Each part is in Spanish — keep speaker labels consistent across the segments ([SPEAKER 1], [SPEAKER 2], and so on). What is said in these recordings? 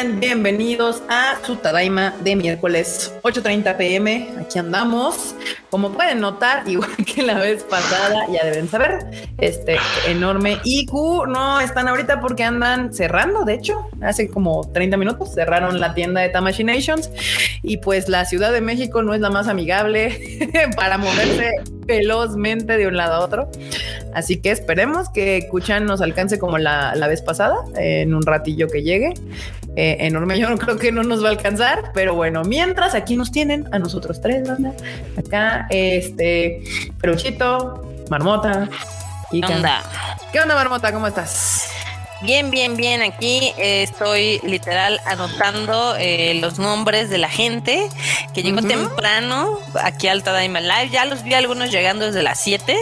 [SPEAKER 1] están? Bienvenidos a su Tadaima de miércoles 8.30 pm. Aquí andamos. Como pueden notar, igual que la vez pasada, ya deben saber, este enorme IQ no están ahorita porque andan cerrando. De hecho, hace como 30 minutos cerraron la tienda de Tamashinations y pues la Ciudad de México no es la más amigable para moverse velozmente de un lado a otro. Así que esperemos que Kuchan nos alcance como la, la vez pasada, en un ratillo que llegue. Eh, enorme, yo no creo que no nos va a alcanzar, pero bueno, mientras aquí nos tienen a nosotros tres, banda. Acá, este, Peruchito, Marmota.
[SPEAKER 2] Y ¿Qué onda?
[SPEAKER 1] ¿Qué onda, Marmota? ¿Cómo estás?
[SPEAKER 2] Bien, bien, bien. Aquí eh, estoy literal anotando eh, los nombres de la gente que llegó temprano aquí al Tadaima Live. Ya los vi algunos llegando desde las 7.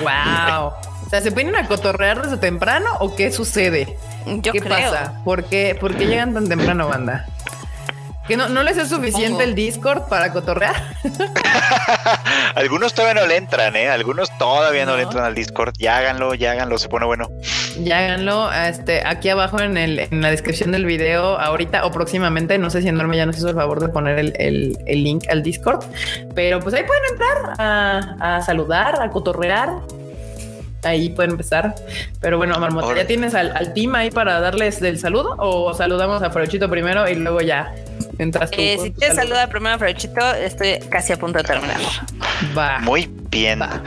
[SPEAKER 1] Wow. O sea, ¿se vienen a cotorrear desde temprano o qué sucede?
[SPEAKER 2] Yo
[SPEAKER 1] ¿Qué pasa? ¿Por qué, ¿Por qué llegan tan temprano, banda? ¿Que no, no les es suficiente el Discord para cotorrear?
[SPEAKER 3] Algunos todavía no le entran, ¿eh? Algunos todavía no, le entran al Discord. Ya háganlo, ya háganlo, se pone bueno.
[SPEAKER 1] Ya háganlo. Este, aquí abajo en, el, en la descripción del video, ahorita o próximamente, no sé si Enorme ya nos hizo el favor de poner el, el, el link al Discord, pero pues ahí pueden entrar a, a saludar, a cotorrear, ahí pueden empezar. Pero bueno, Marmota, ¿ya tienes al, team ahí para darles el saludo o saludamos a Frochito primero y luego ya entras tú?
[SPEAKER 2] Eh, si quieres saludar primero a Frochito, estoy casi a punto de terminar.
[SPEAKER 3] Va. Muy bien. Va.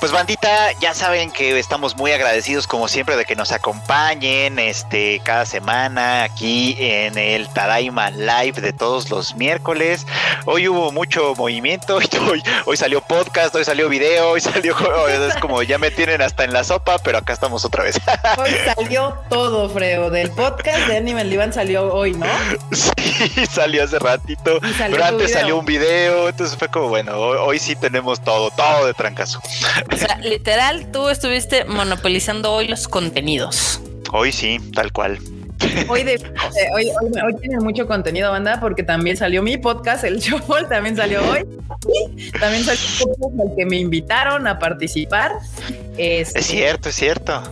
[SPEAKER 3] Pues bandita, ya saben que estamos muy agradecidos como siempre de que nos acompañen este cada semana aquí en el Tadaima Live de todos los miércoles. Hoy hubo mucho movimiento, hoy, hoy salió podcast, hoy salió video, hoy salió es como ya me tienen hasta en la sopa, pero acá estamos otra vez.
[SPEAKER 1] Hoy salió todo, Freo, del podcast de Animal Livan salió hoy, ¿no?
[SPEAKER 3] Sí, salió hace ratito, pero antes salió un video, entonces fue como bueno, hoy, hoy sí tenemos todo, todo de trancazo.
[SPEAKER 2] O sea, literal, tú estuviste monopolizando hoy los contenidos.
[SPEAKER 3] Hoy sí, tal cual.
[SPEAKER 1] Hoy, de, hoy, hoy, tiene mucho contenido, banda, porque también salió mi podcast, el Chopol, también salió hoy. también salió un podcast al que me invitaron a participar.
[SPEAKER 3] Este, es cierto, es cierto.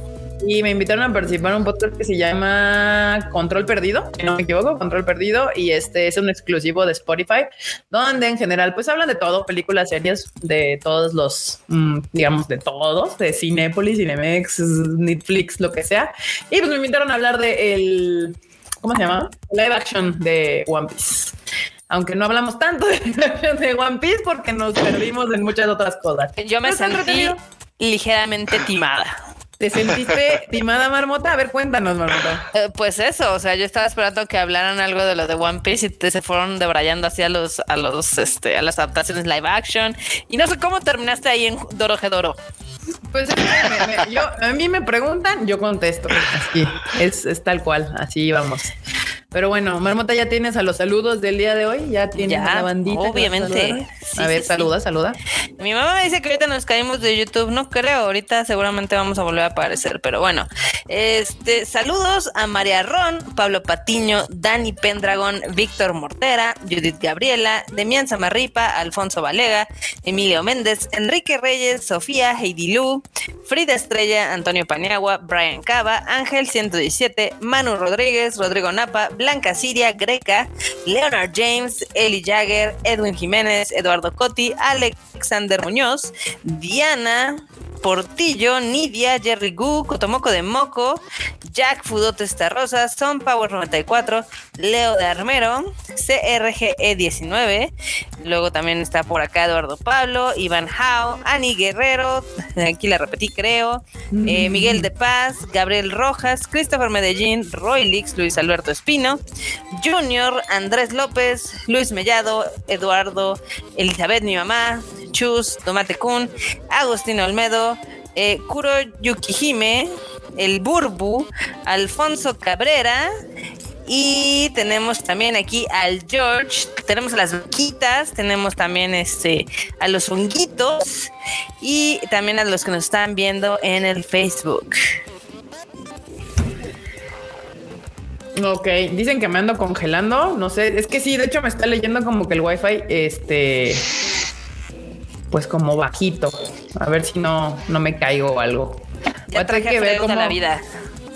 [SPEAKER 1] Y me invitaron a participar en un podcast que se llama Control Perdido, si no me equivoco, Control Perdido, y este es un exclusivo de Spotify, donde en general pues hablan de todo, películas, series, de todos los, mm, digamos, de todos, de Cinepolis, Cinemex, Netflix, lo que sea. Y pues me invitaron a hablar de el, ¿cómo se llama? Live action de One Piece aunque no hablamos tanto de, One Piece porque nos perdimos en muchas otras cosas.
[SPEAKER 2] Yo me sentí ligeramente timada.
[SPEAKER 1] ¿Te sentiste timada, Marmota? A ver, cuéntanos, Marmota.
[SPEAKER 2] Eh, pues eso, o sea, yo estaba esperando que hablaran algo de lo de One Piece y te se fueron debrayando así a los, a los, este, a las adaptaciones live action. Y no sé cómo terminaste ahí en Doro Doro.
[SPEAKER 1] Pues yo, a mí me preguntan, yo contesto. Así es, es tal cual, así vamos. Pero bueno, Marmota, ya tienes a los saludos del día de hoy. Ya tienes a la bandita.
[SPEAKER 2] Obviamente.
[SPEAKER 1] a ver, saluda, saluda.
[SPEAKER 2] Mi mamá me dice que ahorita nos caímos de YouTube. No creo. Ahorita seguramente vamos a volver a aparecer. Pero bueno, este saludos a María Ron, Pablo Patiño, Dani Pendragon, Víctor Mortera, Judith Gabriela, Demian Samarripa, Alfonso Valega, Emilio Méndez, Enrique Reyes, Sofía, Heidi Lu, Frida Estrella, Antonio Paniagua, Brian Cava, Ángel 117, Manu Rodríguez, Rodrigo Napa, Blanca Siria, Greca, Leonard James, Eli Jagger, Edwin Jiménez, Eduardo Cotti, Alexander Muñoz, Diana, Portillo, Nidia, Jerry Gu, Cotomoco de Moco, Jack Fudote Rosa, Son Power 94, Leo de Armero, CRGE19, luego también está por acá Eduardo Pablo, Iván Hao, Ani Guerrero, aquí la repetí creo, eh, Miguel de Paz, Gabriel Rojas, Christopher Medellín, Roy Lix, Luis Alberto Espino, Junior, Andrés López, Luis Mellado, Eduardo, Elizabeth, mi mamá, Chus, Tomate Kun, Agustín Olmedo, eh, Kuro Yukihime, el Burbu, Alfonso Cabrera. Y tenemos también aquí al George, tenemos a las vaquitas, tenemos también este a los honguitos y también a los que nos están viendo en el Facebook.
[SPEAKER 1] Ok, dicen que me ando congelando, no sé, es que sí, de hecho me está leyendo como que el wifi, este, pues como bajito. A ver si no, no me caigo o algo.
[SPEAKER 2] Ya Voy a que ver cómo... la vida.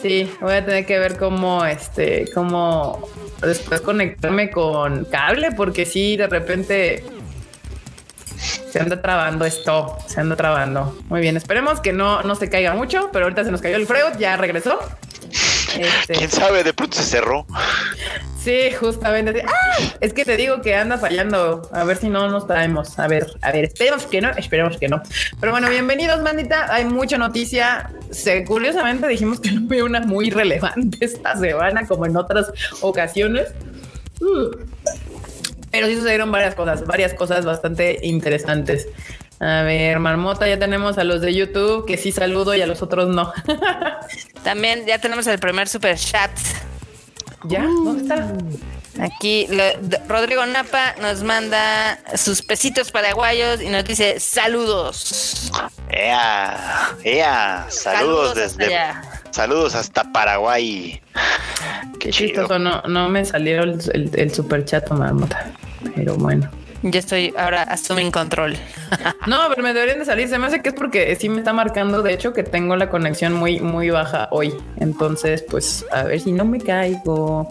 [SPEAKER 1] Sí, voy a tener que ver cómo, este, cómo después conectarme con cable, porque sí, de repente se anda trabando esto, se anda trabando. Muy bien, esperemos que no, no se caiga mucho, pero ahorita se nos cayó el Freud, ya regresó.
[SPEAKER 3] Este, ¿Quién sabe? De pronto se cerró.
[SPEAKER 1] Sí, justamente. ¡Ah! Es que te digo que anda fallando. A ver si no nos traemos. A ver, a ver, esperemos que no, esperemos que no. Pero bueno, bienvenidos, mandita. Hay mucha noticia. curiosamente dijimos que no veo una muy relevante esta semana, como en otras ocasiones. Uh. Pero sí sucedieron varias cosas, varias cosas bastante interesantes. A ver, Marmota, ya tenemos a los de YouTube que sí saludo y a los otros no.
[SPEAKER 2] También ya tenemos el primer super chat.
[SPEAKER 1] ¿Ya? ¿Dónde está?
[SPEAKER 2] Aquí Rodrigo Napa nos manda sus pesitos paraguayos y nos dice saludos.
[SPEAKER 3] Ea, ea, saludos, desde saludos hasta Paraguay.
[SPEAKER 1] Qué chistoso, no, no me salió el, el, el super chat, marmota. Pero bueno.
[SPEAKER 2] Ya estoy ahora en control.
[SPEAKER 1] no, pero me deberían de salir. Se me hace que es porque sí me está marcando, de hecho, que tengo la conexión muy, muy baja hoy. Entonces, pues a ver si no me caigo.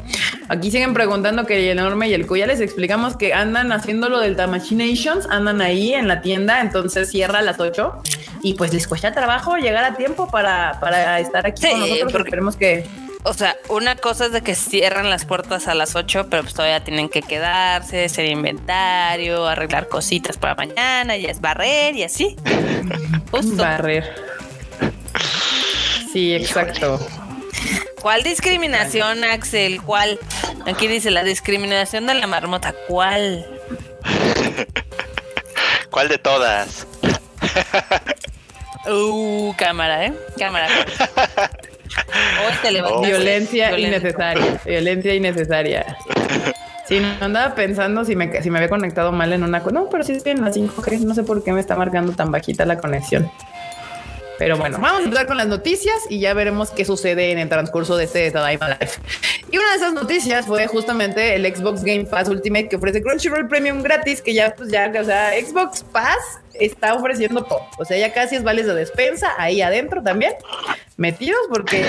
[SPEAKER 1] Aquí siguen preguntando que el enorme y el Q. Ya les explicamos que andan haciendo lo del Tamashinations, andan ahí en la tienda, entonces cierra a las 8 y pues les cuesta trabajo llegar a tiempo para, para estar aquí con nosotros. Porque esperemos que
[SPEAKER 2] o sea, una cosa es de que cierran las puertas a las 8, pero pues todavía tienen que quedarse, hacer inventario, arreglar cositas para mañana, y es barrer y así.
[SPEAKER 1] Barrer. Sí, exacto.
[SPEAKER 2] ¿Cuál discriminación, Axel? ¿Cuál? Aquí dice la discriminación de la marmota. ¿Cuál?
[SPEAKER 3] ¿Cuál de todas?
[SPEAKER 2] uh, cámara, ¿eh? Cámara.
[SPEAKER 1] Oh, violencia innecesaria. Violencia innecesaria. Sí, no andaba pensando si me, si me había conectado mal en una. No, pero sí estoy en la 5G. No sé por qué me está marcando tan bajita la conexión. Pero bueno, vamos a empezar con las noticias y ya veremos qué sucede en el transcurso de este Tadaima Life. Y una de esas noticias fue justamente el Xbox Game Pass Ultimate que ofrece Crunchyroll Premium gratis, que ya, pues ya, o sea, Xbox Pass está ofreciendo todo. O sea, ya casi es vales de despensa ahí adentro también, metidos porque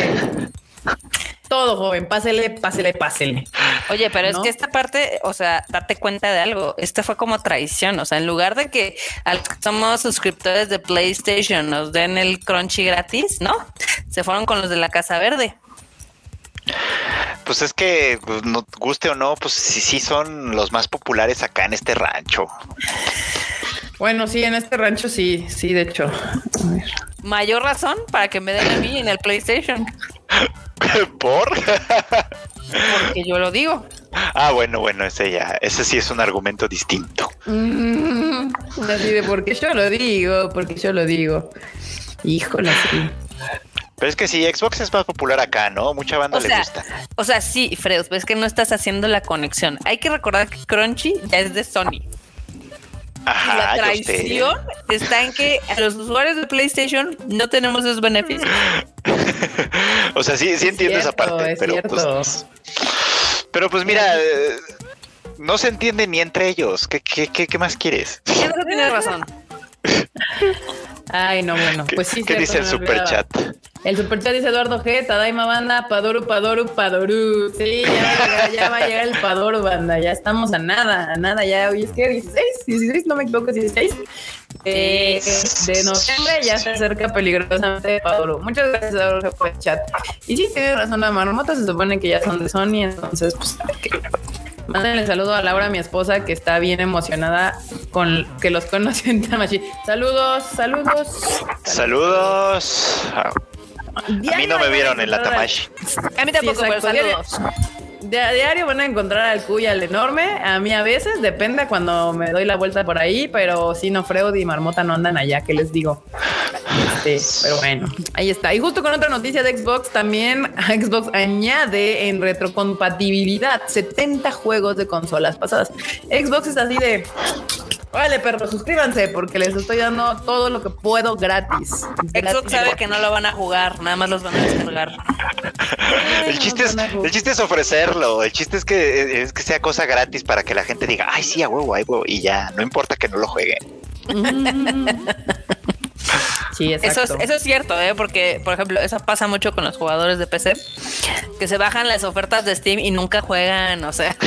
[SPEAKER 1] todo, joven, pásele, pásele, pásele.
[SPEAKER 2] Oye, pero es que esta parte, o sea, date cuenta de algo. Esta fue como traición. O sea, en lugar de que somos suscriptores de PlayStation nos den el crunchy gratis, ¿no? Se fueron con los de la Casa Verde.
[SPEAKER 3] Pues es que, pues, no guste o no, pues sí, sí son los más populares acá en este rancho.
[SPEAKER 1] Bueno, sí, en este rancho sí, sí, de hecho.
[SPEAKER 2] Mayor razón para que me den a mí en el PlayStation.
[SPEAKER 3] ¿Por?
[SPEAKER 2] Porque yo lo digo.
[SPEAKER 3] Ah, bueno, bueno, ese ya, ese sí es un argumento distinto.
[SPEAKER 1] Mm, así de porque yo lo digo, porque yo lo digo. Híjole, sí.
[SPEAKER 3] Pero es que sí, Xbox es más popular acá, ¿no? Mucha banda le gusta.
[SPEAKER 2] O sea, sí, Fred, pero es que no estás haciendo la conexión. Hay que recordar que Crunchy ya es de Sony la traición está en que a los usuarios de PlayStation no tenemos esos beneficios.
[SPEAKER 3] o sea, sí, sí entiendo esa parte, pero pues, pero pues mira, eh, no se entiende ni entre ellos. ¿Qué, qué, qué, más quieres?
[SPEAKER 2] Tienes razón.
[SPEAKER 1] Ay, no, bueno, pues sí.
[SPEAKER 3] ¿Qué dice el super chat?
[SPEAKER 1] El super chat dice Eduardo G, Tadaima Banda, Padoru, Padoru, Padoru. Sí, ya, va a llegar el Padoru, banda. Ya estamos a nada, a nada. Ya hoy es que 16, 16, no me equivoco, 16 de, de noviembre ya se acerca peligrosamente Padoru. Muchas gracias, Eduardo, por el chat. Y sí, tiene razón, la marmota se supone que ya son de Sony, entonces, pues, que Mándenle saludo a Laura, mi esposa, que está bien emocionada con que los conoce en Tamashi. Saludos, saludos.
[SPEAKER 3] Saludos. A mí no me vieron en la Tamashi.
[SPEAKER 2] A mí tampoco, pero saludos
[SPEAKER 1] de a diario van a encontrar al cuy al enorme. A mí a veces depende cuando me doy la vuelta por ahí, pero si no, Freud y Marmota no andan allá, ¿qué les digo? Este, pero bueno, ahí está. Y justo con otra noticia de Xbox, también Xbox añade en retrocompatibilidad 70 juegos de consolas pasadas. Xbox es así de Vale, perro, suscríbanse porque les estoy dando todo lo que puedo gratis.
[SPEAKER 2] Xbox sabe que no lo van a jugar, nada más los van a descargar.
[SPEAKER 3] el chiste es, el chiste es ofrecerlo, el chiste es que es que sea cosa gratis para que la gente diga, ay sí, a huevo, ay huevo, y ya, no importa que no lo jueguen.
[SPEAKER 2] Sí, exacto. Eso es, eso es cierto, ¿eh? porque, por ejemplo, eso pasa mucho con los jugadores de PC, que se bajan las ofertas de Steam y nunca juegan, o sea.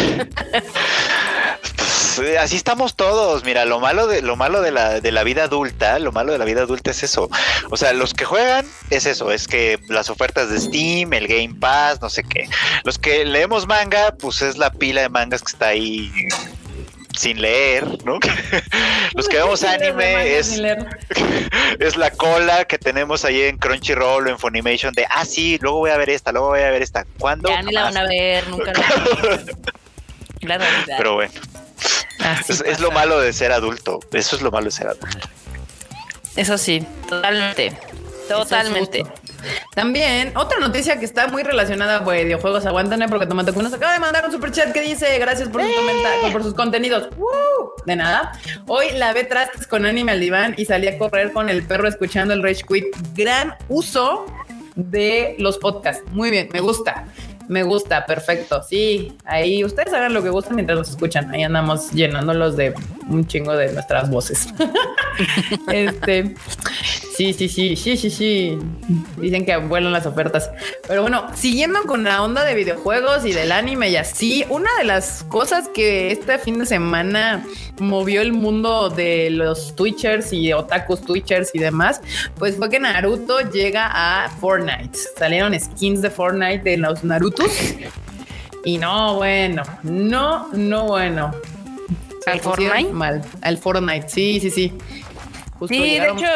[SPEAKER 3] Pues, así estamos todos. Mira, lo malo de lo malo de la, de la vida adulta, lo malo de la vida adulta es eso. O sea, los que juegan es eso, es que las ofertas de Steam, el Game Pass, no sé qué. Los que leemos manga, pues es la pila de mangas que está ahí sin leer, ¿no? Los que vemos anime es, es la cola que tenemos ahí en Crunchyroll o en Funimation de, ah, sí, luego voy a ver esta, luego voy a ver esta. ¿Cuándo?
[SPEAKER 2] Ya ni la van a ver, nunca la, la
[SPEAKER 3] Pero bueno, es, lo malo de ser adulto, eso es lo malo de ser adulto.
[SPEAKER 2] Eso sí, totalmente, totalmente.
[SPEAKER 1] También, otra noticia que está muy relacionada a videojuegos, aguántame porque Tomatecu nos acaba de mandar un super chat que dice gracias por, sus, ¡Eh! por sus contenidos. De nada. Hoy la ve trastes con anime al diván y salí a correr con el perro escuchando el Rage Quit. Gran uso de los podcasts. Muy bien, me gusta. Me gusta, perfecto. Sí, ahí ustedes hagan lo que gustan mientras los escuchan. Ahí andamos llenándolos de un chingo de nuestras voces. este, sí, sí, sí, sí, sí, sí. Dicen que vuelan las ofertas. Pero bueno, siguiendo con la onda de videojuegos y del anime y así, una de las cosas que este fin de semana movió el mundo de los Twitchers y otakus Twitchers y demás, pues fue que Naruto llega a Fortnite. Salieron skins de Fortnite de los Narutos. Y no, bueno, no, no, bueno.
[SPEAKER 2] ¿Al Fortnite?
[SPEAKER 1] Mal, al Fortnite, sí, sí, sí.
[SPEAKER 2] Sí, de hecho,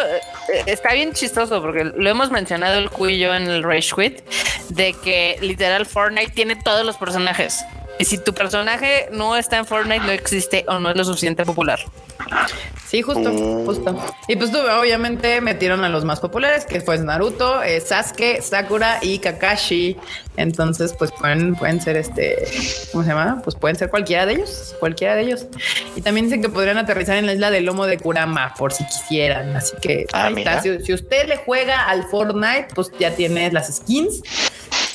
[SPEAKER 2] está bien chistoso porque lo hemos mencionado el cuello en el Rage Quit, de que literal Fortnite tiene todos los personajes. Y si tu personaje no está en Fortnite, no existe o no es lo suficiente popular.
[SPEAKER 1] Sí, justo, mm. justo. Y pues tuve, obviamente metieron a los más populares, que fue Naruto, eh, Sasuke, Sakura y Kakashi. Entonces, pues pueden, pueden ser este, ¿cómo se llama? Pues pueden ser cualquiera de ellos, cualquiera de ellos. Y también dicen que podrían aterrizar en la isla del lomo de Kurama, por si quisieran. Así que ah, Si, si, usted le juega al Fortnite, pues ya tiene las skins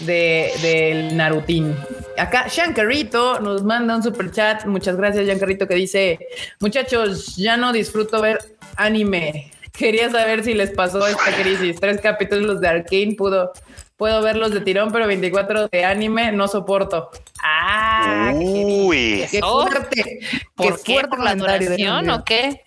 [SPEAKER 1] de, del Narutín. Acá Shankarito nos manda un super chat. Muchas gracias, Shankarito, que dice: Muchachos, ya no disfruto ver anime. Quería saber si les pasó esta crisis. Tres capítulos de Arkane pudo, puedo verlos de tirón, pero 24 de anime no soporto. Ah,
[SPEAKER 3] Uy,
[SPEAKER 1] qué, fuerte.
[SPEAKER 2] ¿Por qué? ¿Por la duración o qué?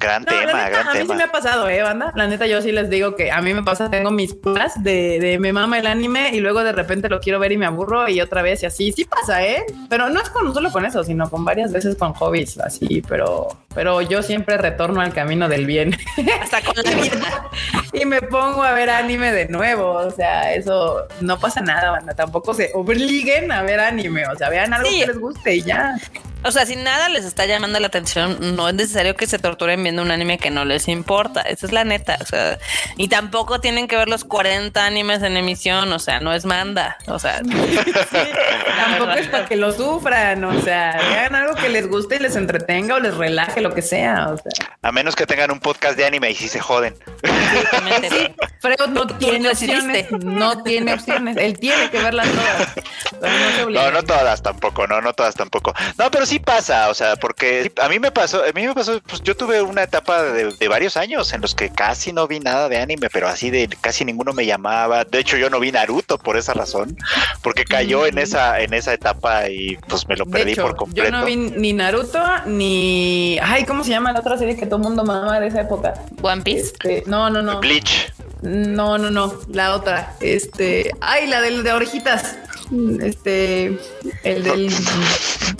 [SPEAKER 3] Gran tema, gran
[SPEAKER 1] a
[SPEAKER 3] mí
[SPEAKER 1] sí me ha pasado, eh, banda. La neta, yo sí les digo que a mí me pasa, tengo mis plus de, de me mama el anime y luego de repente lo quiero ver y me aburro y otra vez y así. Sí pasa, eh. Pero no es con solo con eso, sino con varias veces con hobbies, así. Pero, pero yo siempre retorno al camino del bien.
[SPEAKER 2] Hasta con la vida.
[SPEAKER 1] y me pongo a ver anime de nuevo. O sea, eso no pasa nada, banda. Tampoco se obliguen a ver anime. O sea, vean algo que les guste y ya.
[SPEAKER 2] O sea, si nada les está llamando la atención, no es necesario que se torturen viendo un anime que no les importa. Esa es la neta. O sea, y tampoco tienen que ver los 40 animes en emisión. O sea, no es manda. O sea,
[SPEAKER 1] tampoco es para que lo sufran. O sea, vean algo que les guste y les entretenga o les relaje, lo que sea. O sea.
[SPEAKER 3] A menos que tengan un podcast de anime y si se joden.
[SPEAKER 1] Freud no tiene opciones. No tiene opciones. Él tiene que verlas todas.
[SPEAKER 3] no, no, todas tampoco. No, no todas tampoco. No, pero sí pasa, o sea, porque a mí me pasó, a mí me pasó, pues yo tuve una etapa de, varios años en los que casi no vi nada de anime, pero así de casi ninguno me llamaba. De hecho, yo no vi Naruto por esa razón, porque cayó en mm. esa en esa etapa y pues me lo perdí por completo.
[SPEAKER 1] Yo no vi ni Naruto ni ay, ¿cómo se llama la otra serie que todo el mundo mamaba de esa época?
[SPEAKER 2] One Piece.
[SPEAKER 1] Este, no, no, no.
[SPEAKER 3] Bleach.
[SPEAKER 1] No, no, no, la otra. Este, ay, la del de orejitas. Este, el del.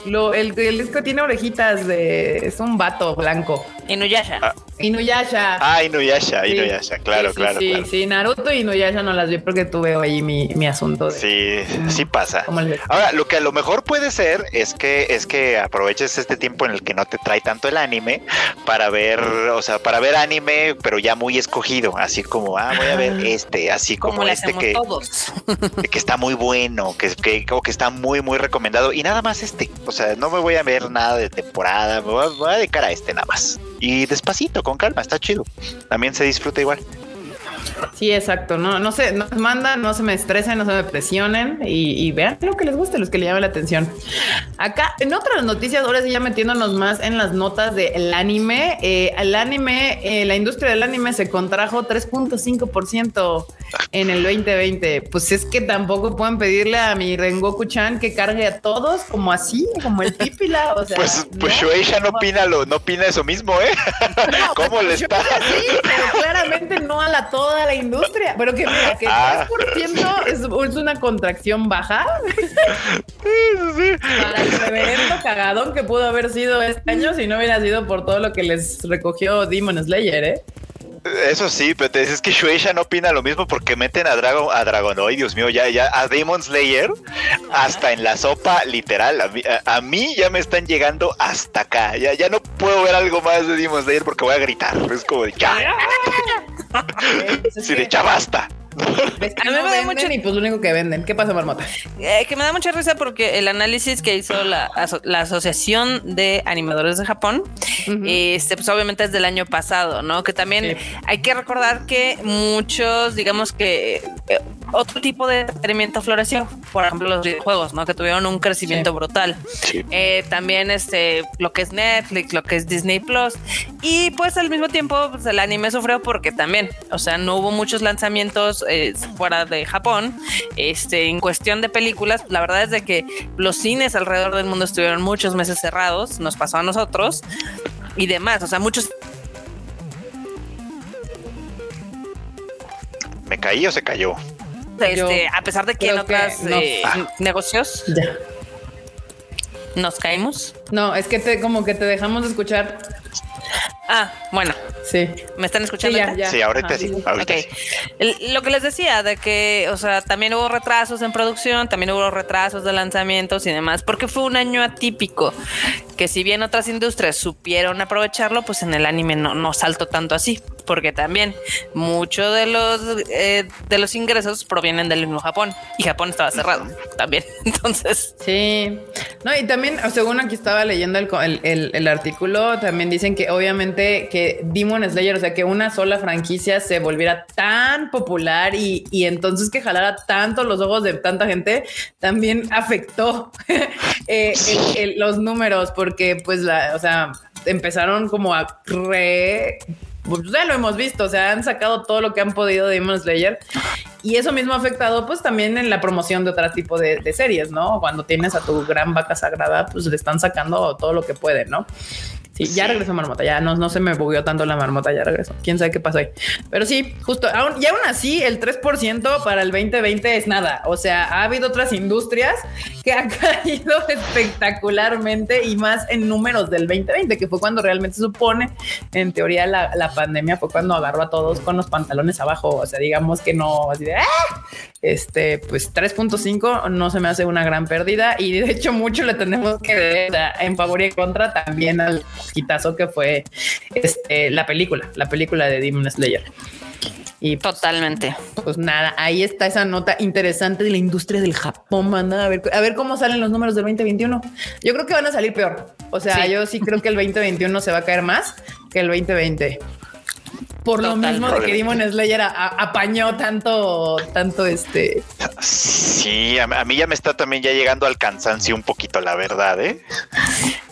[SPEAKER 1] Lo, el, el, que tiene orejitas de. Es un vato blanco.
[SPEAKER 2] Inuyasha.
[SPEAKER 3] Ah.
[SPEAKER 1] Inuyasha.
[SPEAKER 3] Ah, Inuyasha, Inuyasha, claro, claro.
[SPEAKER 1] Sí,
[SPEAKER 3] claro.
[SPEAKER 1] sí, Naruto y Inuyasha no las vi porque tuve ahí mi, mi asunto.
[SPEAKER 3] De, sí, sí pasa. Ahora, lo que a lo mejor puede ser es que es que aproveches este tiempo en el que no te trae tanto el anime para ver, o sea, para ver anime, pero ya muy escogido, así como, ah, voy a ver ah. este, así como, este que, que está muy bueno, que, que, que está muy, muy recomendado y nada más este. O sea, no me voy a ver nada de temporada, me voy a, dedicar a este nada más. Y despacito, con calma, está chido. También se disfruta igual.
[SPEAKER 1] Sí, exacto. No, no se nos mandan, no se me estresen, no se me presionen y, vean lo que les guste, los que le llamen la atención. Acá, en otras noticias, ahora sí ya metiéndonos más en las notas del anime. Eh, el anime, eh, la industria del anime se contrajo 3.5% en el 2020. Pues es que tampoco pueden pedirle a mi Rengoku-chan que cargue a todos como así, como el pípila. O sea,
[SPEAKER 3] pues, pues Shueisha no opina lo, no opina eso mismo, ¿eh? ¿Cómo pues le está?
[SPEAKER 1] Sí, pero claramente no a la toda la industria. Pero que mira, que ah. 3% es, es, una contracción baja. Sí, Para el reverendo cagadón que pudo haber sido este año si no hubiera sido por todo lo que les recogió Demon Slayer, ¿eh?
[SPEAKER 3] Eso sí, pero te dices que Shueisha no opina lo mismo porque meten a Dragon, a Dragonoid, Dios mío, ya, ya, a Demon Slayer, hasta en la sopa, literal. A mí, ya me están llegando hasta acá. Ya, ya no puedo ver algo más de Demon Slayer porque voy a gritar. Es como de ya. sí, de ya basta.
[SPEAKER 1] a mí me da mucho... y pues lo único que venden. ¿Qué pasa, Marmota?
[SPEAKER 2] Eh, que me da mucha risa porque el análisis que hizo la, la Asociación de Animadores de Japón, este, pues obviamente es del año pasado, ¿no? Que también hay que recordar que muchos, digamos que eh, otro tipo de entretenimiento floreció, por ejemplo los videojuegos, ¿no? Que tuvieron un crecimiento brutal. Eh, también este, lo que es Netflix, lo que es Disney Plus. Y pues al mismo tiempo pues, el anime sufrió porque también, o sea, no hubo muchos lanzamientos eh, fuera de Japón. Este, en cuestión de películas, la verdad es de que los cines alrededor del mundo estuvieron muchos meses cerrados, nos pasó a nosotros y demás. O sea, muchos
[SPEAKER 3] ¿Me caí o se cayó?
[SPEAKER 2] Este, a pesar de que en otros eh, negocios nos caímos.
[SPEAKER 1] No, es que te, como que te dejamos de escuchar.
[SPEAKER 2] Ah, bueno.
[SPEAKER 1] Sí.
[SPEAKER 2] ¿Me están escuchando?
[SPEAKER 3] Sí, ahorita sí. Ahorita
[SPEAKER 2] Lo que les decía de que, o sea, también hubo retrasos en producción, también hubo retrasos de lanzamientos y demás, porque fue un año atípico, que si bien otras industrias supieron aprovecharlo, pues en el anime no, no saltó tanto así porque también muchos de los eh, de los ingresos provienen del mismo Japón y Japón estaba cerrado también. Entonces,
[SPEAKER 1] sí, no, y también, según aquí estaba leyendo el, el, artículo, también dicen que obviamente que Demon Slayer, o sea, que una sola franquicia se volviera tan popular y, y entonces que jalara tanto los ojos de tanta gente, también afectó eh, los números, porque pues la, o sea, empezaron como a re pues ya lo hemos visto, o sea, han sacado todo lo que han podido de Demon Slayer y eso mismo ha afectado pues también en la promoción de otro tipo de, de, series, ¿no? Cuando tienes a tu gran vaca sagrada, pues le están sacando todo lo que pueden, ¿no? Sí, ya regresó Marmota, ya no, no se me bugueó tanto la Marmota, ya regresó. Quién sabe qué pasó ahí. Pero sí, justo, aún, y aún así, el 3% para el 2020 es nada. O sea, ha habido otras industrias que han caído espectacularmente y más en números del 2020, que fue cuando realmente se supone, en teoría, la, la pandemia fue cuando agarró a todos con los pantalones abajo. O sea, digamos que no, así de, ¡ah! Este, pues 3.5 no se me hace una gran pérdida y de hecho mucho le tenemos que ver en favor y contra también al quitazo que fue este, la película, la película de Demon Slayer.
[SPEAKER 2] Y pues, totalmente.
[SPEAKER 1] Pues nada, ahí está esa nota interesante de la industria del Japón, manda a ver, a ver cómo salen los números del 2021. Yo creo que van a salir peor. O sea, yo sí creo que el 2021 se va a caer más que el 2020 por lo mismo de que Demon Slayer apañó tanto, tanto este.
[SPEAKER 3] Sí, a, mí ya me está también ya llegando al cansancio un poquito, la verdad, ¿eh?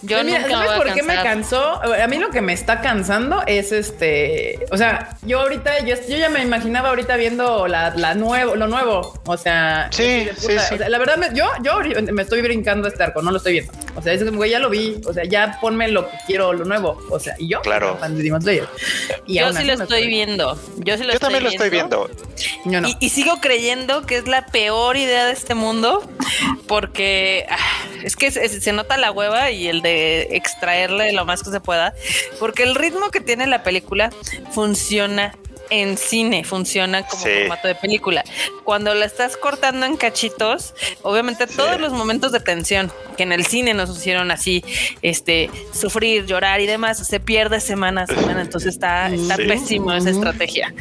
[SPEAKER 1] Yo no ¿sabes por qué me cansó? A mí lo que me está cansando es este, o sea, yo ahorita, yo, ya me imaginaba ahorita viendo la, la nuevo, lo nuevo, o sea,
[SPEAKER 3] sí, sí,
[SPEAKER 1] la verdad, yo, yo me estoy brincando este arco, no lo estoy viendo, o sea, es que güey, ya lo vi, o sea, ya ponme lo que quiero, lo nuevo, o sea, y yo,
[SPEAKER 3] claro,
[SPEAKER 2] Y yo sí lo estoy viendo, yo sí lo
[SPEAKER 3] yo también lo estoy viendo,
[SPEAKER 2] y, sigo creyendo que es la peor idea de este mundo, porque ah, es que se nota la hueva y el de extraerle lo más que se pueda, porque el ritmo que tiene la película funciona en cine, funciona como formato de película. Cuando la estás cortando en cachitos, obviamente todos los momentos de tensión, que en el cine nos hicieron así, este, sufrir, llorar y demás, se pierde semana a semana. Entonces está, está pésimo esa estrategia.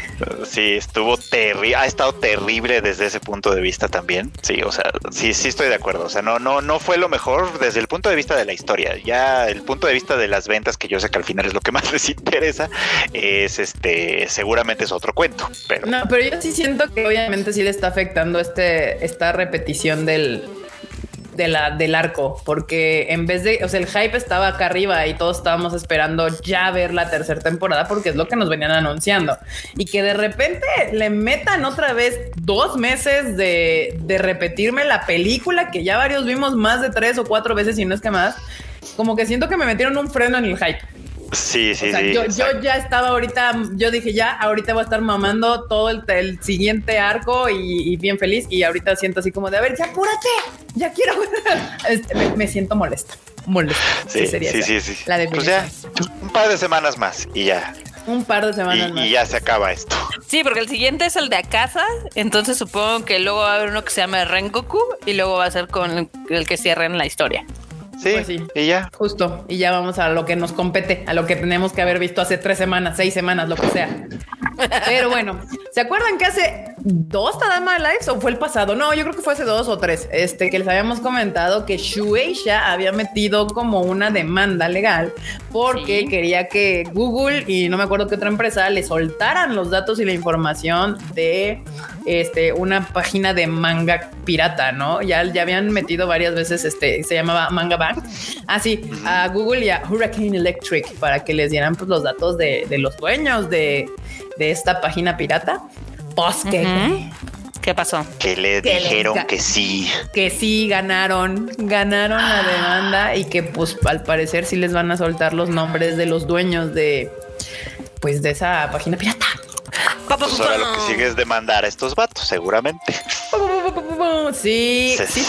[SPEAKER 3] Sí, estuvo terrible, ha estado terrible desde ese punto de vista también. Sí, o sea, sí, sí estoy de acuerdo. O sea, no, no, no fue lo mejor desde el punto de vista de la historia. Ya el punto de vista de las ventas, que yo sé que al final es lo que más les interesa, es este, seguramente es otro cuento. Pero...
[SPEAKER 1] No, pero yo sí siento que obviamente sí le está afectando este, esta repetición del, de la, del arco, porque en vez de, o sea, el hype estaba acá arriba y todos estábamos esperando ya ver la tercera temporada porque es lo que nos venían anunciando y que de repente le metan otra vez dos meses de, de repetirme la película que ya varios vimos más de tres o cuatro veces y no es que más, como que siento que me metieron un freno en el hype.
[SPEAKER 3] Sí, sí, sí.
[SPEAKER 1] Yo, ya estaba ahorita, yo dije ya, ahorita voy a estar mamando todo el, siguiente arco y, bien feliz. Y ahorita siento así como de, a ver, ya apúrate, ya quiero. Este, me, siento molesta, molesta.
[SPEAKER 3] Sí, sí, sí, sí, La de pues un par de semanas más y ya.
[SPEAKER 1] Un par de semanas más.
[SPEAKER 3] Y ya se acaba esto.
[SPEAKER 2] Sí, porque el siguiente es el de casa. Entonces supongo que luego va a haber uno que se llama Rengoku y luego va a ser con el que cierren la historia.
[SPEAKER 3] Sí, pues sí, y ya.
[SPEAKER 1] Justo, y ya vamos a lo que nos compete, a lo que tenemos que haber visto hace tres semanas, seis semanas, lo que sea. Pero bueno, ¿se acuerdan que hace dos Tadama Lives o fue el pasado? No, yo creo que fue hace dos o tres, este, que les habíamos comentado que Shueisha había metido como una demanda legal porque quería que Google y no me acuerdo qué otra empresa le soltaran los datos y la información de este, una página de manga pirata, ¿no? Ya, ya habían metido varias veces, este, se llamaba Manga Bank, así, ah, a Google y a Hurricane Electric para que les dieran pues, los datos de, los dueños de, esta página pirata. Pues que...
[SPEAKER 2] ¿Qué pasó?
[SPEAKER 3] Que le dijeron que sí.
[SPEAKER 1] Que sí, ganaron, ganaron la demanda y que pues al parecer sí les van a soltar los nombres de los dueños de pues de esa página pirata.
[SPEAKER 3] Pues ahora lo que sigue es demandar a estos vatos, seguramente.
[SPEAKER 1] Sí, sí.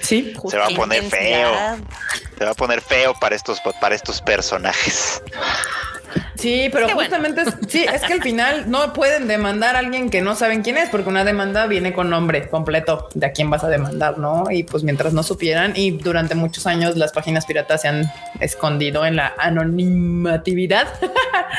[SPEAKER 3] Sí. Se va a poner feo. Se va a poner feo para estos, para estos personajes.
[SPEAKER 1] Sí, pero justamente sí, es que al final no pueden demandar a alguien que no saben quién es, porque una demanda viene con nombre completo de a quién vas a demandar, ¿no? Y pues mientras no supieran, y durante muchos años las páginas piratas se han escondido en la anonimatividad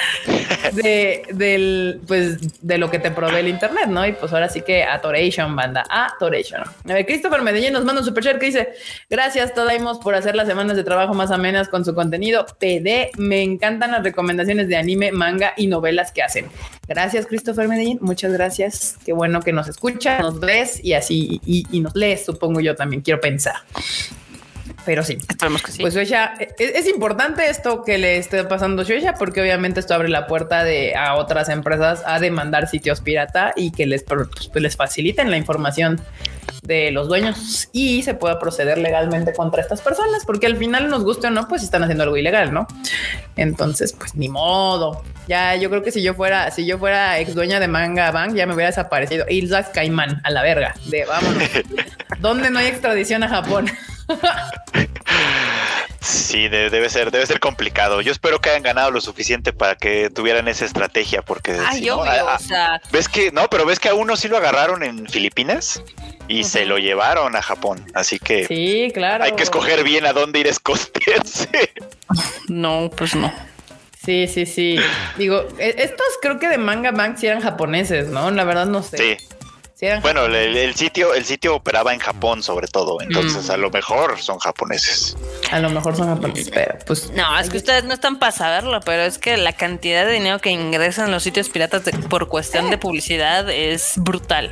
[SPEAKER 1] de, del, pues, de lo que te provee el internet, ¿no? Y pues ahora sí que Atoration, banda, Atoration. A ver, Christopher Medellín nos manda un superchat que dice, gracias Todaimos por hacer las semanas de trabajo más amenas con su contenido. PD, me encantan las recomendaciones de anime, manga y novelas que hacen. Gracias, Christopher Medellín. Muchas gracias. Qué bueno que nos escucha, nos ves y así, y, nos lees, supongo yo también, quiero pensar. Pero sí.
[SPEAKER 2] Esperemos que sí.
[SPEAKER 1] Pues Shueisha, es, importante esto que le esté pasando a porque obviamente esto abre la puerta de a otras empresas a demandar sitios pirata y que les, pues, les faciliten la información de los dueños y se pueda proceder legalmente contra estas personas, porque al final nos guste o no, pues están haciendo algo ilegal, ¿no? Entonces, pues ni modo. Ya yo creo que si yo fuera, si yo fuera ex dueña de Manga Bank, ya me hubiera desaparecido. Islas Caimán, a la verga, de vámonos. ¿Dónde no hay extradición a Japón?
[SPEAKER 3] Sí, debe ser, debe ser complicado. Yo espero que hayan ganado lo suficiente para que tuvieran esa estrategia, porque
[SPEAKER 2] Ay, o sea...
[SPEAKER 3] ves que no, pero ves que a uno sí lo agarraron en Filipinas y se lo llevaron a Japón, así que
[SPEAKER 1] sí, claro.
[SPEAKER 3] Hay que escoger bien a dónde ir a esconderse.
[SPEAKER 2] No, pues no.
[SPEAKER 1] Sí, sí, sí. Digo, e, estos creo que de Manga Bank sí eran japoneses, ¿no? La verdad no sé.
[SPEAKER 3] Sí bueno, el, sitio, el sitio operaba en Japón sobre todo, entonces a lo mm. mejor son japoneses.
[SPEAKER 1] A lo mejor son japoneses, pero pues
[SPEAKER 2] no, es que ustedes no están para saberlo, pero es que la cantidad de dinero que ingresan los sitios piratas por cuestión de publicidad es brutal.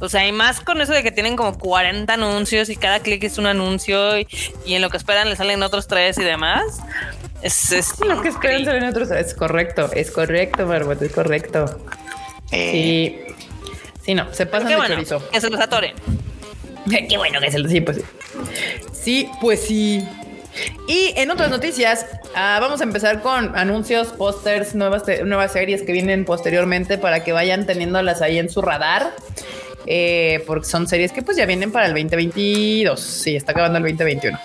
[SPEAKER 2] O sea, y más con eso de que tienen como 40 anuncios y cada clic es un anuncio y, en lo que esperan le salen otros tres y demás. Es, es
[SPEAKER 1] lo que esperan salen otros. Es correcto, es correcto, Margot, es correcto. Eh. Sí. Sí, no, se pasan de
[SPEAKER 2] bueno,
[SPEAKER 1] chorizo.
[SPEAKER 2] Que se los atoren.
[SPEAKER 1] Qué bueno que se los... Sí, pues sí. Sí, pues sí. Y en otras noticias, ah, vamos a empezar con anuncios, pósters, nuevas, nuevas series que vienen posteriormente para que vayan teniéndolas ahí en su radar. Eh, porque son series que pues ya vienen para el 2022. Sí, está acabando el 2021.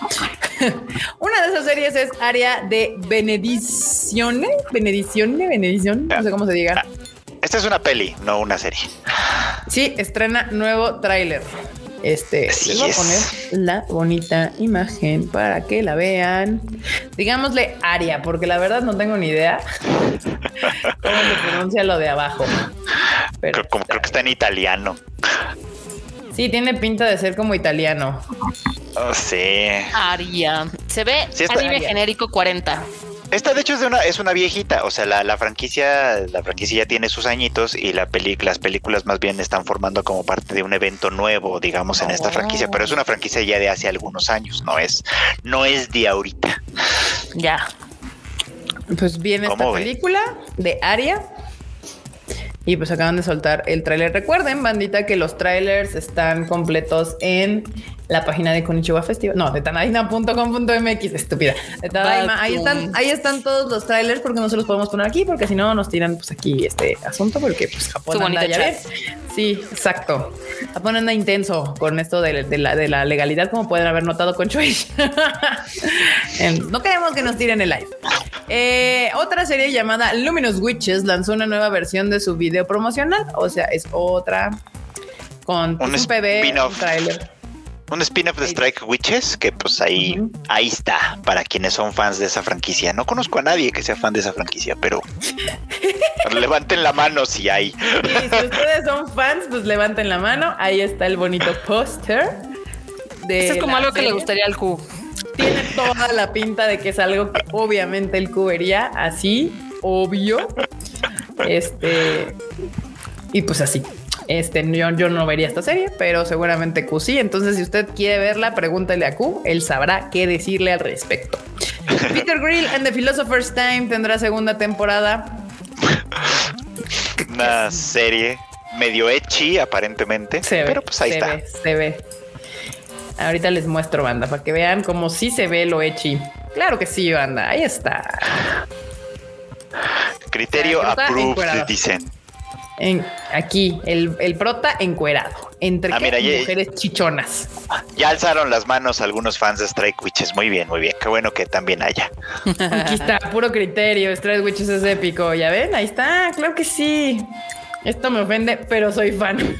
[SPEAKER 1] Una de esas series es Área de Benedicione, Benedicione, Benedición, no sé cómo se diga.
[SPEAKER 3] Esta es una peli, no una serie.
[SPEAKER 1] Sí, estrena nuevo tráiler. Este, les voy a poner la bonita imagen para que la vean. Digámosle Aria, porque la verdad no tengo ni idea cómo se pronuncia lo de abajo.
[SPEAKER 3] Pero como creo que está en italiano.
[SPEAKER 1] Sí, tiene pinta de ser como italiano.
[SPEAKER 3] Oh, sí.
[SPEAKER 2] Aria. Se ve anime genérico 40.
[SPEAKER 3] Esta de hecho es de una es una viejita, o sea, la, franquicia la franquicia ya tiene sus añitos y la peli, las películas más bien están formando como parte de un evento nuevo, digamos, en esta franquicia, pero es una franquicia ya de hace algunos años, no es no es de ahorita.
[SPEAKER 2] Ya.
[SPEAKER 1] Pues viene esta película de Aria. Y pues acaban de soltar el tráiler. Recuerden, bandita, que los trailers están completos en la página de Konichiwa Festival, no, de tanaina.com.mx, estúpida. De ahí están, ahí están todos los trailers porque no se los podemos poner aquí porque si no nos tiran pues aquí este asunto porque pues Japón anda, ya ves. Sí, exacto. Japón anda intenso con esto de, la, de la legalidad como pueden haber notado con Choice. no queremos que nos tiren el live. Eh, otra serie llamada Luminous Witches lanzó una nueva versión de su video promocional, o sea, es otra con un, pues, un trailer
[SPEAKER 3] un spin-off de Strike Witches que pues ahí, ahí está para quienes son fans de esa franquicia. No conozco a nadie que sea fan de esa franquicia, pero levanten la mano si hay.
[SPEAKER 1] si ustedes son fans, pues levanten la mano. Ahí está el bonito póster.
[SPEAKER 2] es como algo que le gustaría al Q.
[SPEAKER 1] Tiene toda la pinta de que es algo que obviamente el Q vería así, obvio. Este. Y pues así. Este, yo, yo no vería esta serie, pero seguramente Q sí. Entonces, si usted quiere verla, pregúntele a Q. Él sabrá qué decirle al respecto. Peter Grill and the Philosopher's Time tendrá segunda temporada.
[SPEAKER 3] Una serie medio echi, aparentemente. Se pero pues ahí está.
[SPEAKER 1] se ve. Ahorita les muestro, banda, para que vean cómo sí se ve lo echi. Claro que sí, banda. Ahí está.
[SPEAKER 3] Criterio approved, dicen
[SPEAKER 1] en, aquí, el, el prota encuerado, entre ah, mujeres chichonas.
[SPEAKER 3] Ya alzaron las manos algunos fans de Strike Witches. Muy bien, muy bien. Qué bueno que también haya.
[SPEAKER 1] Aquí está, puro criterio. Strike Witches es épico. ¿Ya ven? Ahí está. Claro que sí. Esto me ofende, pero soy fan.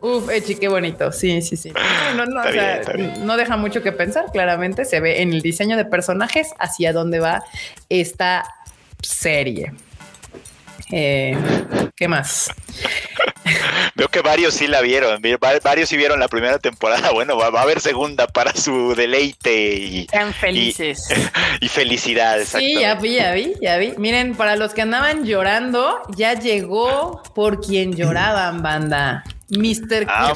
[SPEAKER 1] Uf, Echi, qué bonito. Sí, sí, sí. No, no, o sea, no deja mucho que pensar. Claramente se ve en el diseño de personajes hacia dónde va esta serie. Eh, ¿Qué más?
[SPEAKER 3] Veo que varios sí la vieron, varios sí vieron la primera temporada. Bueno, va, a haber segunda para su deleite y,
[SPEAKER 2] felices.
[SPEAKER 3] Y, felicidad.
[SPEAKER 1] Sí, ya vi, ya vi, ya vi. Miren, para los que andaban llorando, ya llegó por quien lloraban, banda. Mr. Ah,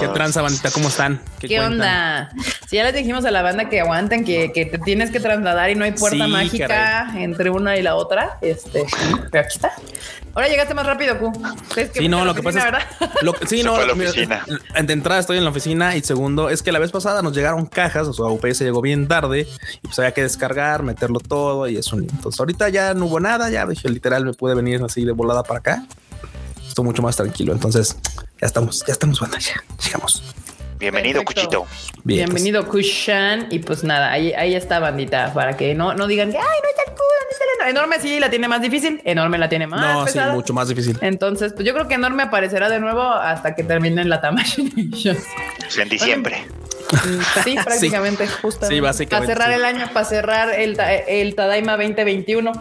[SPEAKER 4] ¿Qué tranza, bandita? ¿Cómo están?
[SPEAKER 1] ¿Qué, onda? Si ya les dijimos a la banda que aguanten, que, te tienes que trasladar y no hay puerta mágica entre una y la otra. Este, pero aquí está. Ahora llegaste más rápido, Q.
[SPEAKER 4] sí, no, lo que pasa es. Lo, sí, no, la oficina. de entrada estoy en la oficina y segundo es que la vez pasada nos llegaron cajas, o sea, UPS llegó bien tarde y pues había que descargar, meterlo todo y eso. Entonces, ahorita ya no hubo nada, ya dije, literal, me pude venir así de volada para acá. Estoy mucho más tranquilo. Entonces, ya estamos, ya estamos, banda, ya llegamos.
[SPEAKER 3] Bienvenido, Cuchito.
[SPEAKER 1] Bienvenido, Kushan. Y pues nada, ahí, ahí está, bandita, para que no, no digan que, ay, no está el culo, no Enorme sí la tiene más difícil, Enorme la tiene más No, sí,
[SPEAKER 4] mucho más difícil.
[SPEAKER 1] Entonces, pues yo creo que Enorme aparecerá de nuevo hasta que termine en la Tamashii
[SPEAKER 3] En diciembre.
[SPEAKER 1] Sí, prácticamente, justo.
[SPEAKER 4] Sí, básicamente.
[SPEAKER 1] Para cerrar el año, para cerrar el, el Tadaima 2021.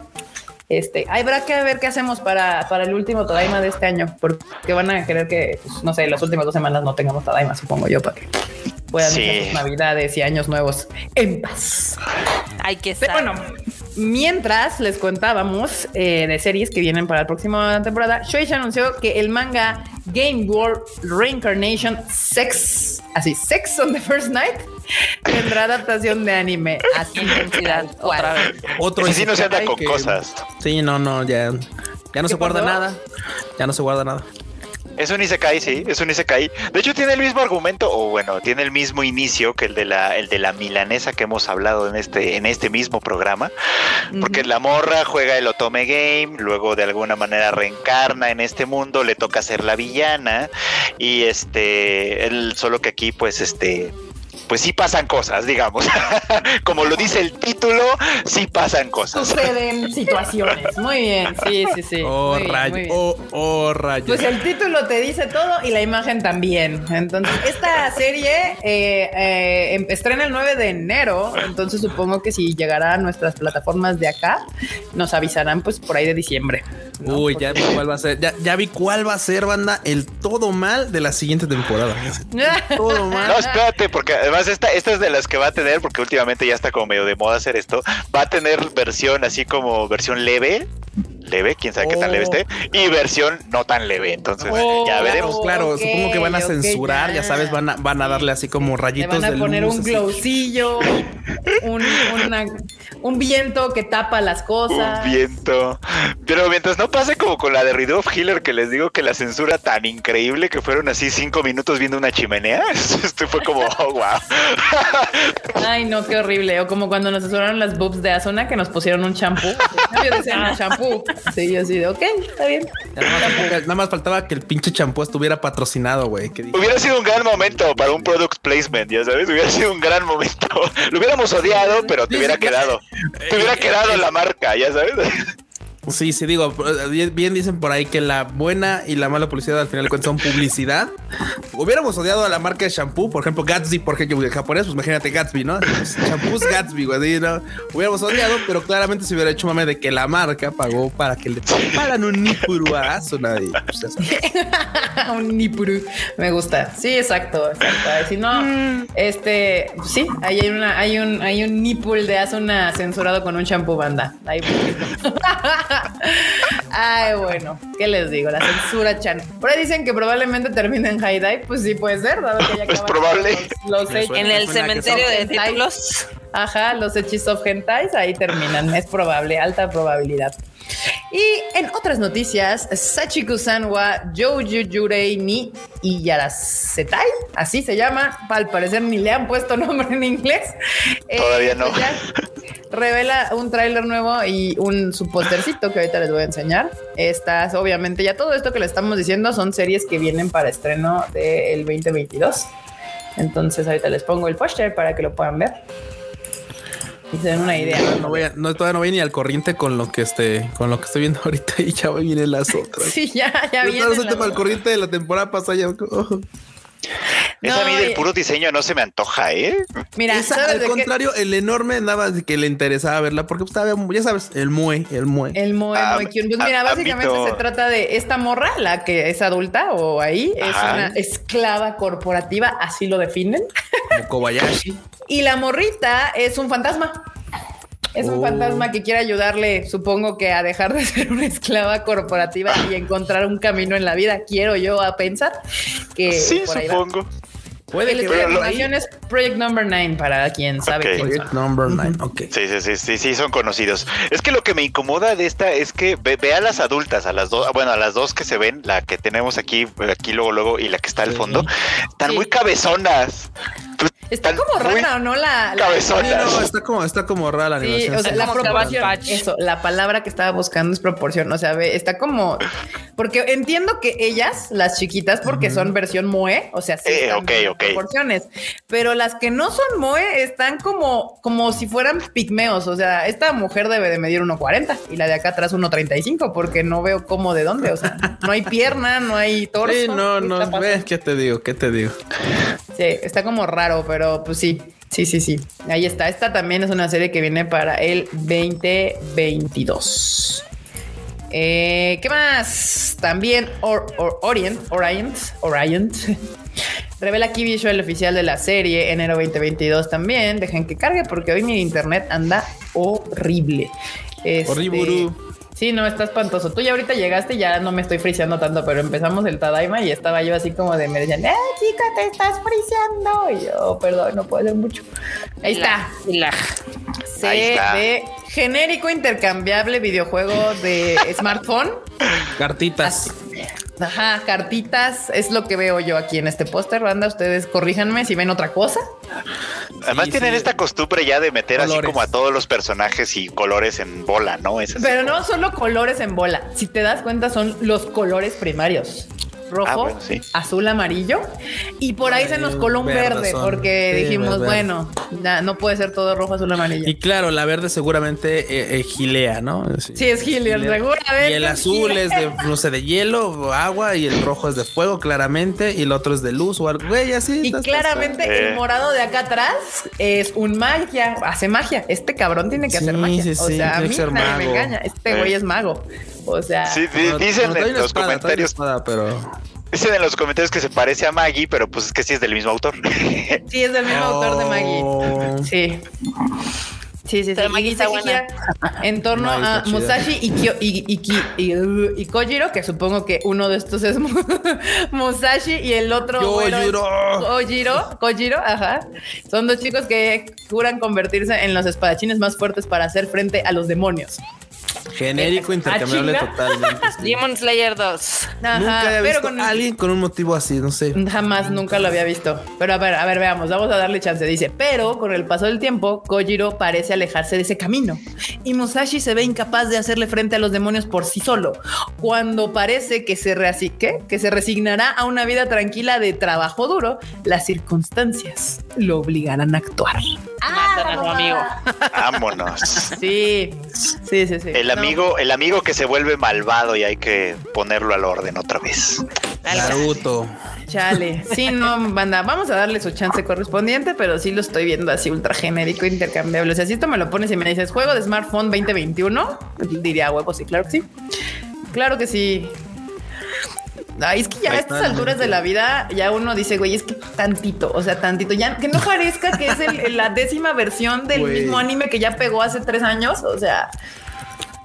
[SPEAKER 1] Este, habrá que ver qué hacemos para, para el último Tadaima de este año, porque van a querer que, pues, no sé, las últimas dos semanas no tengamos Tadaima, supongo yo, para que puedan sí. sus navidades y años nuevos en paz.
[SPEAKER 2] Hay que ser.
[SPEAKER 1] Bueno, mientras les contábamos eh, de series que vienen para la próxima temporada, Shueisha anunció que el manga Game World Reincarnation Sex, así, Sex on the First Night, tendrá adaptación de anime. Así intensidad.
[SPEAKER 2] Otra vez.
[SPEAKER 3] Otro. Sí, no se anda con cosas.
[SPEAKER 4] Sí, no, no, ya, ya no se guarda nada. Ya no se guarda nada.
[SPEAKER 3] Es un Isekai, sí, es un Isekai. De hecho, tiene el mismo argumento, o bueno, tiene el mismo inicio que el de la, el de la milanesa que hemos hablado en este, en este mismo programa. Porque la morra juega el Otome Game, luego de alguna manera reencarna en este mundo, le toca ser la villana. Y este, él, solo que aquí, pues, este pues sí pasan cosas, digamos. Como lo dice el título, sí pasan cosas.
[SPEAKER 1] Suceden situaciones. Muy bien, sí, sí, sí.
[SPEAKER 4] Oh, rayo, oh, oh, rayo.
[SPEAKER 1] Pues el título te dice todo y la imagen también. Entonces, esta serie eh, eh, em, estrena el 9 de enero, entonces supongo que si llegará a nuestras plataformas de acá, nos avisarán pues por ahí de diciembre.
[SPEAKER 4] Uy, ya vi cuál va a ser, ya, vi cuál va a ser, banda, el todo mal de la siguiente temporada.
[SPEAKER 3] todo mal. No, espérate, porque además esta, esta es de las que va a tener, porque últimamente ya está como medio de moda hacer esto, va a tener versión así como versión leve, leve, quién sabe qué tan leve esté, y versión no tan leve. Entonces, oh, ya veremos.
[SPEAKER 4] Claro, supongo que van a censurar, ya. sabes, van a, van a darle así como rayitos.
[SPEAKER 1] van a poner un glowcillo, un, un, viento que tapa las cosas.
[SPEAKER 3] Un viento. Pero mientras no pase como con la de Ridolf Hiller, que les digo que la censura tan increíble que fueron así cinco minutos viendo una chimenea. Esto fue como, oh, wow.
[SPEAKER 1] Ay, no, qué horrible. O como cuando nos censuraron las boobs de Azona que nos pusieron un champú. Yo decía un champú. Sí, así de, ok, está bien.
[SPEAKER 4] Nada más, faltaba que el pinche champú estuviera patrocinado, güey.
[SPEAKER 3] Hubiera sido un gran momento para un product placement, ya sabes, hubiera sido un gran momento. Lo hubiéramos odiado, pero te hubiera quedado. Te hubiera quedado la marca, ya sabes.
[SPEAKER 4] Sí, sí, digo, bien, dicen por ahí que la buena y la mala publicidad al final de cuentas son publicidad. Hubiéramos odiado a la marca de shampoo, por ejemplo, Gatsby, porque yo japonés, pues imagínate Gatsby, ¿no? Shampoos Gatsby, güey, ¿no? Hubiéramos odiado, pero claramente se hubiera hecho mame de que la marca pagó para que le pagan un nipuru a nadie. Pues,
[SPEAKER 1] un nipuru, me gusta. Sí, exacto, exacto. Si no, mm. este, sí, ahí hay una, hay un, hay un nipul de Asuna censurado con un shampoo banda. Ahí Ay, bueno, ¿qué les digo? La censura chan. Por ahí dicen que probablemente termine en High Dive. Pues sí, puede ser, dado que ya
[SPEAKER 3] Es probable.
[SPEAKER 2] en el cementerio de títulos.
[SPEAKER 1] Ajá, los hechizos of hentais ahí terminan. Es probable, alta probabilidad. Y en otras noticias, Sachiku Sanwa, Joju Yurei ni Iyarasetai, así se llama, al parecer ni le han puesto nombre en inglés.
[SPEAKER 3] Todavía eh, no. Pues
[SPEAKER 1] revela un tráiler nuevo y un su postercito que ahorita les voy a enseñar. Estas, obviamente, ya todo esto que le estamos diciendo son series que vienen para estreno del 2022. Entonces ahorita les pongo el póster para que lo puedan ver y se den una idea.
[SPEAKER 4] No voy a, no, todavía no voy ni al corriente con lo que esté, con lo que estoy viendo ahorita y ya vienen las otras.
[SPEAKER 1] Sí, ya, ya viene.
[SPEAKER 4] No al corriente de la temporada pasada ya.
[SPEAKER 3] Esa a mí del puro diseño no se me antoja, ¿eh?
[SPEAKER 4] Mira, al contrario, el enorme nada más que le interesaba verla porque estaba, ya sabes, el mue, el mue.
[SPEAKER 1] El mue, ah, Pues mira, básicamente se trata de esta morra, la que es adulta o ahí, es una esclava corporativa, así lo definen.
[SPEAKER 4] Como Kobayashi.
[SPEAKER 1] y la morrita es un fantasma. Es un fantasma que quiere ayudarle, supongo que a dejar de ser una esclava corporativa y encontrar un camino en la vida. Quiero yo a pensar que.
[SPEAKER 3] Sí, supongo.
[SPEAKER 1] Puede que la es Project Number 9 para quien sabe
[SPEAKER 4] Project Number 9. Okay.
[SPEAKER 3] Sí, sí, sí, sí, sí, son conocidos. Es que lo que me incomoda de esta es que ve, a las adultas, a las dos, bueno, a las dos que se ven, la que tenemos aquí, aquí luego, luego, y la que está al fondo, están muy cabezonas.
[SPEAKER 1] Está como rara, ¿no? La, la
[SPEAKER 3] no,
[SPEAKER 4] está como, está como rara la animación.
[SPEAKER 1] o sea, la proporción. Eso, la palabra que estaba buscando es proporción. O sea, ve, está como. Porque entiendo que ellas, las chiquitas, porque son versión Moe, o sea, sí.
[SPEAKER 3] Eh, ok, ok.
[SPEAKER 1] Proporciones. Pero las que no son Moe están como, como si fueran pigmeos. O sea, esta mujer debe de medir 1.40 y la de acá atrás 1.35, porque no veo cómo de dónde. O sea, no hay pierna, no hay torso. Sí,
[SPEAKER 4] no, no. Ves, ¿qué te digo? ¿Qué te digo?
[SPEAKER 1] Sí, está como raro, pero pues sí, sí, sí, sí. Ahí está. Esta también es una serie que viene para el 2022. Eh, ¿Qué más? También Orient, Orient, Orient. Revela aquí visual oficial de la serie, enero 2022 también. Dejen que cargue porque hoy mi internet anda horrible. Este, Sí, no, está espantoso. Tú ya ahorita llegaste, ya no me estoy friseando tanto, pero empezamos el Tadaima y estaba yo así como de me decían, ¡eh, chica, te estás friseando! Y yo, perdón, no puedo hacer mucho. Ahí está. La. Se ve genérico intercambiable videojuego de smartphone.
[SPEAKER 4] Cartitas.
[SPEAKER 1] Ajá, cartitas es lo que veo yo aquí en este póster. Banda, ustedes corríjanme si ven otra cosa.
[SPEAKER 3] Además tienen esta costumbre ya de meter así como a todos los personajes y colores en bola, ¿no?
[SPEAKER 1] Pero no solo colores en bola. Si te das cuenta, son los colores primarios. Rojo, ah, azul, amarillo. Y por ahí se nos coló un verde, porque dijimos, bueno, no puede ser todo rojo, azul, amarillo.
[SPEAKER 4] Y claro, la verde seguramente eh, eh, gilea, ¿no?
[SPEAKER 1] Sí, es gilea, seguramente.
[SPEAKER 4] Y el azul es de, no sé, de hielo agua, y el rojo es de fuego, claramente, y el otro es de luz o algo, güey, así.
[SPEAKER 1] Y claramente el morado de acá atrás es un magia, hace magia. Este cabrón tiene que hacer magia. o sea, a mí nadie me engaña. Este güey es mago. O sea,
[SPEAKER 3] sí, dicen en los comentarios. pero... Dicen en los comentarios que se parece a Maggie, pero pues es que sí es del mismo autor.
[SPEAKER 1] Sí, es del mismo autor de Maggie. Oh. Sí. Sí, sí, sí. Maggie está buena. En torno a Musashi y, y, y, y, Kojiro, que supongo que uno de estos es Musashi y el otro.
[SPEAKER 4] Kojiro.
[SPEAKER 1] Kojiro. Kojiro, ajá. Son dos chicos que juran convertirse en los espadachines más fuertes para hacer frente a los demonios.
[SPEAKER 4] Genérico, ah, intercambiable totalmente.
[SPEAKER 2] Demon Slayer 2.
[SPEAKER 4] nunca había visto con... alguien con un motivo así, no sé.
[SPEAKER 1] Jamás, nunca lo había visto. Pero a ver, a ver, veamos, vamos a darle chance. Dice, pero con el paso del tiempo, Kojiro parece alejarse de ese camino. Y Musashi se ve incapaz de hacerle frente a los demonios por sí solo. Cuando parece que se, que se resignará a una vida tranquila de trabajo duro, las circunstancias lo obligarán a actuar.
[SPEAKER 2] Ah, amigo.
[SPEAKER 3] Vámonos.
[SPEAKER 1] Sí, sí, sí, sí.
[SPEAKER 3] El amigo, el amigo que se vuelve malvado y hay que ponerlo al orden otra vez.
[SPEAKER 4] Naruto.
[SPEAKER 1] Chale. Sí, no, banda, vamos a darle su chance correspondiente, pero sí lo estoy viendo así ultra genérico, intercambiable. O sea, si esto me lo pones y me dices juego de smartphone 2021, diría huevo, sí, claro que sí. Claro que sí. Ay, es que ya a estas alturas de la vida ya uno dice, güey, es que tantito, o sea, tantito, ya que no parezca que es la décima versión del mismo anime que ya pegó hace tres años, o sea,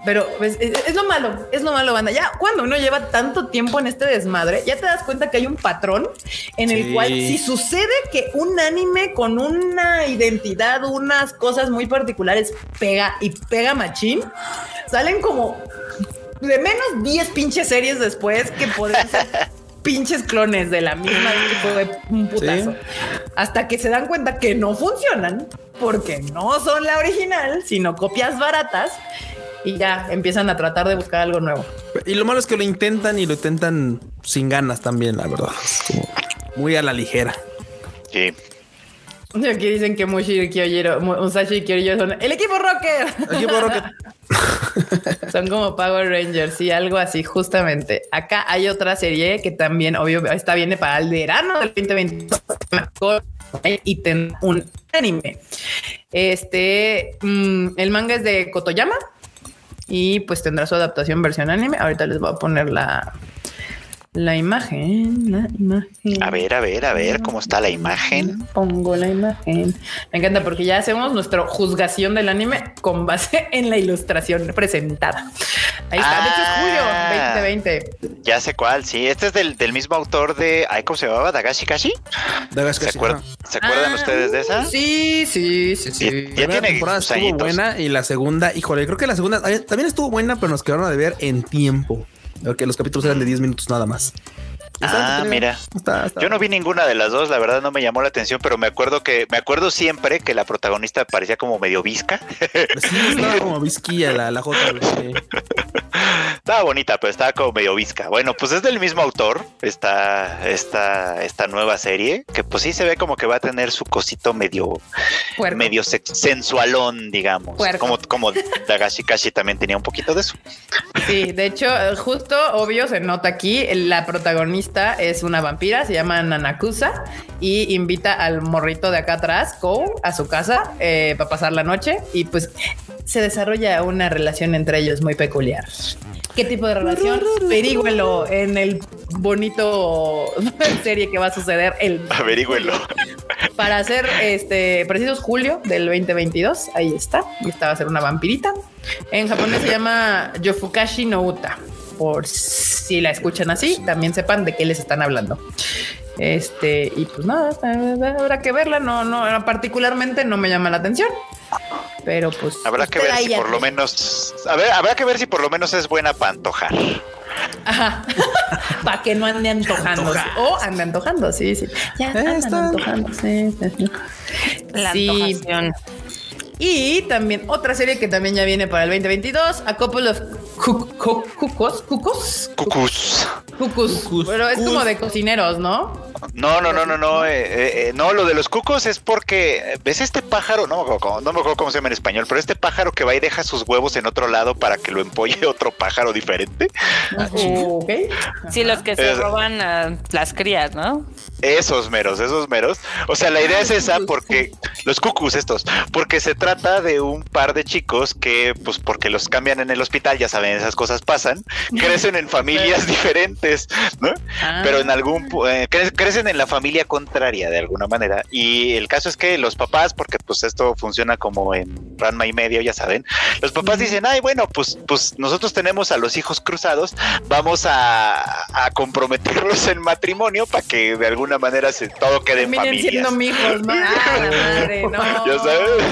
[SPEAKER 1] pero pues, es, lo malo, es lo malo, banda. Ya cuando uno lleva tanto tiempo en este desmadre, ya te das cuenta que hay un patrón en el cual si sucede que un anime con una identidad, unas cosas muy particulares pega y pega machín, salen como de menos 10 pinches series después que pueden ser pinches clones de la misma tipo de un putazo. Hasta que se dan cuenta que no funcionan porque no son la original, sino copias baratas y ya empiezan a tratar de buscar algo nuevo.
[SPEAKER 4] Y lo malo es que lo intentan y lo intentan sin ganas también, la verdad. muy a la ligera.
[SPEAKER 3] Sí.
[SPEAKER 1] Aquí dicen que Mushi y Kyojiro, Musashi y Kyojiro son el equipo Rocker. El equipo Rocket. son como Power Rangers y algo así, justamente. Acá hay otra serie que también, obvio, está viene para el verano del 2022 y ten un anime. Este, mm, el manga es de Kotoyama y pues tendrá su adaptación versión anime. Ahorita les voy a poner la, la imagen, la imagen.
[SPEAKER 3] A ver, a ver, a ver cómo está la imagen.
[SPEAKER 1] Pongo la imagen. Me encanta porque ya hacemos nuestra juzgación del anime con base en la ilustración presentada. Ahí está, de hecho es julio 2020.
[SPEAKER 3] Ah, ya sé cuál, sí. Este es del, mismo autor de. ¿Cómo se llamaba? ¿Dagashi Kashi?
[SPEAKER 4] Dagashi
[SPEAKER 3] ¿Se, acuerdan, ¿Se acuerdan ah, ustedes de esa?
[SPEAKER 1] Sí, sí, sí, sí.
[SPEAKER 4] Ya, tiene temporada estuvo buena y la segunda, híjole, creo que la segunda también estuvo buena, pero nos quedaron a deber en tiempo. Porque los capítulos eran de 10 minutos nada más.
[SPEAKER 3] Ah, mira. Yo no vi ninguna de las dos, la verdad no me llamó la atención, pero me acuerdo que me acuerdo siempre que la protagonista parecía como medio visca.
[SPEAKER 4] Sí, estaba como visquilla la, la J.
[SPEAKER 3] Estaba bonita, pero estaba como medio visca. Bueno, pues es del mismo autor esta, esta, esta nueva serie, que pues sí se ve como que va a tener su cosito medio, medio sensualón, digamos. Como, como Dagashi Kashi también tenía un poquito de eso.
[SPEAKER 1] Sí, de hecho, justo obvio se nota aquí la protagonista es una vampira, se llama Nanakusa y invita al morrito de acá atrás, Kou, a su casa eh, para pasar la noche y pues se desarrolla una relación entre ellos muy peculiar. ¿Qué tipo de relación? Averígüelo en el bonito serie que va a suceder el
[SPEAKER 3] Averígüelo.
[SPEAKER 1] Para hacer este precisos julio del 2022, ahí está. Y esta va a ser una vampirita. En japonés se llama Yofukashi no Uta por si la escuchan así, también sepan de qué les están hablando. Este, y pues nada, habrá que verla. No, no, particularmente no me llama la atención. Pero pues.
[SPEAKER 3] Habrá que ver si por lo menos. A ver, habrá que ver si por lo menos es buena para antojar.
[SPEAKER 1] Ajá. para que no ande antojando. O ande antojando, sí, sí. Ya están antojando, sí,
[SPEAKER 2] La antojación.
[SPEAKER 1] Y también otra serie que también ya viene para el 2022, A Couple of Cucos.
[SPEAKER 3] Cucos. Cucus.
[SPEAKER 1] Cucus. Pero es como de cocineros, ¿no?
[SPEAKER 3] No, no, no, no, no. Eh, eh, eh, no, lo de los cucos es porque ves este pájaro, no, no me acuerdo cómo se llama en español, pero este pájaro que va y deja sus huevos en otro lado para que lo empolle otro pájaro diferente.
[SPEAKER 2] Ah, sí, los que se roban a las crías, ¿no?
[SPEAKER 3] Esos meros, esos meros. O sea, la idea es esa porque los cucus estos, porque se trata de un par de chicos que, pues, porque los cambian en el hospital, ya saben, esas cosas pasan, crecen en familias diferentes, ¿no? Ah. Pero en algún eh, crecen en la familia contraria de alguna manera. Y el caso es que los papás, porque pues esto funciona como en Ranma y medio, ya saben, los papás dicen, ay, bueno, pues, pues nosotros tenemos a los hijos cruzados, vamos a, a comprometerlos en matrimonio para que de alguna alguna manera se, todo quede en familia.
[SPEAKER 1] siendo mijos, ¿no? Ah, madre, no.
[SPEAKER 3] Ya sabes.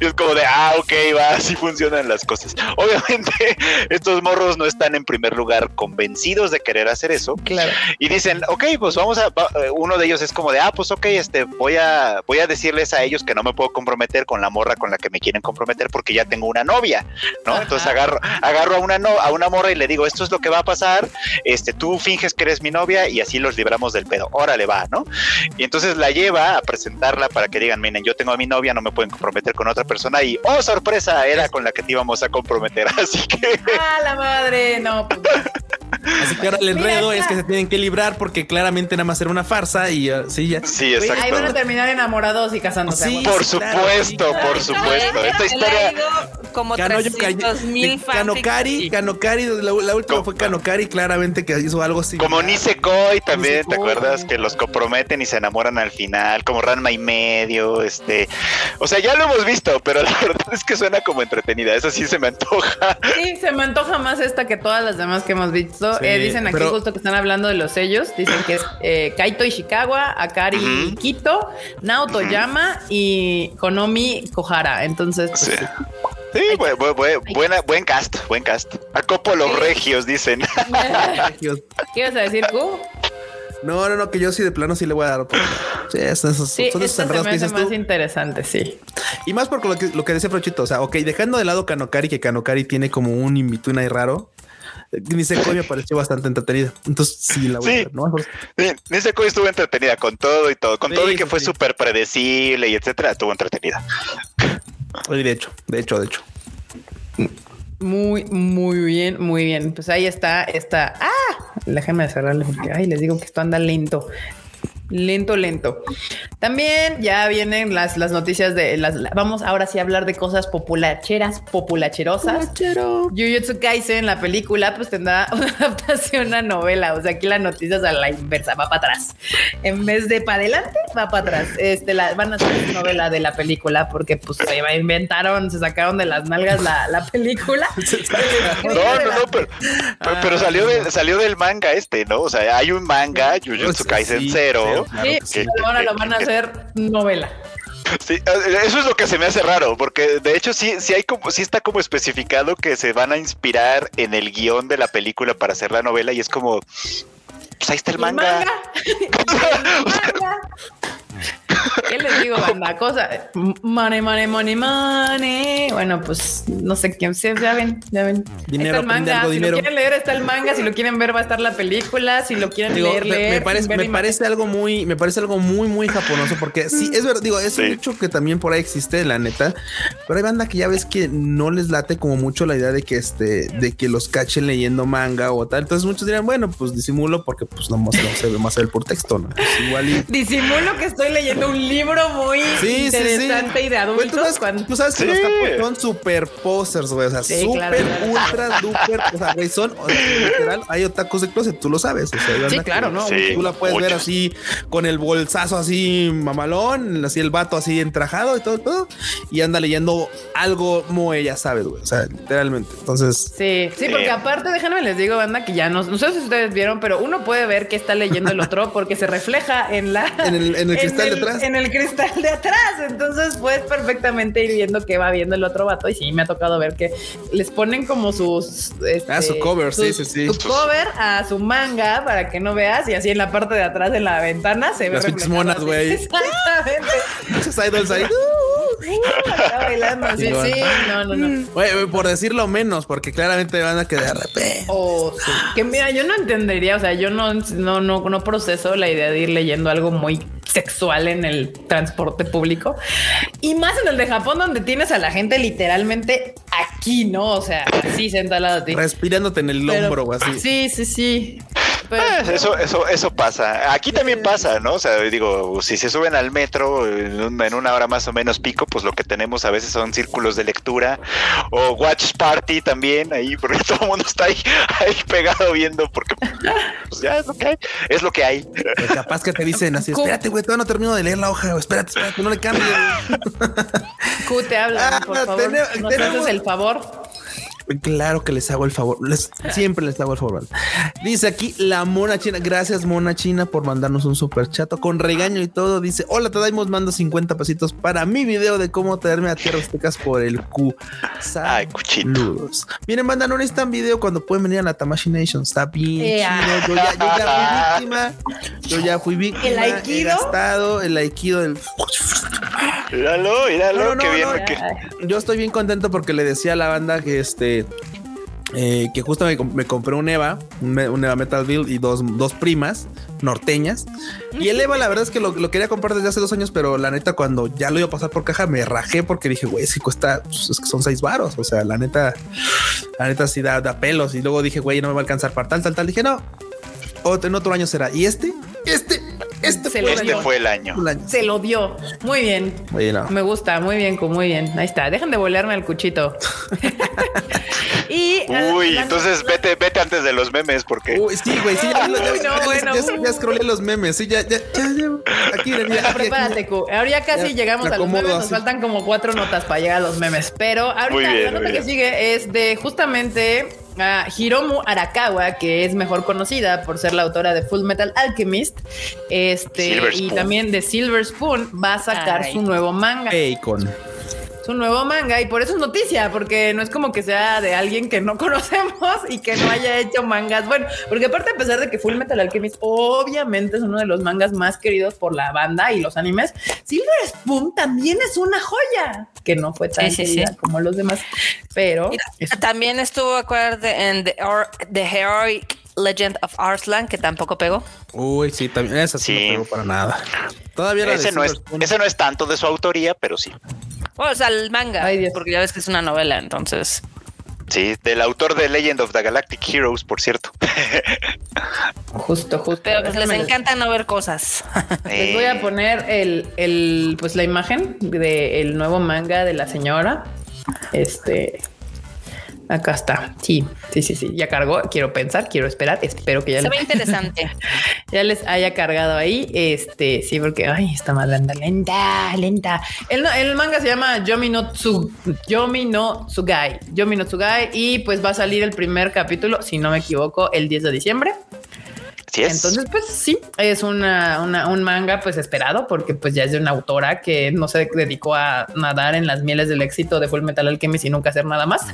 [SPEAKER 3] Y es como de, ah, ok, va, así funcionan las cosas. Obviamente, estos morros no están en primer lugar convencidos de querer hacer eso.
[SPEAKER 1] Claro.
[SPEAKER 3] Y dicen, ok, pues vamos a, uno de ellos es como de, ah, pues ok, este, voy a, voy a decirles a ellos que no me puedo comprometer con la morra con la que me quieren comprometer porque ya tengo una novia, ¿no? Entonces agarro, agarro a una no, a una morra y le digo, esto es lo que va a pasar, este, tú finges que eres mi novia y así los libramos del pedo órale va, ¿no? Y entonces la lleva a presentarla para que digan, miren, yo tengo a mi novia, no me pueden comprometer con otra persona y, oh, sorpresa, era con la que te íbamos a comprometer, así que...
[SPEAKER 1] Ah, la madre, no. Pues
[SPEAKER 4] así que ahora el enredo es que se tienen que librar porque claramente nada más era una farsa y uh, sí, ya.
[SPEAKER 3] Sí, exacto.
[SPEAKER 1] Ahí van a terminar enamorados y casándose.
[SPEAKER 3] Sí, por supuesto, por supuesto. Esta historia...
[SPEAKER 2] Como 300 mil
[SPEAKER 4] Kanokari, Kanokari, la, la última fue Kanokari, claramente que hizo algo así.
[SPEAKER 3] Como Nisekoi también, ¿te acuerdas? Que los comprometen y se enamoran al final, como Ranma y medio, este, o sea, ya lo hemos visto, pero la verdad es que suena como entretenida, eso sí se me antoja.
[SPEAKER 1] Sí, se me antoja más esta que todas las demás que hemos visto. Eh, dicen aquí justo que están hablando de los sellos, dicen que es eh, Kaito Ishikawa, Akari Kito, Naoto Yama y Konomi Kohara, entonces... Pues,
[SPEAKER 3] sí. buena, buen cast, buen cast. Acopo los regios, dicen.
[SPEAKER 1] ¿Qué ibas a decir, Q?
[SPEAKER 4] No, no, no, que yo sí de plano sí le voy a dar. Sí, esos,
[SPEAKER 1] sí, son esos enredos que dices más interesante, sí.
[SPEAKER 4] Y más porque lo que, lo que decía Frochito, o sea, ok, dejando de lado Kanokari, que Kanokari tiene como un in ahí raro. Nisekoi me pareció bastante entretenida. Entonces sí la voy a ver, ¿no?
[SPEAKER 3] Sí, Nisekoi estuvo entretenida con todo y todo, con todo y que fue súper predecible y etcétera, estuvo entretenida.
[SPEAKER 4] De hecho, de hecho, de hecho.
[SPEAKER 1] Muy, muy bien, muy bien. Pues ahí está, está. ¡Ah! Déjenme cerrarle porque, ay, les digo que esto anda lento. Lento, lento. También ya vienen las, las noticias de las. Vamos ahora sí a hablar de cosas populacheras, populacherosas. Populachero. Jujutsu Kaisen, la película, pues tendrá una adaptación a novela. O sea, aquí la noticia es a la inversa, va para atrás. En vez de para adelante, va para atrás. Este, la, van a hacer novela de la película porque, pues, se inventaron, se sacaron de las nalgas la, la película.
[SPEAKER 3] no, no, no, pero, pero, salió, de, salió del manga este, ¿no? O sea, hay un manga, Jujutsu Kaisen 0
[SPEAKER 1] sí, ahora lo van a hacer novela.
[SPEAKER 3] Sí, eso es lo que se me hace raro, porque de hecho sí, sí hay como, sí está como especificado que se van a inspirar en el guion de la película para hacer la novela y es como, pues ahí está el manga.
[SPEAKER 1] ¿Qué les digo, banda? Cosa, money, money, money, money. Bueno, pues no sé quién se ya ven, ya ven. está el manga. si lo quieren leer, está el manga. Si lo quieren ver, va a estar la película. Si lo quieren leer, leer,
[SPEAKER 4] Me parece, me parece algo muy, me parece algo muy, muy japonoso. Porque sí, es verdad, digo, es un hecho que también por ahí existe, la neta. Pero hay banda que ya ves que no les late como mucho la idea de que este, de que los cachen leyendo manga o tal. Entonces muchos dirán, bueno, pues disimulo porque pues no, no se ve más el por texto, ¿no? Pues igual y...
[SPEAKER 1] Disimulo que estoy leyendo un libro muy interesante y de adultos.
[SPEAKER 4] Tú sabes, tú sabes que los capos son super posers, güey. O sea, super, ultra, duper. O sea, güey, son literal. Hay otakus de closet, tú lo sabes. O sea,
[SPEAKER 1] sí, claro, ¿no?
[SPEAKER 4] Tú la puedes ver así con el bolsazo así mamalón, así el vato así entrajado y todo, todo. Y anda leyendo algo muy, ella sabes, güey. O sea, literalmente. Entonces,
[SPEAKER 1] sí, sí, porque aparte, déjenme les digo, banda, que ya no, no sé si ustedes vieron, pero uno puede ver que está leyendo el otro porque se refleja en la
[SPEAKER 4] en el, en el cristal detrás
[SPEAKER 1] en el cristal de atrás. Entonces puedes perfectamente ir viendo que va viendo el otro vato. Y sí, me ha tocado ver que les ponen como sus.
[SPEAKER 4] Este, ah, su cover, sí, sí, sí.
[SPEAKER 1] Su cover a su manga para que no veas. Y así en la parte de atrás, en la ventana, se ve.
[SPEAKER 4] Las monas, güey.
[SPEAKER 1] Exactamente.
[SPEAKER 4] Muchos idols ahí.
[SPEAKER 1] uh, bailando. Sí, sí, no, no, no.
[SPEAKER 4] por decirlo menos, porque claramente van a quedar de
[SPEAKER 1] oh, sí. Que mira, yo no entendería, o sea, yo no, no, no, no proceso la idea de ir leyendo algo muy sexual en el transporte público y más en el de Japón donde tienes a la gente literalmente aquí, ¿no? O sea, así sentada a ti.
[SPEAKER 4] Respirándote en el hombro o así.
[SPEAKER 1] Sí, sí, sí.
[SPEAKER 3] Ah, eso, eso, eso pasa. Aquí también pasa, ¿no? O sea, digo, si se suben al metro en, una hora más o menos pico, pues lo que tenemos a veces son círculos de lectura o watch party también ahí, porque todo el mundo está ahí, ahí pegado viendo, porque pues ya es lo que hay. Es lo que hay.
[SPEAKER 4] capaz que te dicen así, espérate, güey, todavía no termino de leer la hoja, espérate, espérate, no le cambies.
[SPEAKER 1] Q te habla, ah, por favor. ¿Nos el favor?
[SPEAKER 4] Claro que les hago el favor. siempre les hago el favor. Dice aquí la mona china. Gracias, mona china, por mandarnos un super chato con regaño y todo. Dice: Hola, te damos mando 50 pesitos para mi video de cómo traerme a tierras tecas por el Q.
[SPEAKER 3] Ay, cuchitos.
[SPEAKER 4] Miren, mandan un necesitan video cuando pueden venir a la Tamashi Nation. Está bien. Yo, ya, fui víctima. Yo ya fui víctima.
[SPEAKER 1] El Aikido.
[SPEAKER 4] He gastado el Aikido del.
[SPEAKER 3] Míralo, míralo, qué bien.
[SPEAKER 4] Yo estoy bien contento porque le decía a la banda que este eh, que justo me, compré un Eva, un, Eva Metal Build y dos, dos, primas norteñas. Y el Eva, la verdad es que lo, quería comprar desde hace dos años, pero la neta, cuando ya lo iba a pasar por caja, me rajé porque dije, güey, si cuesta, pues, es que son seis varos. O sea, la neta, la neta sí da, da pelos. Y luego dije, güey, no me va a alcanzar para tal, tal, tal. Dije, no, en otro año será. Y este, este, este,
[SPEAKER 3] fue, este fue, el año.
[SPEAKER 1] Se lo dio. Muy bien. Me gusta, muy bien, muy bien. Ahí está. Dejen de volarme al cuchito.
[SPEAKER 3] y Uy, entonces vete, vete antes de los memes, porque.
[SPEAKER 4] Uy, sí, güey, sí, ya, no, bueno. ya, scrollé los memes. Sí, ya, ya, ya,
[SPEAKER 1] aquí, ya, prepárate, Q. Ahora ya casi llegamos a los memes. Nos faltan como cuatro notas para llegar a los memes. Pero ahorita la nota que sigue es de justamente Hiromu Arakawa, que es mejor conocida por ser la autora de Full Metal Alchemist, este, y también de Silver Spoon, va a sacar su nuevo manga un nuevo manga y por eso es noticia, porque no es como que sea de alguien que no conocemos y que no haya hecho mangas. Bueno, porque aparte a pesar de que Full Metal Alchemist obviamente es uno de los mangas más queridos por la banda y los animes, Silver Spoon también es una joya que no fue tan como los demás, pero
[SPEAKER 2] también estuvo acuérdate en The, The Heroic Legend of Arslan, que tampoco pegó.
[SPEAKER 4] Uy, sí, también esa sí, no pegó para nada.
[SPEAKER 3] Todavía ese, no es, ese no es tanto de su autoría, pero sí.
[SPEAKER 2] O sea, el manga, porque ya ves que es una novela, entonces.
[SPEAKER 3] Sí, del autor de Legend of the Galactic Heroes, por cierto.
[SPEAKER 1] justo, justo.
[SPEAKER 2] Pero pues les encanta no ver cosas.
[SPEAKER 1] les voy a poner el, el, pues la imagen del nuevo manga de la señora. Este, Acá está. Sí, sí, sí, sí. Ya cargó. Quiero pensar, quiero esperar. Espero que ya
[SPEAKER 2] se ve interesante.
[SPEAKER 1] ya les haya cargado ahí. Este, sí, porque ay, está más lenta, lenta, lenta. El, el manga se llama Yomi no, Tsu, Yomi no Tsugai. Yomi no Tsugai. Y pues va a salir el primer capítulo, si no me equivoco, el 10 de diciembre. Entonces, pues sí, es una, un manga pues esperado porque pues ya es de una autora que no se dedicó a nadar en las mieles del éxito de Full Metal Alchemist y nunca hacer nada más.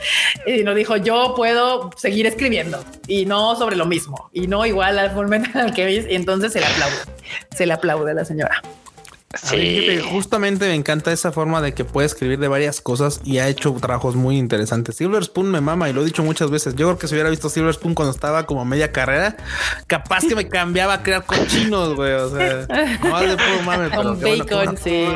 [SPEAKER 1] y no dijo, yo puedo seguir escribiendo y no sobre lo mismo y no igual al Full Metal Alchemist. Y entonces se le aplaude, se le aplaude a la señora.
[SPEAKER 4] Sí. justamente me encanta esa forma de que puede escribir de varias cosas y ha hecho trabajos muy interesantes. Silver Spoon me mama y lo he dicho muchas veces. Yo creo que si hubiera visto Silver Spoon cuando estaba como media carrera, capaz que me cambiaba a crear cochinos, güey. O sea, no de puro mame,
[SPEAKER 1] pero bacon, sí.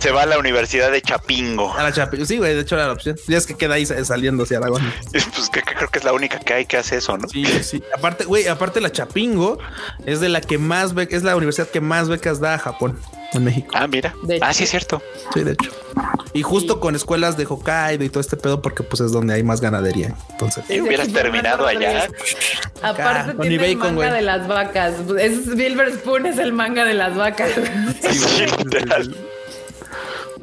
[SPEAKER 3] se, va a la Universidad de Chapingo.
[SPEAKER 4] A la Chapingo, sí, güey. De hecho, era la opción. Ya es que queda ahí saliendo hacia Aragón.
[SPEAKER 3] Pues que, creo que es la única que hay que hace eso, ¿no?
[SPEAKER 4] Sí, sí. Aparte, güey, aparte la Chapingo es de la que más es la universidad que más becas da a Japón en México.
[SPEAKER 3] Ah, mira. Ah, sí, es cierto.
[SPEAKER 4] Sí, de hecho. Y justo con escuelas de Hokkaido y todo este pedo, porque pues es donde hay más ganadería. Entonces,
[SPEAKER 3] si hubieras terminado allá.
[SPEAKER 1] Aparte, tiene el manga de las vacas. Es Silver Spoon es el manga de las vacas.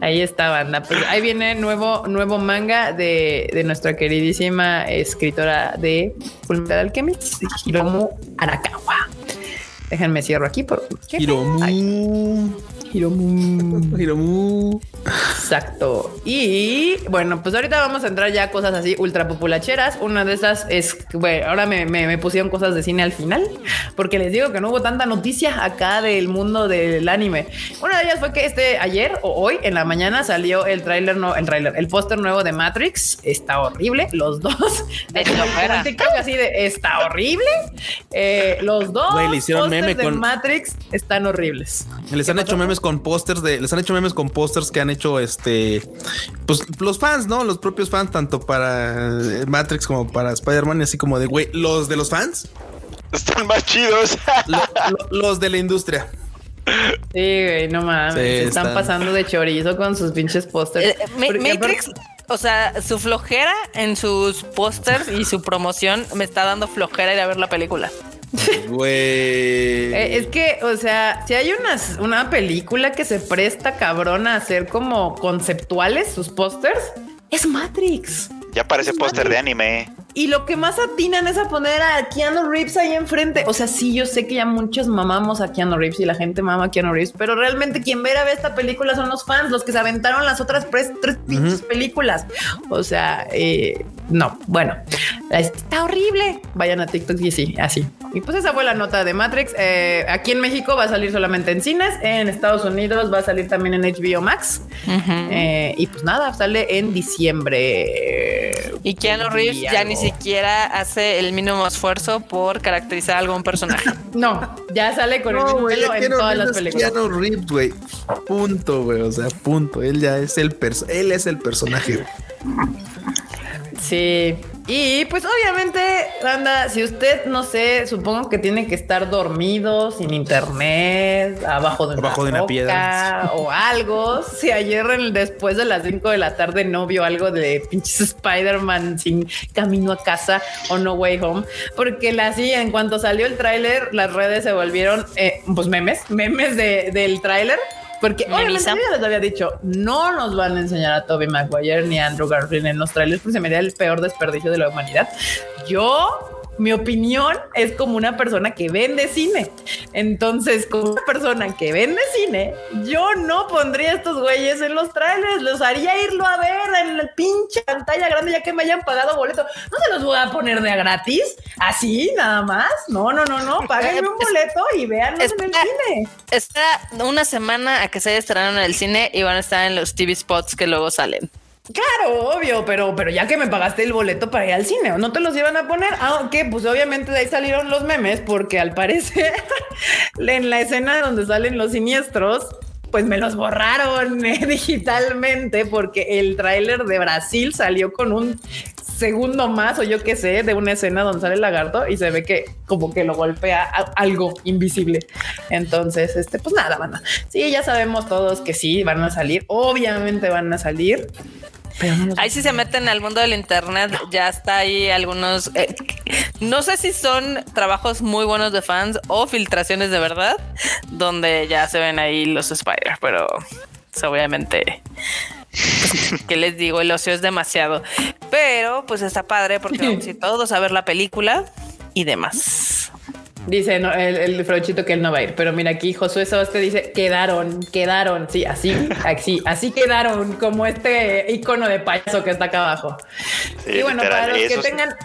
[SPEAKER 1] Ahí está, banda. Pues ahí viene nuevo, nuevo manga de, de nuestra queridísima escritora de Fullmetal Alchemist, Hiromu Arakawa. Déjenme cierro aquí por
[SPEAKER 4] Hiromu.
[SPEAKER 1] Hiromu. Hiromu. Exacto. Y bueno, pues ahorita vamos a entrar ya a cosas así ultra populacheras. Una de esas es, bueno, ahora me, me, pusieron cosas de cine al final, porque les digo que no hubo tanta noticia acá del mundo del anime. Una de ellas fue que este ayer o hoy en la mañana salió el tráiler, no, el tráiler, el póster nuevo de Matrix. Está horrible. Los dos. así de está horrible. Eh, los dos.
[SPEAKER 4] le hicieron meme
[SPEAKER 1] de Matrix están horribles.
[SPEAKER 4] Les han hecho memes con pósters de, les han hecho memes con pósters que han hecho este, pues los fans, ¿no? Los propios fans, tanto para Matrix como para Spider-Man, así como de, güey, los de los fans.
[SPEAKER 3] Están más chidos.
[SPEAKER 4] los de la industria.
[SPEAKER 1] Sí, güey, no mames. están, pasando de chorizo con sus pinches pósters. Eh,
[SPEAKER 2] Matrix, o sea, su flojera en sus pósters y su promoción me está dando flojera ir a ver la película.
[SPEAKER 4] Güey.
[SPEAKER 1] Eh, es que, o sea, si hay una, una película que se presta cabrón a hacer como conceptuales sus pósters, es Matrix.
[SPEAKER 3] Ya parece póster de anime.
[SPEAKER 1] Y lo que más atinan es a poner a Keanu Reeves ahí enfrente. O sea, sí, yo sé que ya muchos mamamos a Keanu Reeves y la gente mama a Keanu Reeves, pero realmente quien ver a ver esta película son los fans, los que se aventaron las otras tres, pinches películas. O sea, eh, no, bueno, está horrible. Vayan a TikTok y sí, así. Y pues esa fue la nota de Matrix. Eh, aquí en México va a salir solamente en cines, en Estados Unidos va a salir también en HBO Max. Eh, y pues nada, sale en diciembre.
[SPEAKER 2] Y Keanu Reeves ya ni siquiera hace el mínimo esfuerzo por caracterizar a algún personaje.
[SPEAKER 1] no, ya sale con el mismo pelo en todas las películas.
[SPEAKER 4] Keanu Reeves, güey. Punto, güey. O sea, punto. Él ya es el él es el personaje.
[SPEAKER 1] Sí, y pues obviamente, Banda, si usted, no sé, supongo que tiene que estar dormido, sin internet, abajo de,
[SPEAKER 4] abajo una, de piedra
[SPEAKER 1] o algo. Si ayer después de las 5 de la tarde no vio algo de pinches Spider-Man sin camino a casa o No Way Home, porque la sí, en cuanto salió el tráiler, las redes se volvieron eh, pues memes, memes de, del tráiler porque obviamente yo les había dicho, no nos van a enseñar a Toby Maguire ni a Andrew Garfield en los trailers, porque se me da el peor desperdicio de la humanidad. Yo mi opinión es como una persona que vende cine. Entonces, como una persona que vende cine, yo no pondría estos güeyes en los trailers, los haría irlo a ver en la pinche pantalla grande ya que me hayan pagado boleto. No se los voy a poner de a gratis, así nada más. No, no, no, no, páguenme un boleto y vean en el cine.
[SPEAKER 2] Está una semana a que se estrenado en el cine y van a estar en los TV spots que luego salen.
[SPEAKER 1] Claro, obvio, pero, pero ya que me pagaste el boleto para ir al cine, ¿no te los iban a poner? Aunque, pues obviamente de ahí salieron los memes, porque al parecer en la escena donde salen los siniestros, pues me los borraron eh, digitalmente porque el tráiler de Brasil salió con un segundo más o yo qué sé de una escena donde sale el lagarto y se ve que como que lo golpea algo invisible. Entonces, este, pues nada, van Sí, ya sabemos todos que sí van a salir. Obviamente van a salir.
[SPEAKER 2] Ahí sí se meten al mundo del internet, ya está ahí algunos, eh, no sé si son trabajos muy buenos de fans o filtraciones de verdad, donde ya se ven ahí los Spider, pero obviamente que les digo, el ocio es demasiado. Pero pues está padre porque vamos a ir todos a ver la película y demás.
[SPEAKER 1] Dice el, el Frochito que él no va a ir, pero mira aquí Josué te dice quedaron, quedaron, sí, así, así, así quedaron como este icono de payaso que está acá abajo. y bueno, para los que tengan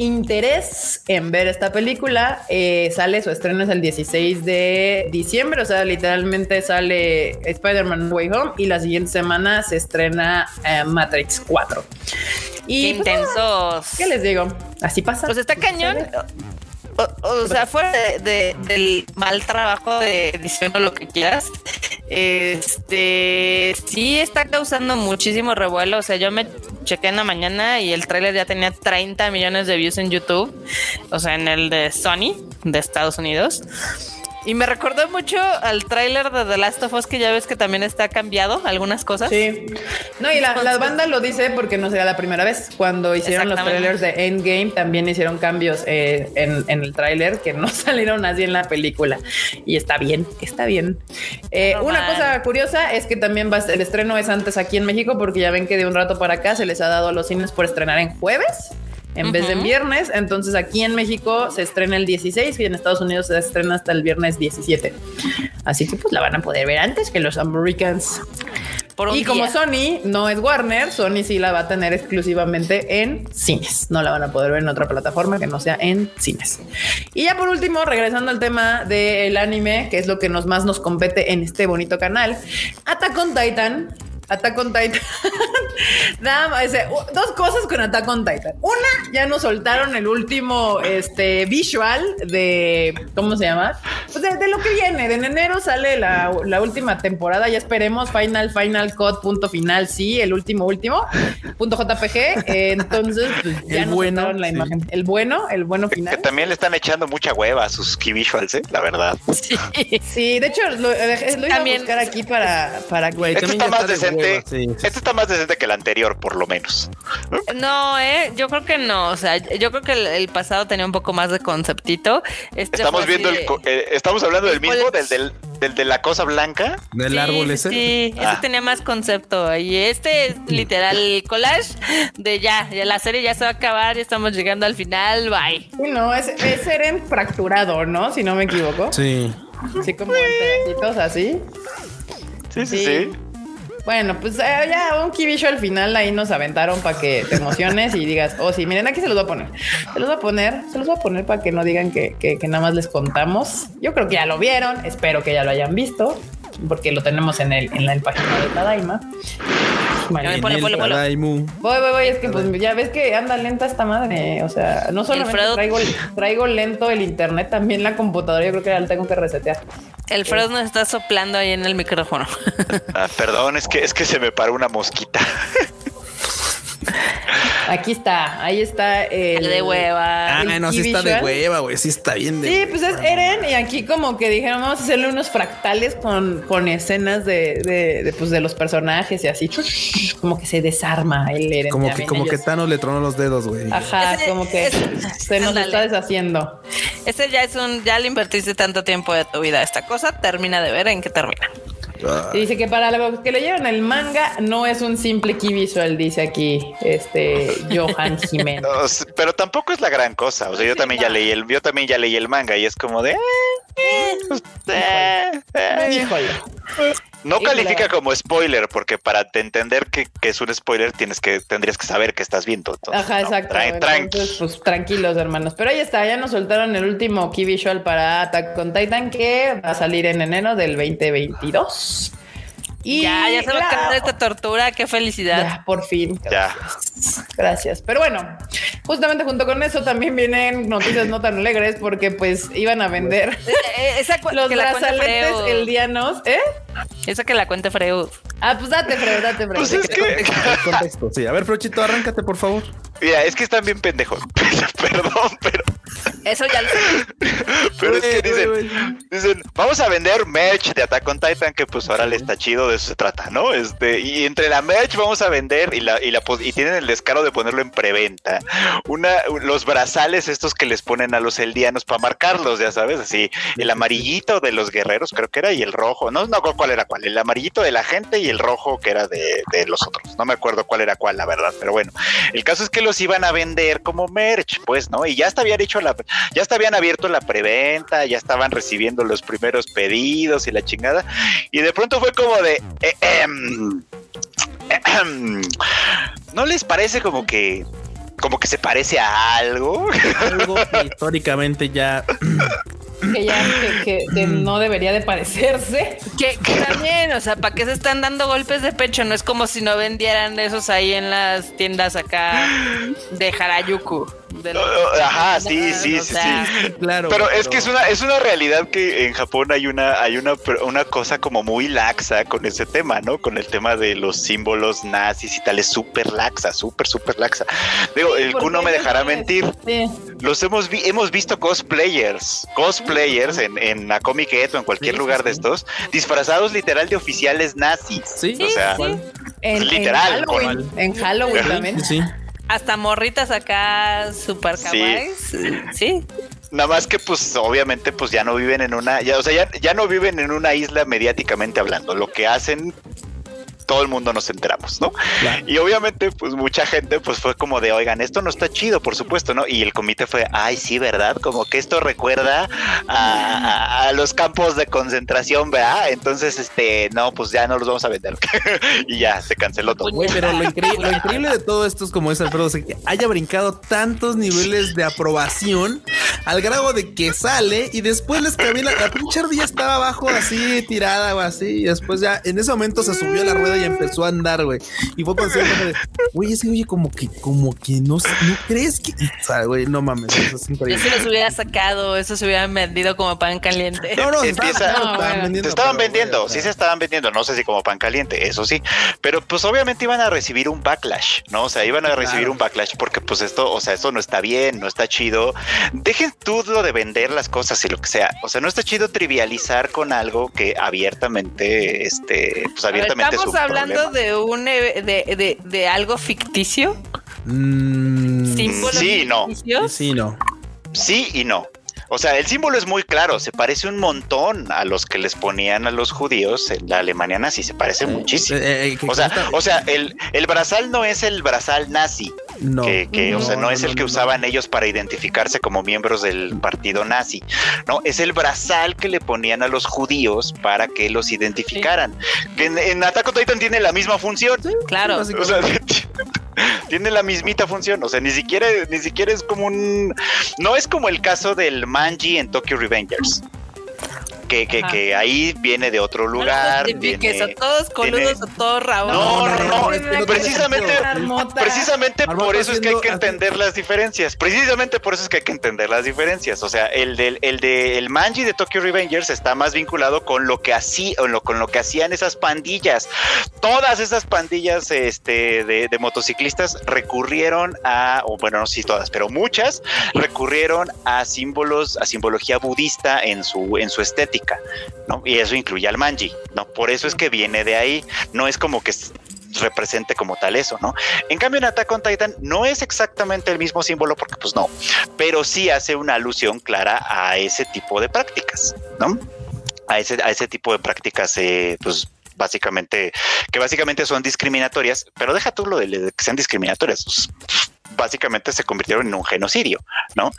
[SPEAKER 1] interés en ver esta película, eh, sale su estreno es el 16 de diciembre, o sea, literalmente sale Spider-Man Way Home y la siguiente semana se estrena eh, Matrix 4.
[SPEAKER 2] Y pues, intensos.
[SPEAKER 1] ¿Qué les digo? Así pasa.
[SPEAKER 2] Pues está cañón. O, sea, fuera de, del mal trabajo de edición o lo que quieras, este sí está causando muchísimo revuelo. O sea, yo me chequé en la mañana y el tráiler ya tenía 30 millones de views en YouTube, o sea, en el de Sony de Estados Unidos. Y me recordó mucho al tráiler de The Last of Us, que ya ves que también está cambiado algunas cosas.
[SPEAKER 1] Sí. No, y la, banda lo dice porque no será la primera vez. Cuando hicieron los trailers de Endgame, también hicieron cambios eh, en, el tráiler que no salieron así en la película. Y está bien, está bien. Eh, una cosa curiosa es que también va el estreno es antes aquí en México, porque ya ven que de un rato para acá se les ha dado a los cines por estrenar en jueves en vez de en viernes. Entonces aquí en México se estrena el 16 y en Estados Unidos se estrena hasta el viernes 17. Así que pues la van a poder ver antes que los Americans. y como Sony no es Warner, Sony sí la va a tener exclusivamente en cines. No la van a poder ver en otra plataforma que no sea en cines. Y ya por último, regresando al tema del anime, que es lo que nos más nos compete en este bonito canal, Attack on Titan Attack on Titan. Nada más, dos cosas con Attack on Titan. Una, ya nos soltaron el último este, visual de, ¿cómo se llama? Pues de, lo que viene. De en enero sale la, última temporada. Ya esperemos. Final, final cut, punto final. Sí, el último, último. Punto JPG. entonces, pues, ya el nos bueno, la imagen. El bueno, el bueno final.
[SPEAKER 3] Que también le están echando mucha hueva a sus key visuals, ¿eh? la verdad.
[SPEAKER 1] Sí, sí de hecho, lo, lo iba a buscar aquí para, para
[SPEAKER 3] que. Esto está más decente este está más decente que el anterior, por lo menos.
[SPEAKER 2] No, eh, yo creo que no. O sea, yo creo que el, pasado tenía un poco más de conceptito.
[SPEAKER 3] Este estamos viendo el, eh, estamos hablando del mismo, del, del, de la cosa blanca.
[SPEAKER 4] Del árbol ese.
[SPEAKER 2] Sí, ese ah. tenía más concepto. Y este es literal collage de ya, ya la serie ya se va a acabar, ya estamos llegando al final, bye.
[SPEAKER 1] no, es, es Eren fracturado, ¿no? Si no me equivoco.
[SPEAKER 4] Sí.
[SPEAKER 1] Sí, como en pedacitos así.
[SPEAKER 3] sí, sí. sí.
[SPEAKER 1] Bueno, pues eh, ya un kibisho al final ahí nos aventaron para que te emociones y digas, oh sí, miren, aquí se los voy a poner. Se los voy a poner, se los voy a poner para que no digan que, que, nada más les contamos. Yo creo que ya lo vieron, espero que ya lo hayan visto, porque lo tenemos en, el, en la página de Tadaima. Voy, voy, voy, es que pues ya ves que anda lenta esta madre. O sea, no solo traigo, traigo lento el internet, también la computadora. Yo creo que ya la tengo que resetear.
[SPEAKER 2] El Fred nos está soplando ahí en el micrófono.
[SPEAKER 3] Ah, perdón, es que es que se me paró una mosquita.
[SPEAKER 1] Aquí está, ahí está el,
[SPEAKER 2] de hueva.
[SPEAKER 4] Ah, no, sí está de hueva, güey. Sí está bien
[SPEAKER 1] de Sí, pues es Eren. Y aquí como que dijeron, vamos a hacerle unos fractales con, con escenas de, de, pues, de los personajes y así. Como que se desarma el Eren.
[SPEAKER 4] Como que, como que Thanos le tronó los dedos, güey.
[SPEAKER 1] Ajá, como que se nos está deshaciendo.
[SPEAKER 2] Ese ya es un, ya le invertiste tanto tiempo de tu vida a esta cosa, termina de ver en qué termina.
[SPEAKER 1] Dice que para los que leyeron el manga no es un simple key visual, dice aquí este Johan Jiménez.
[SPEAKER 3] pero tampoco es la gran cosa. O sea, yo también ya leí el, yo también ya leí el manga y es como de. Eh, pues, eh, eh, no califica como spoiler, porque para entender que, es un spoiler tienes que tendrías que saber que estás viendo.
[SPEAKER 1] Ajá, exacto. pues tranquilos, hermanos. Pero ahí está, ya nos soltaron el último key visual para Attack on Titan que va a salir en enero del 2022.
[SPEAKER 2] Y ya, ya se va a acabar esta tortura, qué felicidad.
[SPEAKER 1] Ya, por fin.
[SPEAKER 3] Ya.
[SPEAKER 1] Gracias. Pero bueno, justamente junto con eso también vienen noticias no tan alegres porque pues iban a vender
[SPEAKER 2] eh, eh, esa los que
[SPEAKER 1] brazaletes el dianos, ¿eh?
[SPEAKER 2] Esa que la cuente Freud.
[SPEAKER 1] Ah, pues date, Freud, date, Freud. Pues es que...
[SPEAKER 4] Sí, a ver, Frochito, arráncate, por favor.
[SPEAKER 3] Mira, es que están bien pendejos. Perdón, pero
[SPEAKER 2] eso ya lo sé.
[SPEAKER 3] Pero es que dicen, dicen, vamos a vender merch de Attack on Titan, que pues ahora le está chido, de eso se trata, ¿no? Este, y entre la merch vamos a vender y la, y la y tienen el descaro de ponerlo en preventa. Una, los brazales estos que les ponen a los eldianos para marcarlos, ya sabes, así, el amarillito de los guerreros, creo que era, y el rojo, no, no cuál era cuál, el amarillito de la gente y el rojo que era de, de los otros. No me acuerdo cuál era cuál, la verdad, pero bueno, el caso es que los iban a vender como merch, pues, ¿no? Y ya hasta había dicho la ya hasta habían abierto la preventa, ya estaban recibiendo los primeros pedidos y la chingada. Y de pronto fue como de... Eh, em, ¿No les parece como que como que se parece a algo.
[SPEAKER 4] Algo que históricamente ya.
[SPEAKER 1] que ya que, no debería de parecerse.
[SPEAKER 2] Que, que, también, o sea, ¿para qué se están dando golpes de pecho? No es como si no vendieran esos ahí en las tiendas acá de Harajuku.
[SPEAKER 3] Ajá, sí, sí, sí, sí. Claro. Pero es que es una, es una realidad que en Japón hay una, hay una, una cosa como muy laxa con ese tema, ¿no? Con el tema de los símbolos nazis y tal, es súper laxa, súper, súper laxa. Digo, el Q no me dejará mentir. Los hemos, hemos visto cosplayers, cosplayers en, en la Comic o en cualquier lugar de estos, disfrazados literal de oficiales nazis.
[SPEAKER 1] Sí, o sea, en, literal. En Halloween, también. Sí.
[SPEAKER 2] Hasta morritas acá super kawaii. Sí.
[SPEAKER 3] Nada más que pues obviamente pues ya no viven en una, ya, o sea, ya, ya no viven en una isla mediáticamente hablando. Lo que hacen todo el mundo nos enteramos, ¿no? Y obviamente, pues mucha gente pues fue como de, oigan, esto no está chido, por supuesto, ¿no? Y el comité fue, ay, sí, ¿verdad? Como que esto recuerda a, los campos de concentración, ¿verdad? Entonces, este, no, pues ya no los vamos a vender. y ya, se canceló todo.
[SPEAKER 4] pero lo, increíble de todo esto es como es Alfredo, que haya brincado tantos niveles de aprobación al grado de que sale y después les camina, la pinche ardilla estaba abajo así tirada o así y después ya en ese momento se subió a la rueda y empezó a andar, güey. Y fue cuando se de, güey, ese oye como que, como que no, no crees que, o sea, güey, no mames, eso es
[SPEAKER 2] increíble. Yo si los hubiera sacado, eso se hubieran vendido como pan caliente. No, no,
[SPEAKER 3] se estaban vendiendo, se estaban vendiendo, sí se estaban vendiendo, no sé si como pan caliente, eso sí, pero pues obviamente iban a recibir un backlash, ¿no? O sea, iban a recibir un backlash porque pues esto, o sea, esto no está bien, no está chido. Dejen tú lo de vender las cosas y lo que sea. O sea, no está chido trivializar con algo que abiertamente, este, pues abiertamente
[SPEAKER 2] ¿Estamos hablando de un de, de, de, algo ficticio?
[SPEAKER 3] Mm, sí, no.
[SPEAKER 4] Sí, no.
[SPEAKER 3] Sí y no. O sea, el símbolo es muy claro, se parece un montón a los que les ponían a los judíos en la Alemania nazi, se parece muchísimo. Eh, eh, o sea, o sea, el, el brazal no es el brazal nazi, no, que, o sea, no, es el que usaban ellos para identificarse como miembros del partido nazi, no, es el brazal que le ponían a los judíos para que los identificaran. Que en, en Attack on Titan tiene la misma función.
[SPEAKER 2] claro.
[SPEAKER 3] O sea, tiene la mismita función, o sea, ni siquiera, ni siquiera es como un, no es como el caso del Manji en Tokyo Revengers que, que, que, ahí viene de otro lugar.
[SPEAKER 2] que son todos coludos o todos rabones.
[SPEAKER 3] No, no, no. precisamente, precisamente por eso es que hay que entender las diferencias. Precisamente por eso es que hay que entender las diferencias. O sea, el del el de el Manji de Tokyo Revengers está más vinculado con lo que así, o lo, con lo que hacían esas pandillas. Todas esas pandillas este, de, de motociclistas recurrieron a, o bueno, no sé si todas, pero muchas recurrieron a símbolos, a simbología budista en su, en su estética. ¿No? Y eso incluye al manji, ¿no? Por eso es que viene de ahí, no es como que represente como tal eso, ¿no? En cambio en Attack on Titan no es exactamente el mismo símbolo porque pues no, pero sí hace una alusión clara a ese tipo de prácticas, ¿no? A ese, a ese tipo de prácticas, eh, pues básicamente, que básicamente son discriminatorias, pero deja tú lo de, de que sean discriminatorias. Pues, básicamente se convirtieron en un genocidio, ¿no?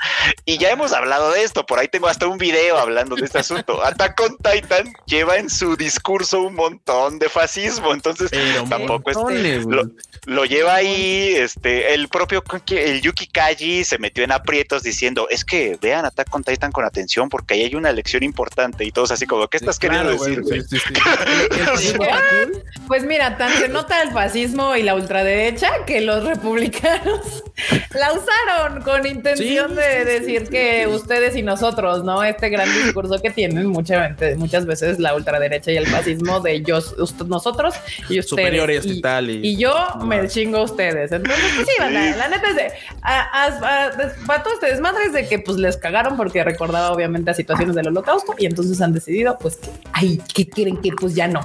[SPEAKER 3] Y ya hemos hablado de esto, por ahí tengo hasta un video hablando de este asunto. Attack on Titan lleva en su discurso un montón de fascismo, entonces tampoco es lo, lleva ahí, este, el propio el Yuki Kaji se metió en aprietos diciendo, es que vean Attack on Titan con atención porque ahí hay una lección importante y todos así como, ¿qué estás queriendo decir?
[SPEAKER 1] pues mira, tan se nota el fascismo y la ultraderecha que los republicanos la usaron con intención de decir que ustedes y nosotros, ¿no? Este gran discurso que tienen muchas, muchas veces la ultraderecha y el fascismo de ellos, nosotros y ustedes.
[SPEAKER 4] Superiores y, tal.
[SPEAKER 1] Y, yo me chingo a ustedes. Entonces, pues sí, la, neta es de, para todos ustedes, madres de que pues les cagaron porque recordaba obviamente a situaciones del holocausto y entonces han decidido pues que, ay, que quieren que pues ya no,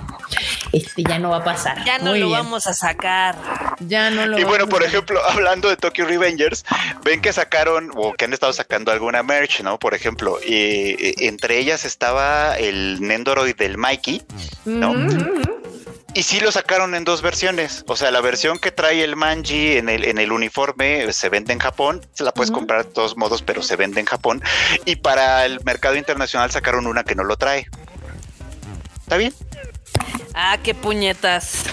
[SPEAKER 1] este ya no va a pasar.
[SPEAKER 2] Ya no lo vamos a sacar.
[SPEAKER 1] Ya no lo
[SPEAKER 3] Y bueno, por ejemplo, hablando de Tokyo Revengers, ven que sacaron o que han estado sacando alguna merch, ¿no? Por ejemplo, y, entre ellas estaba el Nendoroid del Mikey, ¿no? Y sí lo sacaron en dos versiones. O sea, la versión que trae el Manji en el, en el uniforme se vende en Japón. Se la puedes comprar de todos modos, pero se vende en Japón. Y para el mercado internacional sacaron una que no lo trae. ¿Está bien?
[SPEAKER 2] Ah, qué puñetas.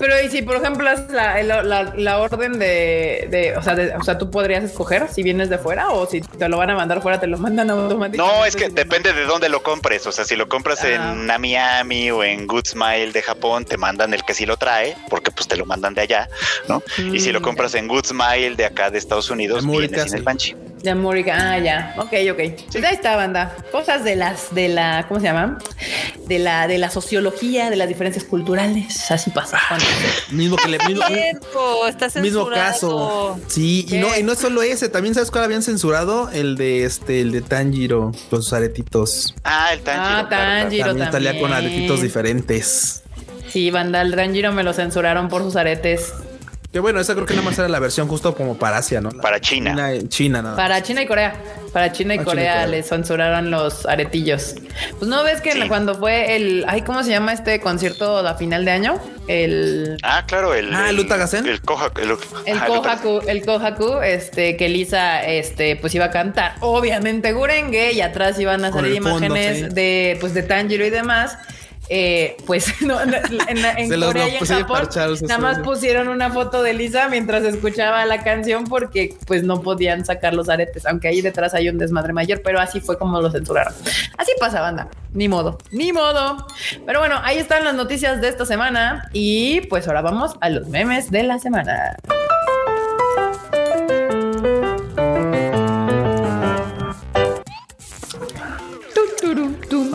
[SPEAKER 1] Pero y si por ejemplo es la, la, orden de, de, o, sea, o sea, tú podrías escoger si vienes de fuera o si te lo van a mandar fuera, te lo mandan automáticamente.
[SPEAKER 3] No, es que depende de dónde lo compres. O sea, si lo compras en ah. Miami o en Good Smile de Japón, te mandan el que sí lo trae, porque pues te lo mandan de allá, ¿no? y si lo mm, compras en Good Smile de acá de Estados Unidos, viene sin el panchi.
[SPEAKER 1] De América, ah, ya, ok, ok. Pues ahí está, banda. Cosas de las, de la, ¿cómo se llama? De la, de la sociología, de las diferencias culturales. Así pasa.
[SPEAKER 4] mismo que le mismo, mismo caso. Sí, y no, y no es solo ese, también sabes cuál habían censurado el de este, el de Tanjiro, con sus aretitos.
[SPEAKER 3] Ah, el Tanjiro.
[SPEAKER 1] Ah, Tanjiro también.
[SPEAKER 4] salía con aretitos diferentes.
[SPEAKER 1] Sí, banda, el Tanjiro me lo censuraron por sus aretes.
[SPEAKER 4] Que bueno, esa creo que nada más era la versión justo como para Asia, ¿no?
[SPEAKER 3] para China.
[SPEAKER 4] China, nada.
[SPEAKER 1] Para China y Corea. Para China y, ah, Corea, les censuraron los aretillos. Pues no ves que cuando fue el, ay, ¿cómo se llama este concierto a final de año? el...
[SPEAKER 3] Ah, claro, el...
[SPEAKER 4] Ah, el Utagasen.
[SPEAKER 3] El Kohaku. El,
[SPEAKER 1] el Kohaku, el Kohaku, este, que Lisa, este, pues iba a cantar. Obviamente Gurenge y atrás iban a salir imágenes de, pues, de Tanjiro y demás. Eh, pues no, en, en Corea y en Japón nada más pusieron una foto de Lisa mientras escuchaba la canción porque pues no podían sacar los aretes, aunque ahí detrás hay un desmadre mayor, pero así fue como lo censuraron. Así pasa, banda. Ni modo, ni modo. Pero bueno, ahí están las noticias de esta semana y pues ahora vamos a los memes de la semana.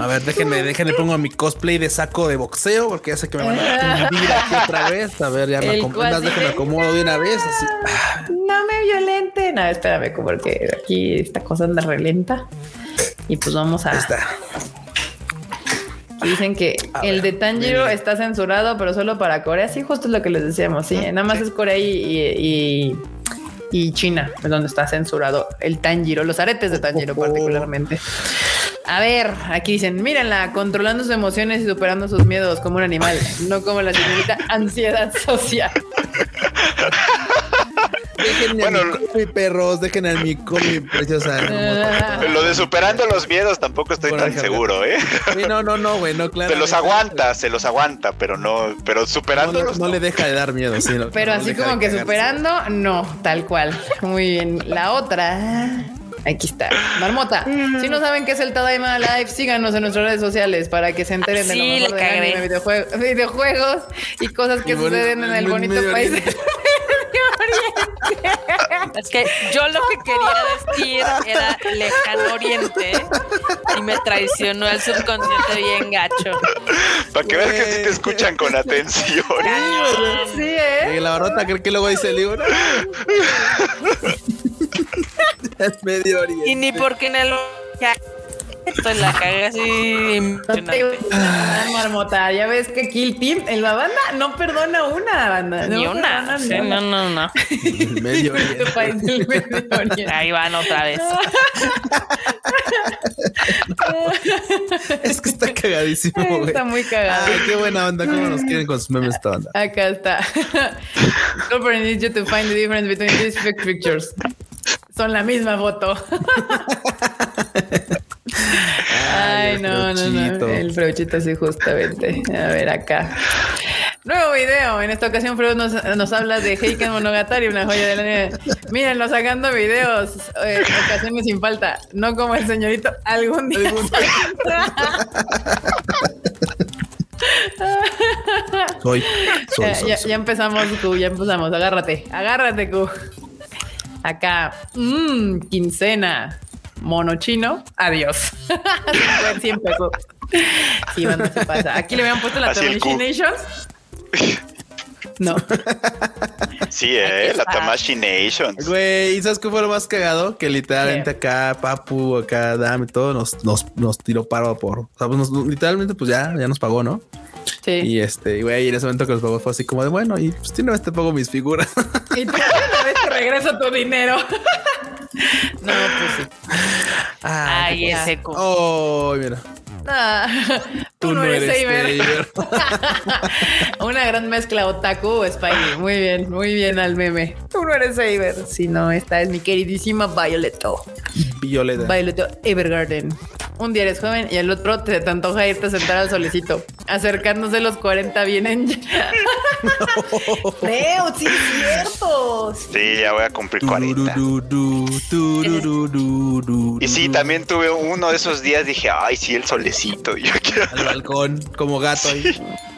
[SPEAKER 4] A ver, déjenme, déjenme pongo mi cosplay de saco de boxeo porque ya sé que me van a dar otra vez. A ver, ya me acomodo, déjenme acomodo de una vez. Así.
[SPEAKER 1] No me violente. No, espérame, porque aquí esta cosa anda relenta. Y pues vamos a. Está. Dicen que el de Tanjiro está censurado, pero solo para Corea. Sí, justo es lo que les decíamos. Sí, nada más es Corea y, y, China, es donde está censurado el Tanjiro, los aretes de Tanjiro particularmente. A ver, aquí dicen, mírenla, controlando sus emociones y superando sus miedos como un animal, no como la señorita ansiedad social.
[SPEAKER 4] Dejen bueno, mi perros, dejen al mi mi preciosa.
[SPEAKER 3] Lo de superando los miedos tampoco estoy tan seguro, ¿eh?
[SPEAKER 4] no, no, no, güey, no, claro.
[SPEAKER 3] Se los aguanta, se los aguanta, pero no, pero superando
[SPEAKER 4] no, no, le deja de dar miedo, sí.
[SPEAKER 1] pero así como que superando, no, tal cual. Muy bien. La otra. Aquí está. Marmota. Si no saben qué es el Tadaima Live, síganos en nuestras redes sociales para que se enteren de lo mejor de videojuegos, videojuegos y cosas que suceden en el bonito país.
[SPEAKER 2] Es que yo lo que quería decir era lejano oriente y me traicionó el subconsciente bien gacho.
[SPEAKER 3] Para que veas que sí te escuchan con atención.
[SPEAKER 1] Sí, ¿eh?
[SPEAKER 4] Y la barrota cree que luego dice el libro. es Medio Oriente.
[SPEAKER 2] Y ni porque en el esto la caga así
[SPEAKER 1] marmota, ya ves que Kill Team en la banda no perdona una banda.
[SPEAKER 2] Ni una. no, no, no.
[SPEAKER 4] medio
[SPEAKER 2] Ahí van otra vez.
[SPEAKER 4] es que está cagadísimo, güey.
[SPEAKER 1] Está muy cagado.
[SPEAKER 4] Ay, qué buena onda. ¿Cómo nos quieren con sus memes esta banda?
[SPEAKER 1] Acá está. Super need you to find the difference between these pictures. Son la misma foto. Ay, no, no, no. El Freuchito, sí, justamente. A ver, acá. Nuevo video. En esta ocasión, Freud nos, nos habla de Heiken Monogatari, una joya de la nieve. Mírenlo sacando videos. Eh, ocasiones sin falta. No como el señorito algún día.
[SPEAKER 4] soy, soy,
[SPEAKER 1] ya, ya, empezamos, Q. Ya empezamos. Agárrate. Agárrate, Q. Acá. Mmm, quincena mono chino, adiós. Siempre. Sí, bueno, se pasa. Aquí le habían puesto la Tamashi Nations. No.
[SPEAKER 3] Sí, eh, la Tamashi Nations.
[SPEAKER 4] Güey, ¿y sabes qué fue lo más cagado? Que literalmente acá, Papu, acá, Dame, todo nos, nos, nos tiró paro por. O sea, pues literalmente, pues ya, ya nos pagó, ¿no?
[SPEAKER 1] Sí.
[SPEAKER 4] Y este, güey, en ese momento que nos pagó fue así como de bueno, y pues tiene una vez te pago mis figuras.
[SPEAKER 1] Y tú una vez te regreso tu dinero. No, pues sí.
[SPEAKER 2] Ay, ese
[SPEAKER 4] Oh, mira.
[SPEAKER 1] Ah, tú, no eres, Saber. Una gran mezcla otaku Spidey. Muy bien, muy bien al meme. Tú no eres Saber. Si no, esta es mi queridísima Violeto.
[SPEAKER 4] Violeta.
[SPEAKER 1] Violeto Evergarden. Un día eres joven y el otro te, te antoja irte a sentar al solecito. Acercándose los 40 vienen ya. Creo, sí es cierto.
[SPEAKER 3] Sí, ya voy a cumplir 40. y sí, también tuve uno de esos días, dije, ay, sí, el solecito. Yo
[SPEAKER 4] quiero... Al balcón, como gato ahí.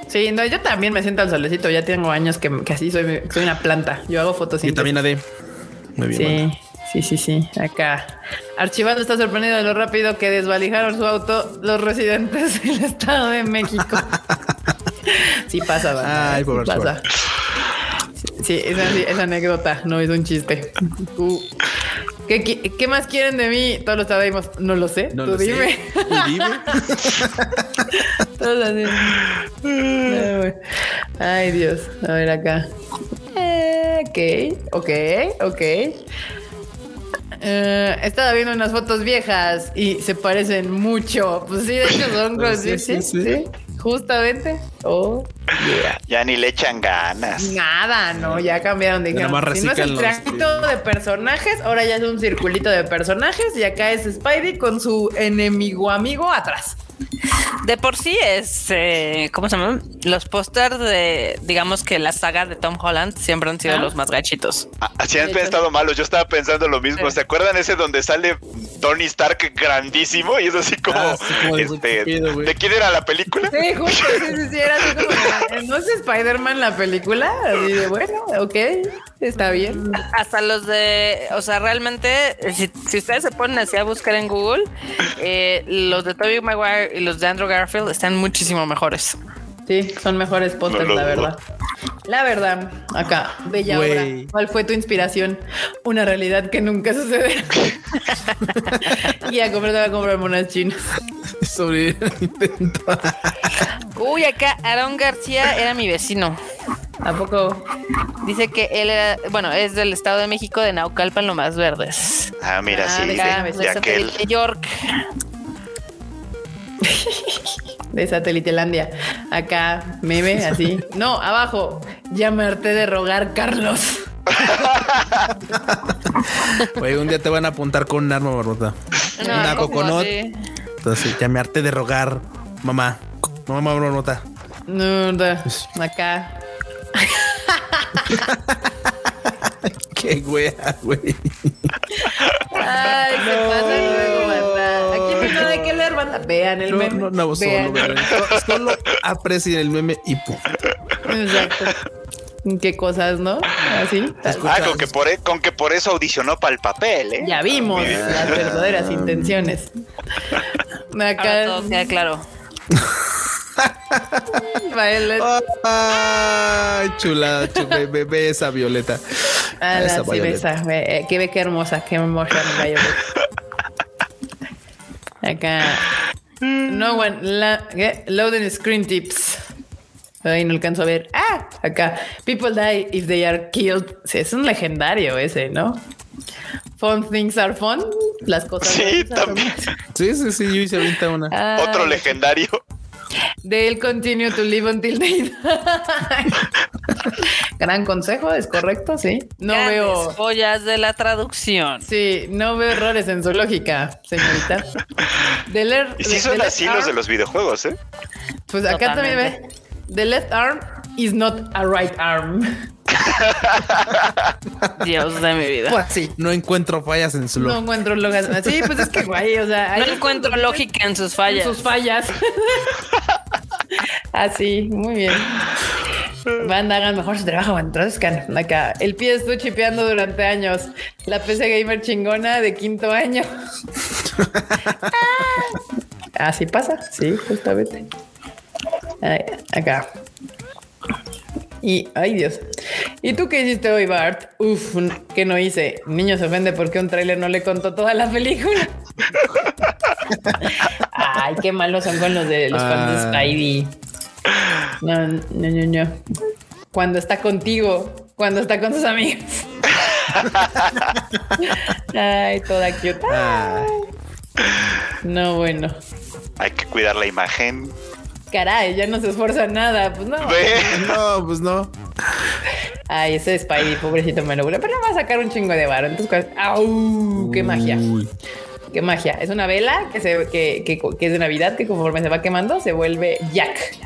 [SPEAKER 1] Sí, no, yo también me siento al solecito. Ya tengo años que, que así soy, soy una planta. Yo hago fotos.
[SPEAKER 4] Y también de Muy bien.
[SPEAKER 1] Sí. Sí, sí, sí, acá. Archivando está sorprendido de lo rápido que desvalijaron su auto los residentes del Estado de México. sí pasa,
[SPEAKER 4] Ay, por
[SPEAKER 1] pasa. Sí, esa, anécdota, no es un chiste. ¿Qué, más quieren de mí? Todos los sabemos. No lo sé. No Tú lo dime. Sé. Tú dime. Todos. Ay, Dios. A ver acá. Eh, ok, ok, ok. Eh, estaba viendo unas fotos viejas y se parecen mucho. Pues sí, de hecho son sí, sí, sí, Justamente. Oh,
[SPEAKER 3] Ya ni le echan ganas.
[SPEAKER 1] Nada, no, ya cambiaron. Dijeron, si no es el triangulito de personajes, ahora ya es un circulito de personajes y acá es Spidey con su enemigo amigo atrás.
[SPEAKER 2] De por sí es, eh, ¿cómo se llaman? Los pósters de, digamos que la saga de Tom Holland siempre han sido los más gachitos.
[SPEAKER 3] Así han estado malos. Yo estaba pensando lo mismo. ¿Se acuerdan ese donde sale Tony Stark grandísimo? Y es así como, ah, este, ¿de quién era la película?
[SPEAKER 1] Sí, justo, sí, sí, sí, era así como, ¿no es Spider-Man la película? Así de, bueno, ok, está bien.
[SPEAKER 2] Hasta los de, o sea, realmente, si, si ustedes se ponen así a buscar en Google, eh, los de Tobey Maguire y los de Andrew Garfield están muchísimo mejores.
[SPEAKER 1] Sí, son mejores pósters, la verdad. La verdad, acá, bella obra. ¿Cuál fue tu inspiración? Una realidad que nunca sucederá. y a comprar, a comprar monas chinas.
[SPEAKER 4] Sobre intento.
[SPEAKER 2] Uy, acá Aaron García era mi vecino.
[SPEAKER 1] ¿A poco?
[SPEAKER 2] Dice que él era, bueno, es del Estado de México, de Naucalpan, lo más verdes.
[SPEAKER 3] Ah, mira, ah, sí, de,
[SPEAKER 2] de York.
[SPEAKER 1] de Satelitelandia. Acá, meme, así. No, abajo. Llamarte de rogar, Carlos.
[SPEAKER 4] Oye, un día te van a apuntar con un arma, barbota. Una coconut. Entonces, llamarte de rogar, mamá. Mamá, barbota.
[SPEAKER 1] No, no, acá.
[SPEAKER 4] Qué wea, güey.
[SPEAKER 1] Ay, qué pasa luego, de qué leer, banda. Vean el meme. No, no,
[SPEAKER 4] Solo, solo aprecien el meme y pum.
[SPEAKER 1] Exacto. Qué cosas, ¿no? Así.
[SPEAKER 3] Ah, con que, por, e, con que por eso audicionó para el papel, ¿eh?
[SPEAKER 1] Ya vimos las verdaderas intenciones.
[SPEAKER 2] Acá todo queda claro.
[SPEAKER 4] Ay, chula, chula ve, esa violeta.
[SPEAKER 1] Ah, esa sí, esa, ve, que ve qué hermosa, qué hermosa Acá. No one. La, Loading screen tips. Ahí no alcanzo a ver. Ah, acá. People die if they are killed. Sí, es un legendario ese, ¿no? Fun things are fun. Las cosas.
[SPEAKER 3] Sí, también.
[SPEAKER 4] Sí, sí, sí. Yo hice ahorita una.
[SPEAKER 3] Otro legendario.
[SPEAKER 1] They'll continue to live until they die. Gran consejo, es correcto, sí.
[SPEAKER 2] No veo joyas de la traducción.
[SPEAKER 1] Sí, no veo errores en su lógica, señorita.
[SPEAKER 3] De leer, y sí son así los de los videojuegos, ¿eh?
[SPEAKER 1] Pues acá también ve. The left arm is not a right arm.
[SPEAKER 2] Dios de mi vida.
[SPEAKER 4] Pues sí. No encuentro fallas en su
[SPEAKER 1] lógica. No encuentro lógica. Sí, pues es que guay, o sea.
[SPEAKER 2] No encuentro lógica en sus fallas.
[SPEAKER 1] En sus fallas. Así, muy bien. Van, hagan mejor su trabajo, entonces acá. El pie estuvo chipeando durante años. La PC gamer chingona de quinto año. Así pasa, sí, justamente. Acá. Y, ay Dios. ¿Y tú qué hiciste hoy, Bart? Uf, ¿qué no hice? Niño se ofende porque un tráiler no le contó toda la película. ay, qué malos son con los de los fans de ah. Spidey. No, no, no, no. Cuando está contigo, cuando está con sus amigos. ay, toda cute. No, bueno.
[SPEAKER 3] Hay que cuidar la imagen
[SPEAKER 1] caray, ya no se esfuerza nada. Pues no.
[SPEAKER 4] No, pues no.
[SPEAKER 1] Ay, ese Spidey, pobrecito me lo Pero no va a sacar un chingo de varo. Entonces, ¡au! ¡Qué magia! ¡Qué magia! Es una vela que, se, que, que, que, es de Navidad que conforme se va quemando se vuelve Jack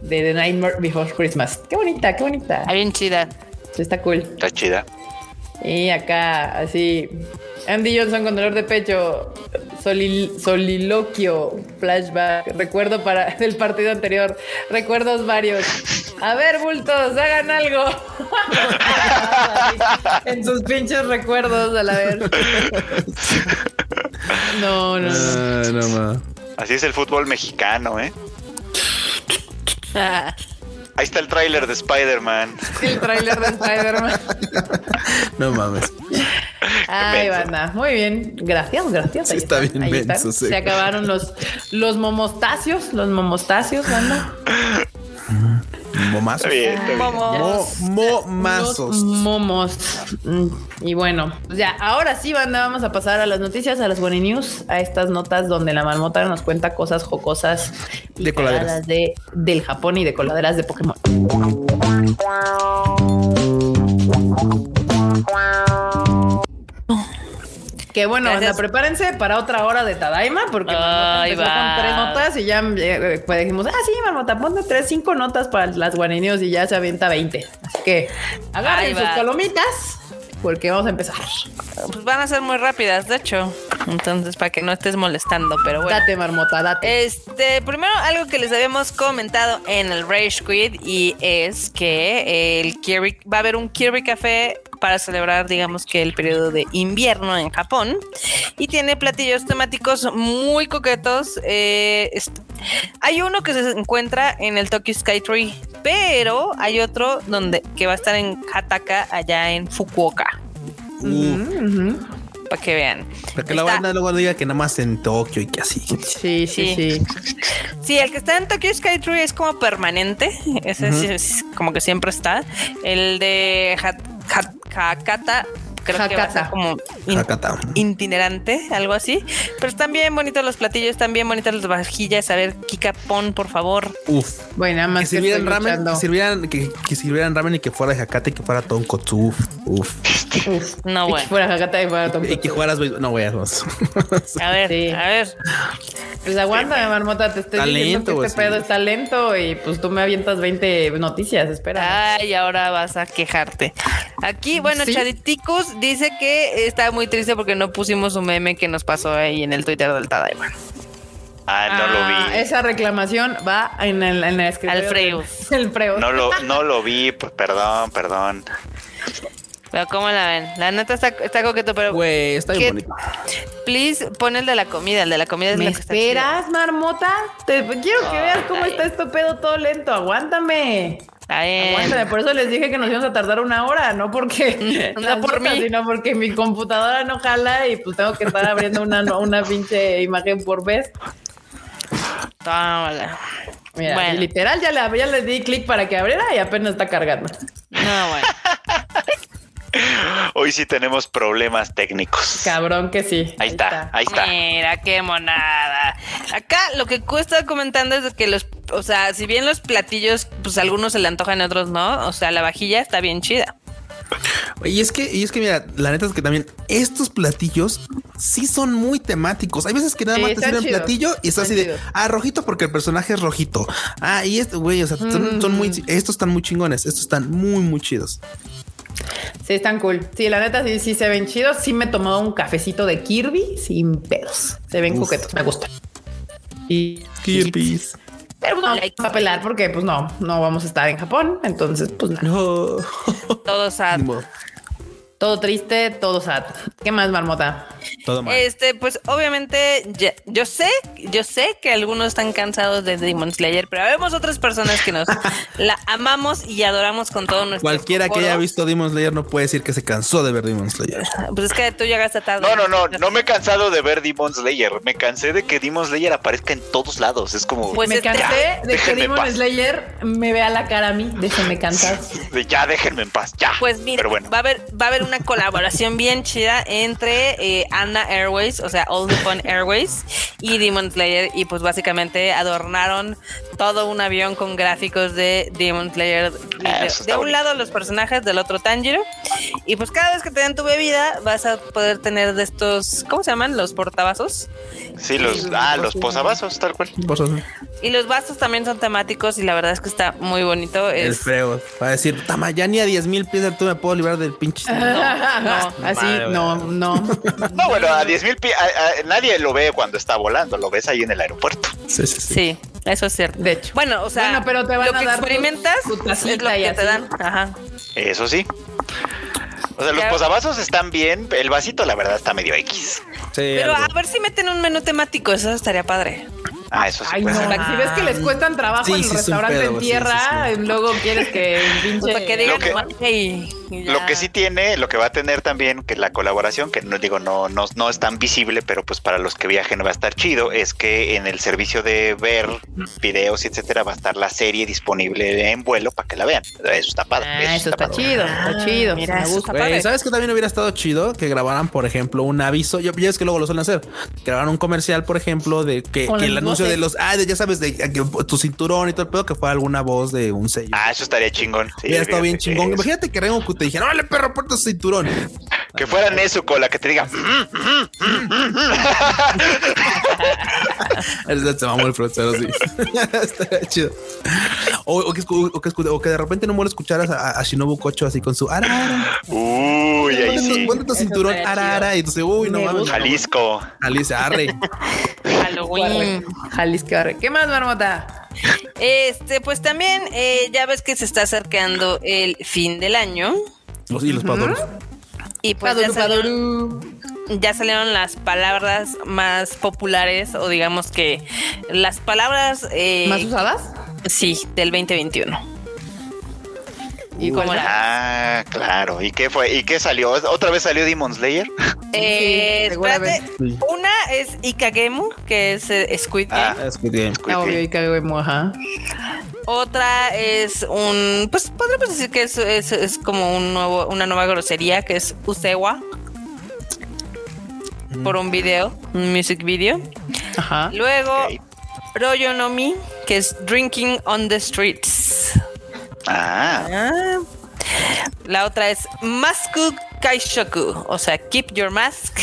[SPEAKER 1] de The Nightmare Before Christmas. ¡Qué bonita, qué bonita!
[SPEAKER 2] Está bien chida.
[SPEAKER 1] está cool.
[SPEAKER 3] Está chida.
[SPEAKER 1] Y acá, así, Andy Johnson con dolor de pecho, soliloquio, flashback, recuerdo para el partido anterior, recuerdos varios. A ver, bultos, hagan algo. en sus pinches recuerdos a la vez. no, no, no.
[SPEAKER 3] Así es el fútbol mexicano, ¿eh? Ahí está el tráiler de Spider-Man.
[SPEAKER 1] El tráiler de Spider-Man.
[SPEAKER 4] no mames.
[SPEAKER 1] Ay, banda. Muy bien. Gracias, gracias.
[SPEAKER 4] Sí, está, bien
[SPEAKER 1] Se acabaron los, los momostacios. Los momostacios, banda.
[SPEAKER 4] Momazos. Momos. momazos.
[SPEAKER 1] Momos. Mm, y bueno, pues ya, ahora sí, banda, vamos a pasar a las noticias, a las One News, a estas notas donde la marmota nos cuenta cosas jocosas y de coladeras de, del Japón y de coladeras de Pokémon. Que bueno, prepárense para otra hora de Tadaima, porque Ay, con tres notas y ya eh, pues dijimos, ah, sí, Marmota, ponte tres, cinco notas para las guarinios y ya se avienta 20. Así que agarren sus palomitas, porque vamos a empezar.
[SPEAKER 2] Pues van a ser muy rápidas, de hecho. Entonces, para que no estés molestando, pero bueno.
[SPEAKER 1] Date, marmota, date.
[SPEAKER 2] Este, primero, algo que les habíamos comentado en el Rage Quit y es que el Kirby, va a haber un Kirby Café para celebrar, digamos que el periodo de invierno en Japón. Y tiene platillos temáticos muy coquetos. Eh, hay uno que se encuentra en el Tokyo Sky Tree, pero hay otro donde que va a estar en Hataka, allá en Fukuoka. Para que vean.
[SPEAKER 4] Para que la banda luego diga que nada más en Tokio y que así.
[SPEAKER 1] Sí, sí, sí.
[SPEAKER 2] Sí, el que está en Tokyo Sky Tree es como permanente. Ese es como que siempre está. El de Hakata creo que va a ser como itinerante, algo así. Pero están bien bonitos los platillos, están bien bonitas las vajillas. A ver, Kika, pon, por favor.
[SPEAKER 4] Uf.
[SPEAKER 1] Bueno, nada más
[SPEAKER 4] que, sirvieran ramen, que sirvieran, que, que, sirvieran ramen y que fuera de Hakata y que fuera tonkotsu. Uf.
[SPEAKER 2] Uf. No, bueno.
[SPEAKER 1] que fuera Hakata y fuera tonkotsu.
[SPEAKER 4] Y que fueras, no, voy a
[SPEAKER 2] A ver, a ver.
[SPEAKER 1] Pues aguanta, marmota, te estoy diciendo que este pedo está lento y pues tú me avientas 20 noticias, espera.
[SPEAKER 2] Ay, ahora vas a quejarte. Aquí, bueno, Dice que está muy triste porque no pusimos un meme que nos pasó ahí en el Twitter del Tadaima.
[SPEAKER 3] Ah, no lo vi.
[SPEAKER 1] Ah, esa reclamación va en el, en el
[SPEAKER 2] Alfredo.
[SPEAKER 1] El
[SPEAKER 3] No lo, no lo vi, pues perdón, perdón.
[SPEAKER 2] Pero ¿cómo la ven? La neta está, está coqueto, pero...
[SPEAKER 4] Güey, está bien bonito.
[SPEAKER 2] Please, pon el de la comida. El de la comida es
[SPEAKER 1] ¿Me
[SPEAKER 2] la que
[SPEAKER 1] esperas, marmota? Te, quiero que veas cómo está esto pedo todo lento. Aguántame. Aguántame, por eso les dije que nos íbamos a tardar una hora, no porque
[SPEAKER 2] no por mí,
[SPEAKER 1] sino porque mi computadora no jala y pues tengo que estar abriendo una, una pinche imagen por vez.
[SPEAKER 2] Tómala.
[SPEAKER 1] Mira, literal ya le, ya le di clic para que abriera y apenas está cargando.
[SPEAKER 2] No, bueno.
[SPEAKER 3] Hoy sí tenemos problemas técnicos.
[SPEAKER 1] Cabrón que sí.
[SPEAKER 3] Ahí, está, ahí está.
[SPEAKER 2] Mira qué monada. Acá lo que cuesta comentando es que los, o sea, si bien los platillos, pues algunos se le antojan y otros no, o sea, la vajilla está bien chida.
[SPEAKER 4] Y es que, y es que mira, la neta es que también estos platillos sí son muy temáticos. Hay veces que nada más te sirven platillo y está así de ah, rojito porque el personaje es rojito. Ah, y este güey, o sea, son, muy, estos están muy chingones, estos están muy, muy chidos.
[SPEAKER 1] Sí, están cool. Sí, la neta sí, sí se ven chidos. Sí me he tomado un cafecito de Kirby sin pedos. Se ven coquetos, me gusta.
[SPEAKER 4] Y.
[SPEAKER 1] Pero no, hay que pelar porque pues no, no vamos a estar en Japón. Entonces, pues nada. No.
[SPEAKER 2] Todo sad.
[SPEAKER 1] Todo triste, todo sad. ¿Qué más, Marmota?
[SPEAKER 4] Todo mal.
[SPEAKER 2] Este, pues obviamente, yo sé, yo sé que algunos están cansados de Demon Slayer, pero vemos otras personas que nos la amamos y adoramos con todo nuestro
[SPEAKER 4] Cualquiera que haya visto Demon Slayer no puede decir que se cansó de ver Demon Slayer.
[SPEAKER 2] Pues es que tú llegaste tarde.
[SPEAKER 3] No, no, no, no me he cansado de ver Demon Slayer. Me cansé de que Demon Slayer aparezca en todos lados. Es como.
[SPEAKER 1] Pues me cansé de que Demon Slayer me vea la cara a mí. Déjenme cansar.
[SPEAKER 3] Ya, déjenme en paz, ya.
[SPEAKER 2] Pues mira, bueno. va a haber, va a haber una colaboración bien chida entre eh, Anna Airways, o sea, All the Fun Airways y Demon Slayer. Y pues básicamente adornaron todo un avión con gráficos de Demon Slayer. Ah, de, un lado los personajes, del otro Tanjiro. Y pues cada vez que te den tu bebida vas a poder tener de estos, ¿cómo se llaman? Los portavasos.
[SPEAKER 3] Sí, los, ah, los posavasos, tal cual.
[SPEAKER 2] Y los vasos también son temáticos y la verdad es que está muy bonito.
[SPEAKER 4] El feo. Va a decir, Tamayani a 10 mil pies, tú me puedo librar del pinche.
[SPEAKER 1] no, así, no, no.
[SPEAKER 3] No, bueno, a 10 mil pies, nadie lo ve cuando está volando, lo ves ahí en el aeropuerto.
[SPEAKER 4] Sí, sí, sí.
[SPEAKER 2] eso es cierto.
[SPEAKER 1] De hecho.
[SPEAKER 2] Bueno, o sea,
[SPEAKER 1] bueno, pero te van
[SPEAKER 2] lo
[SPEAKER 1] a
[SPEAKER 2] que
[SPEAKER 1] dar
[SPEAKER 2] experimentas es lo que te dan. Ajá.
[SPEAKER 3] Eso sí. O sea, los posavasos están bien. El vasito, la verdad, está medio X.
[SPEAKER 2] Sí, Pero a ver si meten un menú temático. Eso estaría padre.
[SPEAKER 3] Ah, eso sí.
[SPEAKER 1] Ay, no. Si ves que les cuestan trabajo en el restaurante en tierra, luego quieres que
[SPEAKER 2] pinche... que digan que... y
[SPEAKER 3] Lo que sí tiene, lo que va a tener también, que la colaboración, que no digo, no, no, no es tan visible, pero pues para los que viajen va a estar chido, es que en el servicio de ver videos, etcétera, va a estar la serie disponible en vuelo para que la vean. Eso está padre.
[SPEAKER 1] Ah, eso, está, chido, está ah, chido. Mira, me gusta.
[SPEAKER 4] ¿Sabes que también hubiera estado chido que grabaran, por ejemplo, un aviso? Yo ya que luego lo suelen hacer. Grabaran un comercial, por ejemplo, de que, el anuncio de los, ah, ya sabes, de, tu cinturón y todo el pedo, que fue alguna voz de un sello.
[SPEAKER 3] Ah, eso estaría chingón.
[SPEAKER 4] Sí, hubiera estado bien chingón. Imagínate que Rengoku te dijera, ¡Órale, perro, ponte tu cinturón!
[SPEAKER 3] Que fueran eso, cola, que te diga.
[SPEAKER 4] Se mamó el profesor, sí. Estaría chido. O, que, o, que, de repente no muero escucharas a, a, Shinobu Kocho así con su ara,
[SPEAKER 3] Uy, ahí sí.
[SPEAKER 4] Ponte tu cinturón ara, ara, y entonces, uy, no mames.
[SPEAKER 3] Jalisco.
[SPEAKER 4] Jalisco, arre.
[SPEAKER 2] Halloween.
[SPEAKER 1] Jalisco, arre. ¿Qué más, Marmota?
[SPEAKER 2] Este, pues también eh, ya ves que se está acercando el fin del año.
[SPEAKER 4] Los, y los
[SPEAKER 2] Y pues ya salieron, las palabras más populares o digamos que las palabras
[SPEAKER 1] eh, más usadas.
[SPEAKER 2] Sí, del 2021.
[SPEAKER 3] ¿Y cómo Ah, claro. ¿Y qué fue? ¿Y qué salió? ¿Otra vez salió Demon Slayer?
[SPEAKER 2] Eh, espérate. Una es Ikagemu, que es eh, Squid Game.
[SPEAKER 4] Ah, Squid Game.
[SPEAKER 1] Ah, obvio, Ikagemu, ajá.
[SPEAKER 2] Otra es un, pues podríamos decir que es, es, como un nuevo, una nueva grosería que es Usewa. Mm. Por un video, un music video. Ajá. Luego, Royo no Mi, que es Drinking on the Streets.
[SPEAKER 3] Ah. ah.
[SPEAKER 2] La otra es Masku Kaishoku, o sea, keep your mask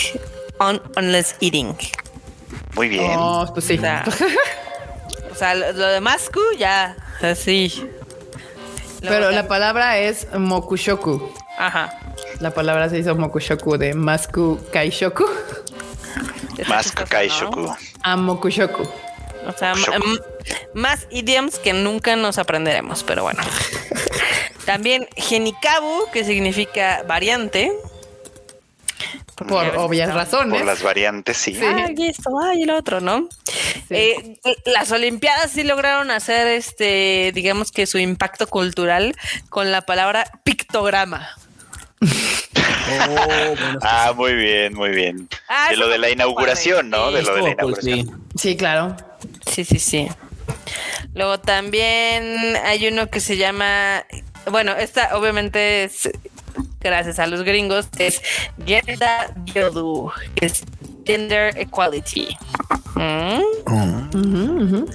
[SPEAKER 2] on unless eating.
[SPEAKER 3] Muy bien.
[SPEAKER 1] Oh, pues sí.
[SPEAKER 2] O sea, lo de Masku ya, así.
[SPEAKER 1] Pero la palabra es Mokushoku.
[SPEAKER 2] Ajá.
[SPEAKER 1] La palabra se hizo Mokushoku de Masku Kaishoku.
[SPEAKER 3] Masku Kaishoku.
[SPEAKER 1] A Mokushoku.
[SPEAKER 2] O sea, más idioms que nunca nos aprenderemos, pero bueno. También Genikabu, que significa variante.
[SPEAKER 1] Por obvias razones.
[SPEAKER 3] Por las variantes, sí.
[SPEAKER 2] Ay, esto, ay, el otro, ¿no? Eh, las Olimpiadas sí lograron hacer este, digamos que su impacto cultural con la palabra pictograma.
[SPEAKER 3] Oh, ah, muy bien, muy bien. Ah, de lo de la inauguración, ¿no? De lo de la inauguración.
[SPEAKER 1] Sí, claro.
[SPEAKER 2] Sí, sí, sí. Luego también hay uno que se llama, bueno, esta obviamente es gracias a los gringos, es Gender Yodu, que es Gender Equality. ¿Mm?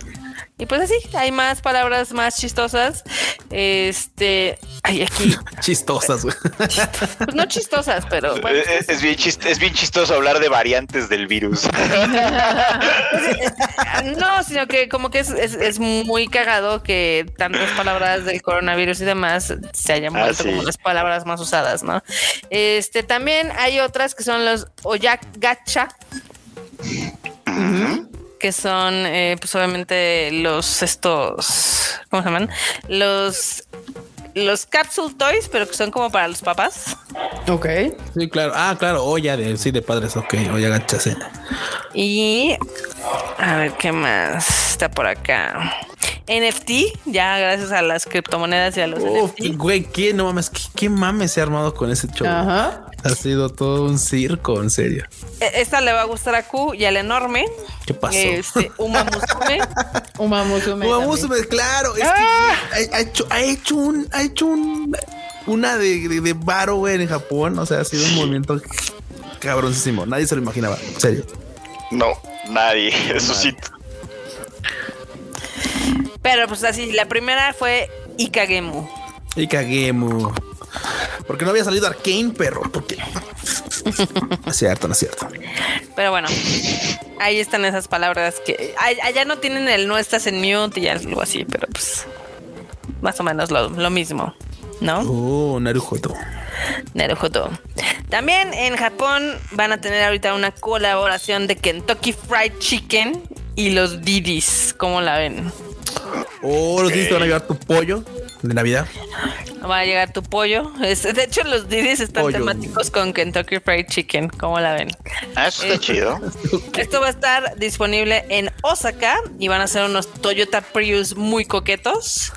[SPEAKER 2] Y pues así, hay más palabras más chistosas. Este, hay aquí.
[SPEAKER 4] chistosas, güey.
[SPEAKER 2] Pues no chistosas, pero.
[SPEAKER 3] es, bien es bien chistoso hablar de variantes del virus.
[SPEAKER 2] no, sino que como que es, muy cagado que tantas palabras del coronavirus y demás se hayan ah, vuelto como las palabras más usadas, ¿no? Este, también hay otras que son los oyak gacha que son, eh, pues obviamente los estos, ¿cómo se llaman? Los los capsule toys, pero que son como para los papás.
[SPEAKER 1] Ok.
[SPEAKER 4] Sí, claro. Ah, claro. Olla de, sí, de padres. Ok. Olla gachas.
[SPEAKER 2] Y a ver qué más está por acá. NFT, ya gracias a las criptomonedas y a los NFT.
[SPEAKER 4] Güey, ¿qué? No mames, ¿qué, mames se ha armado con ese show? Ajá. Ha sido todo un circo, en serio.
[SPEAKER 2] E, esta le va a gustar a Q y al enorme.
[SPEAKER 4] ¿Qué pasó?
[SPEAKER 2] Este, Uma Musume.
[SPEAKER 1] Uma Musume.
[SPEAKER 4] Uma Musume, claro. Es que ¡Ah! ha, hecho, ha hecho un, ha hecho un, una de, de, de Baro, güey, en Japón. O sea, ha sido un movimiento cabroncísimo. Nadie se lo imaginaba. En serio.
[SPEAKER 3] No, nadie. Eso sí.
[SPEAKER 2] Pero pues así, la primera fue Ikagemu.
[SPEAKER 4] Ikagemu. Porque no había salido Arkane, perro. Porque. no es cierto, no es cierto.
[SPEAKER 2] Pero bueno, ahí están esas palabras que allá no tienen el no estás en mute y algo así, pero pues más o menos lo, mismo, ¿no?
[SPEAKER 4] Oh, Narujoto.
[SPEAKER 2] Narujoto. También en Japón van a tener ahorita una colaboración de Kentucky Fried Chicken y los Didis. ¿Cómo la ven?
[SPEAKER 4] Oh, los Didis te van a llevar tu pollo de Navidad.
[SPEAKER 2] Va a llegar tu pollo. de hecho, los Didis están temáticos con Kentucky Fried Chicken. ¿Cómo la ven?
[SPEAKER 3] Ah, eso está eh, chido.
[SPEAKER 2] Esto va a estar disponible en Osaka y van a ser unos Toyota Prius muy coquetos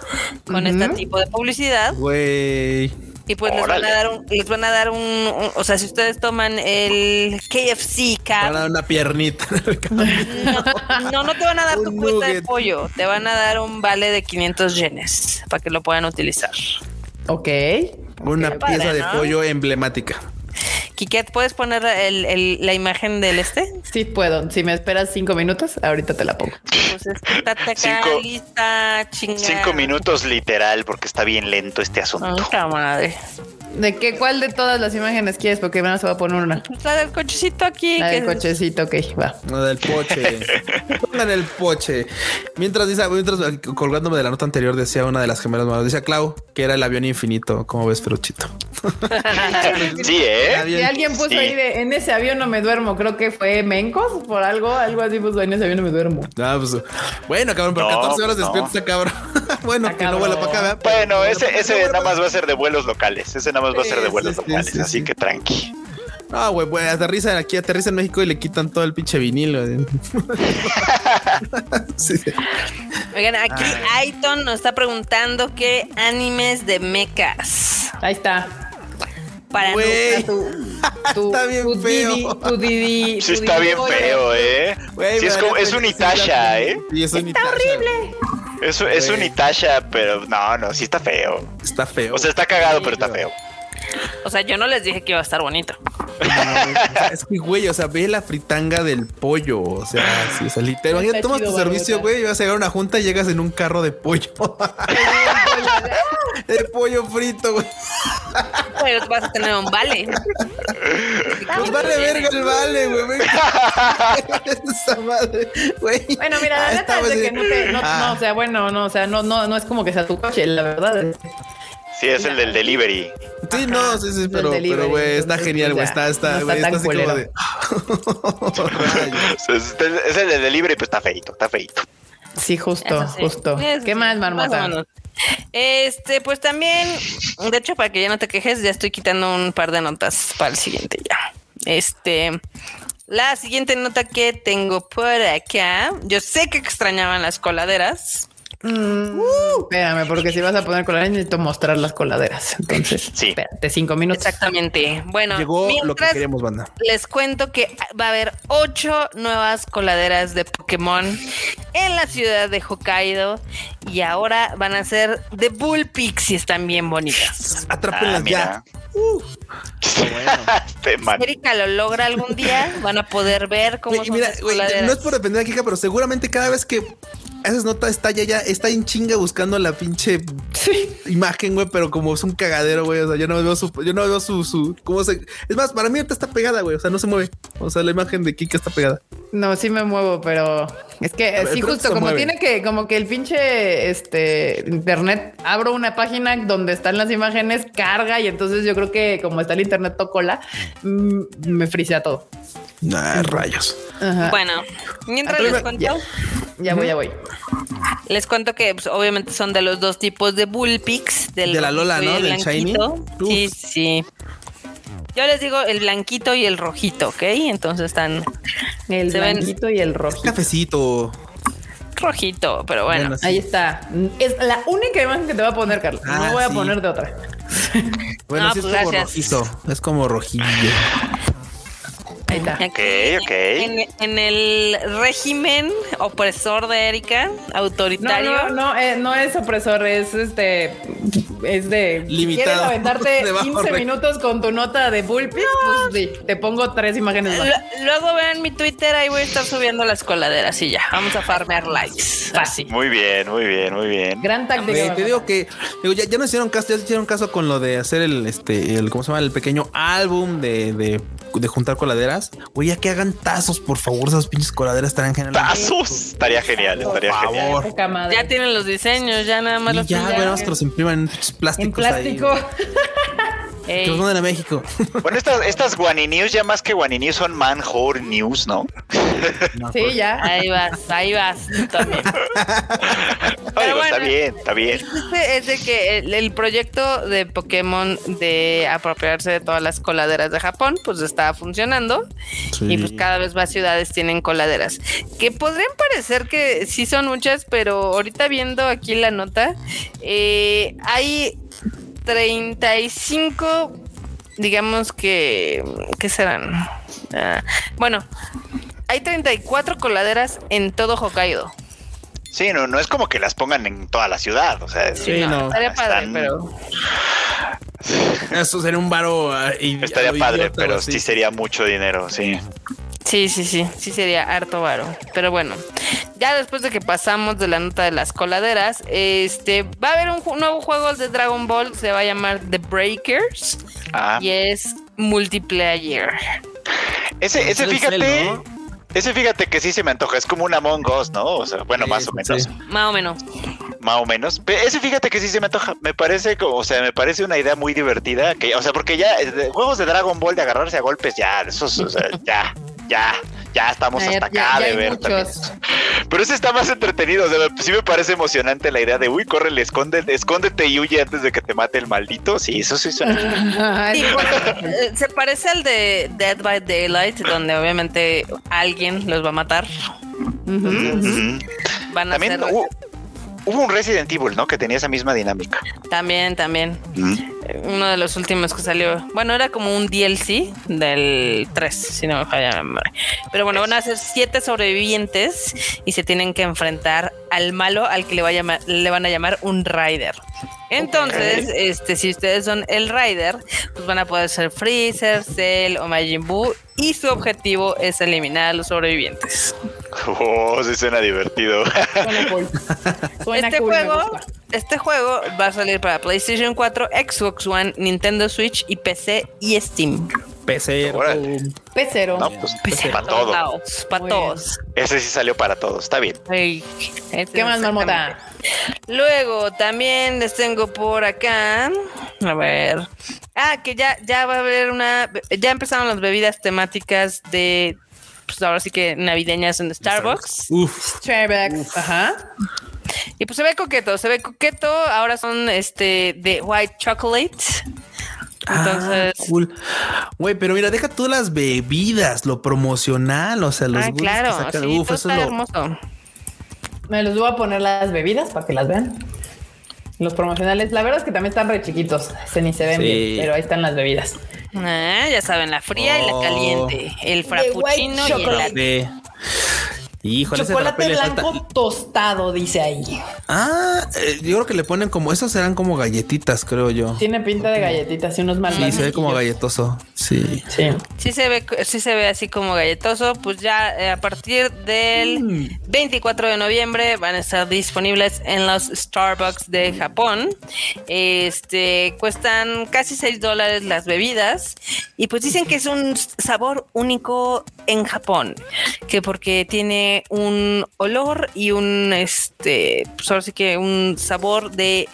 [SPEAKER 2] con este tipo de publicidad.
[SPEAKER 4] Güey.
[SPEAKER 2] Y pues les van a dar un, les van a dar un, o sea, si ustedes toman el KFC
[SPEAKER 4] Cab, van a dar una piernita.
[SPEAKER 2] No, no, te van a dar tu cuenta de pollo, te van a dar un vale de 500 yenes para que lo puedan utilizar.
[SPEAKER 1] Ok.
[SPEAKER 4] Una pieza de pollo emblemática.
[SPEAKER 2] Kiket, ¿puedes poner el, la imagen del este?
[SPEAKER 1] Sí, puedo. Si me esperas cinco minutos, ahorita te la pongo.
[SPEAKER 2] Pues estate cinco, lista,
[SPEAKER 3] Cinco minutos literal, porque está bien lento este asunto.
[SPEAKER 2] madre.
[SPEAKER 1] ¿De qué? ¿Cuál de todas las imágenes quieres? Porque menos se va a poner una.
[SPEAKER 2] La del cochecito aquí.
[SPEAKER 1] La del cochecito, ok, va.
[SPEAKER 4] La del poche. Pongan el poche. Mientras dice, mientras colgándome de la nota anterior, decía una de las gemelas malas, decía Clau que era el avión infinito. ¿Cómo ves, Feruchito?
[SPEAKER 3] sí, ¿eh?
[SPEAKER 1] Si alguien puso ahí de en ese avión no me duermo, creo que fue Mencos por algo, algo así puso en ese avión no me duermo.
[SPEAKER 4] Ah, pues, bueno, cabrón, pero 14 horas no. despierto cabrón. bueno, que no vuela para acá, ¿verdad?
[SPEAKER 3] Bueno, ese, ese nada más va a ser de vuelos locales. Ese nada más va a ser de vuelos locales, así que tranqui.
[SPEAKER 4] Ah, güey, güey, aterriza aquí, aterriza en México y le quitan todo el pinche vinilo.
[SPEAKER 2] Oigan, aquí Aiton nos está preguntando qué animes de mechas.
[SPEAKER 1] Ahí está.
[SPEAKER 2] Para
[SPEAKER 1] tu, tu,
[SPEAKER 4] está bien feo.
[SPEAKER 1] tu Didi,
[SPEAKER 3] sí, está bien feo, eh. sí, es, como, es un Itasha, eh.
[SPEAKER 1] Sí, es un está horrible.
[SPEAKER 3] Es, es un Itasha, pero no, no, sí está feo.
[SPEAKER 4] Está feo.
[SPEAKER 3] O sea, está cagado, pero está feo.
[SPEAKER 2] O sea, yo no les dije que iba a estar bonito.
[SPEAKER 4] es que, güey, o sea, ve la fritanga del pollo. O sea, sí, o sea, literal. Imagínate, tomas tu servicio, güey, y vas a llegar a una junta y llegas en un carro de pollo. de pollo frito, güey.
[SPEAKER 2] Pero vas a tener un vale.
[SPEAKER 4] Pues vale verga el vale, güey. Esa madre, güey.
[SPEAKER 1] Bueno, mira, la neta es de que no te, no, no, o sea, bueno, no, o sea, no, no, no es como que sea tu coche, la verdad.
[SPEAKER 3] Sí, es el del delivery.
[SPEAKER 4] Sí, no, sí, sí, pero, pero, güey, está genial, güey. Está, está, güey, está, así como de.
[SPEAKER 3] es el del delivery, pues está feito, está feito.
[SPEAKER 1] Sí, justo, justo. ¿Qué más, marmota?
[SPEAKER 2] Este, pues también, de hecho, para que ya no te quejes, ya estoy quitando un par de notas para el siguiente ya. Este, la siguiente nota que tengo por acá, yo sé que extrañaban las coladeras.
[SPEAKER 1] Mm, espérame, porque si vas a poner coladeras necesito mostrar las coladeras. Entonces, sí. espérate cinco minutos.
[SPEAKER 2] Exactamente. Bueno,
[SPEAKER 4] llegó lo que queremos, banda.
[SPEAKER 2] Les cuento que va a haber ocho nuevas coladeras de Pokémon en la ciudad de Hokkaido y ahora van a ser de Bullpix y están bien bonitas.
[SPEAKER 4] Atrápenlas ah, ya.
[SPEAKER 2] Uh. Bueno. Erika lo logra algún día, van a poder ver cómo son mira,
[SPEAKER 4] No es por depender de Kika, pero seguramente cada vez que esas notas está ya, ya, está en chinga buscando la pinche imagen, güey, pero como es un cagadero, güey. O sea, yo no veo su, yo no veo su, su, cómo se. Es más, para mí ahorita está pegada, güey. O sea, no se mueve. O sea, la imagen de Kika está pegada.
[SPEAKER 1] No, sí me muevo, pero es que sí, justo como tiene que, como que el pinche este internet abro una página donde están las imágenes, carga, y entonces yo creo que como está el internet tocola, mm, me frisea todo.
[SPEAKER 4] Nah, rayos.
[SPEAKER 2] Bueno, mientras les cuento.
[SPEAKER 1] Ya, voy, ya voy.
[SPEAKER 2] Les cuento que pues, obviamente son de los dos tipos de Bullpix.
[SPEAKER 4] de la Lola, ¿no? Del Shiny.
[SPEAKER 2] Sí, sí. Yo les digo el blanquito y el rojito, ¿ok? Entonces están.
[SPEAKER 1] El blanquito y el rojito.
[SPEAKER 4] Cafecito.
[SPEAKER 2] Rojito, pero bueno.
[SPEAKER 1] Ahí está. Es la única imagen que te voy a poner, Carlos. no ah, voy a poner de otra.
[SPEAKER 4] Bueno, sí es pues como rojizo. Es como rojillo.
[SPEAKER 2] Ahí está. Ok,
[SPEAKER 3] ok.
[SPEAKER 2] En, el régimen opresor de Erika, autoritario.
[SPEAKER 1] No, no, no, eh, no es opresor, es este. Es de.
[SPEAKER 4] Limitado.
[SPEAKER 1] ¿Quieres aventarte 15 minutos con tu nota de Bullpix? Pues sí, te pongo tres imágenes más.
[SPEAKER 2] Luego vean mi Twitter, ahí voy a estar subiendo las coladeras y ya. Vamos a farmear likes. Fácil.
[SPEAKER 3] Muy bien, muy bien, muy bien.
[SPEAKER 1] Gran táctica.
[SPEAKER 4] Te digo que digo, ya, ya no hicieron caso, ya hicieron caso con lo de hacer el, este, el, ¿cómo se llama? El pequeño álbum de, de, de juntar coladeras Oye, ya que hagan tazos, por favor, esas pinches coladeras estarían geniales.
[SPEAKER 3] ¡Tazos! Estaría genial, estaría genial.
[SPEAKER 2] Ya tienen los diseños, ya nada más los
[SPEAKER 4] Ya, bueno, que los impriman en plásticos. En plástico. Que los manden a México.
[SPEAKER 3] Bueno, estas, estas Guani News, ya más que Guani News, son Manhor News, ¿no?
[SPEAKER 1] sí, ya.
[SPEAKER 2] Ahí vas, ahí vas también.
[SPEAKER 3] Pero está bien, está bien.
[SPEAKER 2] Es de que el, proyecto de Pokémon de apropiarse de todas las coladeras de Japón, pues está funcionando. Y pues cada vez más ciudades tienen coladeras. Que podrían parecer que sí son muchas, pero ahorita viendo aquí la nota, eh, hay 35, digamos que, ¿qué serán? Ah, bueno, hay 34 coladeras en todo Hokkaido.
[SPEAKER 3] Sí, no, no es como que las pongan en toda la ciudad, o sea,
[SPEAKER 2] sí, no, estaría padre, pero
[SPEAKER 4] eso sería un varo
[SPEAKER 3] ah, estaría padre, pero sí sería mucho dinero, sí.
[SPEAKER 2] Sí, sí, sí, sí sería harto varo. Pero bueno, ya después de que pasamos de la nota de las coladeras, este va a haber un nuevo juego de Dragon Ball, se va a llamar The Breakers ah. y es multiplayer.
[SPEAKER 3] Ese, ese fíjate, ese fíjate que sí se me antoja, es como una Among Us, ¿no? O sea, bueno, más o menos.
[SPEAKER 2] Más o menos.
[SPEAKER 3] Más o menos. Ese fíjate que sí se me antoja. Me parece como, o sea, me parece una idea muy divertida. Que, o sea, porque ya juegos de Dragon Ball de agarrarse a golpes, ya, eso, o sea, ya ya, ya estamos hasta acá de ver Pero ese está más entretenido, o sea, sí me parece emocionante la idea de, uy, corre, escóndete, escóndete y huye antes de que te mate el maldito. Sí, eso sí suena.
[SPEAKER 2] Eh, se parece al de Dead by Daylight, donde obviamente alguien los va a matar.
[SPEAKER 3] Van a También, Hubo un Resident Evil, ¿no? Que tenía esa misma dinámica.
[SPEAKER 2] También, también. Uno de los últimos que salió. Bueno, era como un DLC del 3, si no me falla la memoria. Pero bueno, van a ser siete sobrevivientes y se tienen que enfrentar al malo al que le, va a llamar, le van a llamar un Rider. Entonces, este, si ustedes son el Rider, pues van a poder ser Freezer, Cell o Majin Buu y su objetivo es eliminar a los sobrevivientes.
[SPEAKER 3] Oh, sí suena divertido.
[SPEAKER 2] este juego, este juego va a salir para PlayStation 4, Xbox One, Nintendo Switch y PC y Steam.
[SPEAKER 4] PC.
[SPEAKER 1] PC.
[SPEAKER 3] No, pues, para todos.
[SPEAKER 2] Para todos.
[SPEAKER 3] Ese sí salió para todos, está bien.
[SPEAKER 1] ¿Qué más, Marmota?
[SPEAKER 2] Luego también les tengo por acá. A ver. Ah, que ya, ya va a haber una. Ya empezaron las bebidas temáticas de. Pues ahora sí que navideñas en Starbucks.
[SPEAKER 1] Uf. Starbucks. Ajá.
[SPEAKER 2] Y pues se ve coqueto, se ve coqueto. Ahora son este de white chocolate.
[SPEAKER 4] Ah, Entonces, cool. Güey, pero mira, deja todas las bebidas, lo promocional, o sea, los
[SPEAKER 2] ah, claro, Uf, eso es lo hermoso.
[SPEAKER 1] Me los voy a poner las bebidas para que las vean. Los promocionales, la verdad es que también están re chiquitos, se ni se ven bien, pero ahí están las bebidas.
[SPEAKER 2] Ah, ya saben, la fría y la oh. caliente, el frappuccino y el latte.
[SPEAKER 4] Híjole,
[SPEAKER 1] Chocolate blanco tostado, dice ahí.
[SPEAKER 4] Ah, eh, yo creo que le ponen como, esas serán como galletitas, creo yo.
[SPEAKER 1] Tiene pinta de galletitas y unos más
[SPEAKER 4] Sí, se ve como galletoso. Sí.
[SPEAKER 2] Sí. Sí se ve, sí se ve así como galletoso. Pues ya eh, a partir del 24 mm. de noviembre van a estar disponibles en los Starbucks de Japón. Este cuestan casi 6 dólares las bebidas. Y pues dicen que es un sabor único en Japón. Que porque tiene un olor y un, este, pues ahora sí que un sabor de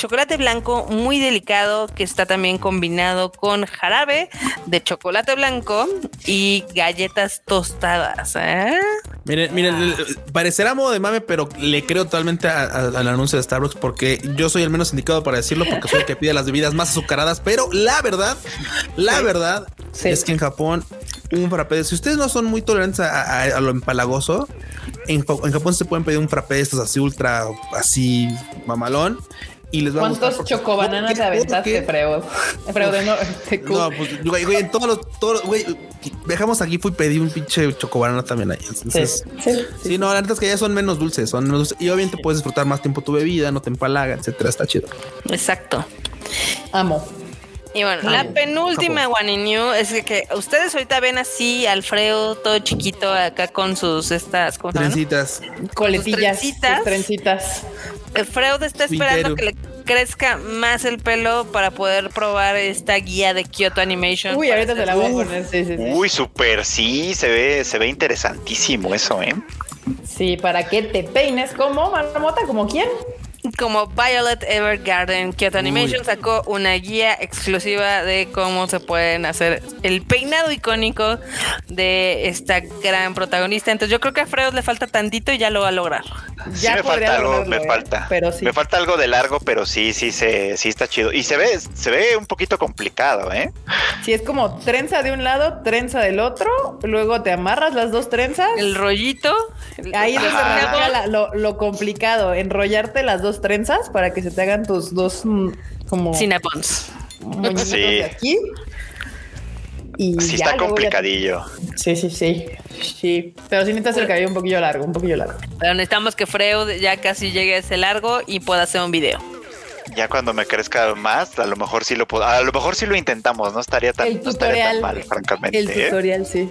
[SPEAKER 2] chocolate blanco muy delicado que está también combinado con jarabe de chocolate blanco y galletas tostadas. ¿eh?
[SPEAKER 4] Miren, miren, parecerá modo de mame, pero le creo totalmente al anuncio de Starbucks porque yo soy el menos indicado para decirlo porque soy el que pide las bebidas más azucaradas, pero la verdad, la verdad es que en Japón un frappé, si ustedes no son muy tolerantes a, lo empalagoso, en, en, Japón se pueden pedir un frappé de estos así ultra, así mamalón y les
[SPEAKER 1] vamos ¿Cuántos chocobananas te aventaste, Freud? Freud, no,
[SPEAKER 4] no, pues, güey, en todos los, todos, güey, dejamos aquí, fui y pedí un pinche chocobanana también ahí. Entonces, sí, sí, no, la neta es que ya son menos dulces, son menos dulces. Y obviamente puedes disfrutar más tiempo tu bebida, no te empalaga, etcétera. Está chido.
[SPEAKER 2] Exacto.
[SPEAKER 1] Amo.
[SPEAKER 2] Y bueno, la penúltima One New es que, ustedes ahorita ven así Alfredo todo chiquito acá con sus estas
[SPEAKER 4] ¿cómo trencitas,
[SPEAKER 1] coletillas, trencitas. trencitas.
[SPEAKER 2] Freud está esperando que le crezca más el pelo para poder probar esta guía de Kyoto Animation.
[SPEAKER 1] Uy, ahorita te la voy a poner. Sí, sí,
[SPEAKER 3] Uy, súper, sí, se ve, se ve interesantísimo eso, ¿eh?
[SPEAKER 1] Sí, para que te peines como marmota, como quién
[SPEAKER 2] como Violet Evergarden, Kyoto Animation sacó una guía exclusiva de cómo se pueden hacer el peinado icónico de esta gran protagonista. Entonces yo creo que a Freud le falta tantito y ya lo va a lograr.
[SPEAKER 3] Ya me falta algo, me ¿eh? falta. Pero sí. Me falta algo de largo, pero sí, sí, se, sí está chido. Y se ve, se ve un poquito complicado, ¿eh?
[SPEAKER 1] Sí, es como trenza de un lado, trenza del otro, luego te amarras las dos trenzas.
[SPEAKER 2] El rollito.
[SPEAKER 1] Ahí es lo, lo complicado, enrollarte las dos trenzas para que se te hagan tus dos mm,
[SPEAKER 2] como Cinepons.
[SPEAKER 3] Sí. aquí. Y sí, está complicadillo.
[SPEAKER 1] Sí, sí, sí. Sí, pero sí necesitas el cabello un poquillo largo, un poquillo largo.
[SPEAKER 2] Pero necesitamos que Freud ya casi llegue a ese largo y pueda hacer un video
[SPEAKER 3] ya cuando me crezca más, a lo mejor sí lo puedo, a lo mejor sí lo intentamos, no estaría tan, no estaría tan mal, francamente.
[SPEAKER 1] El ¿eh? tutorial, sí.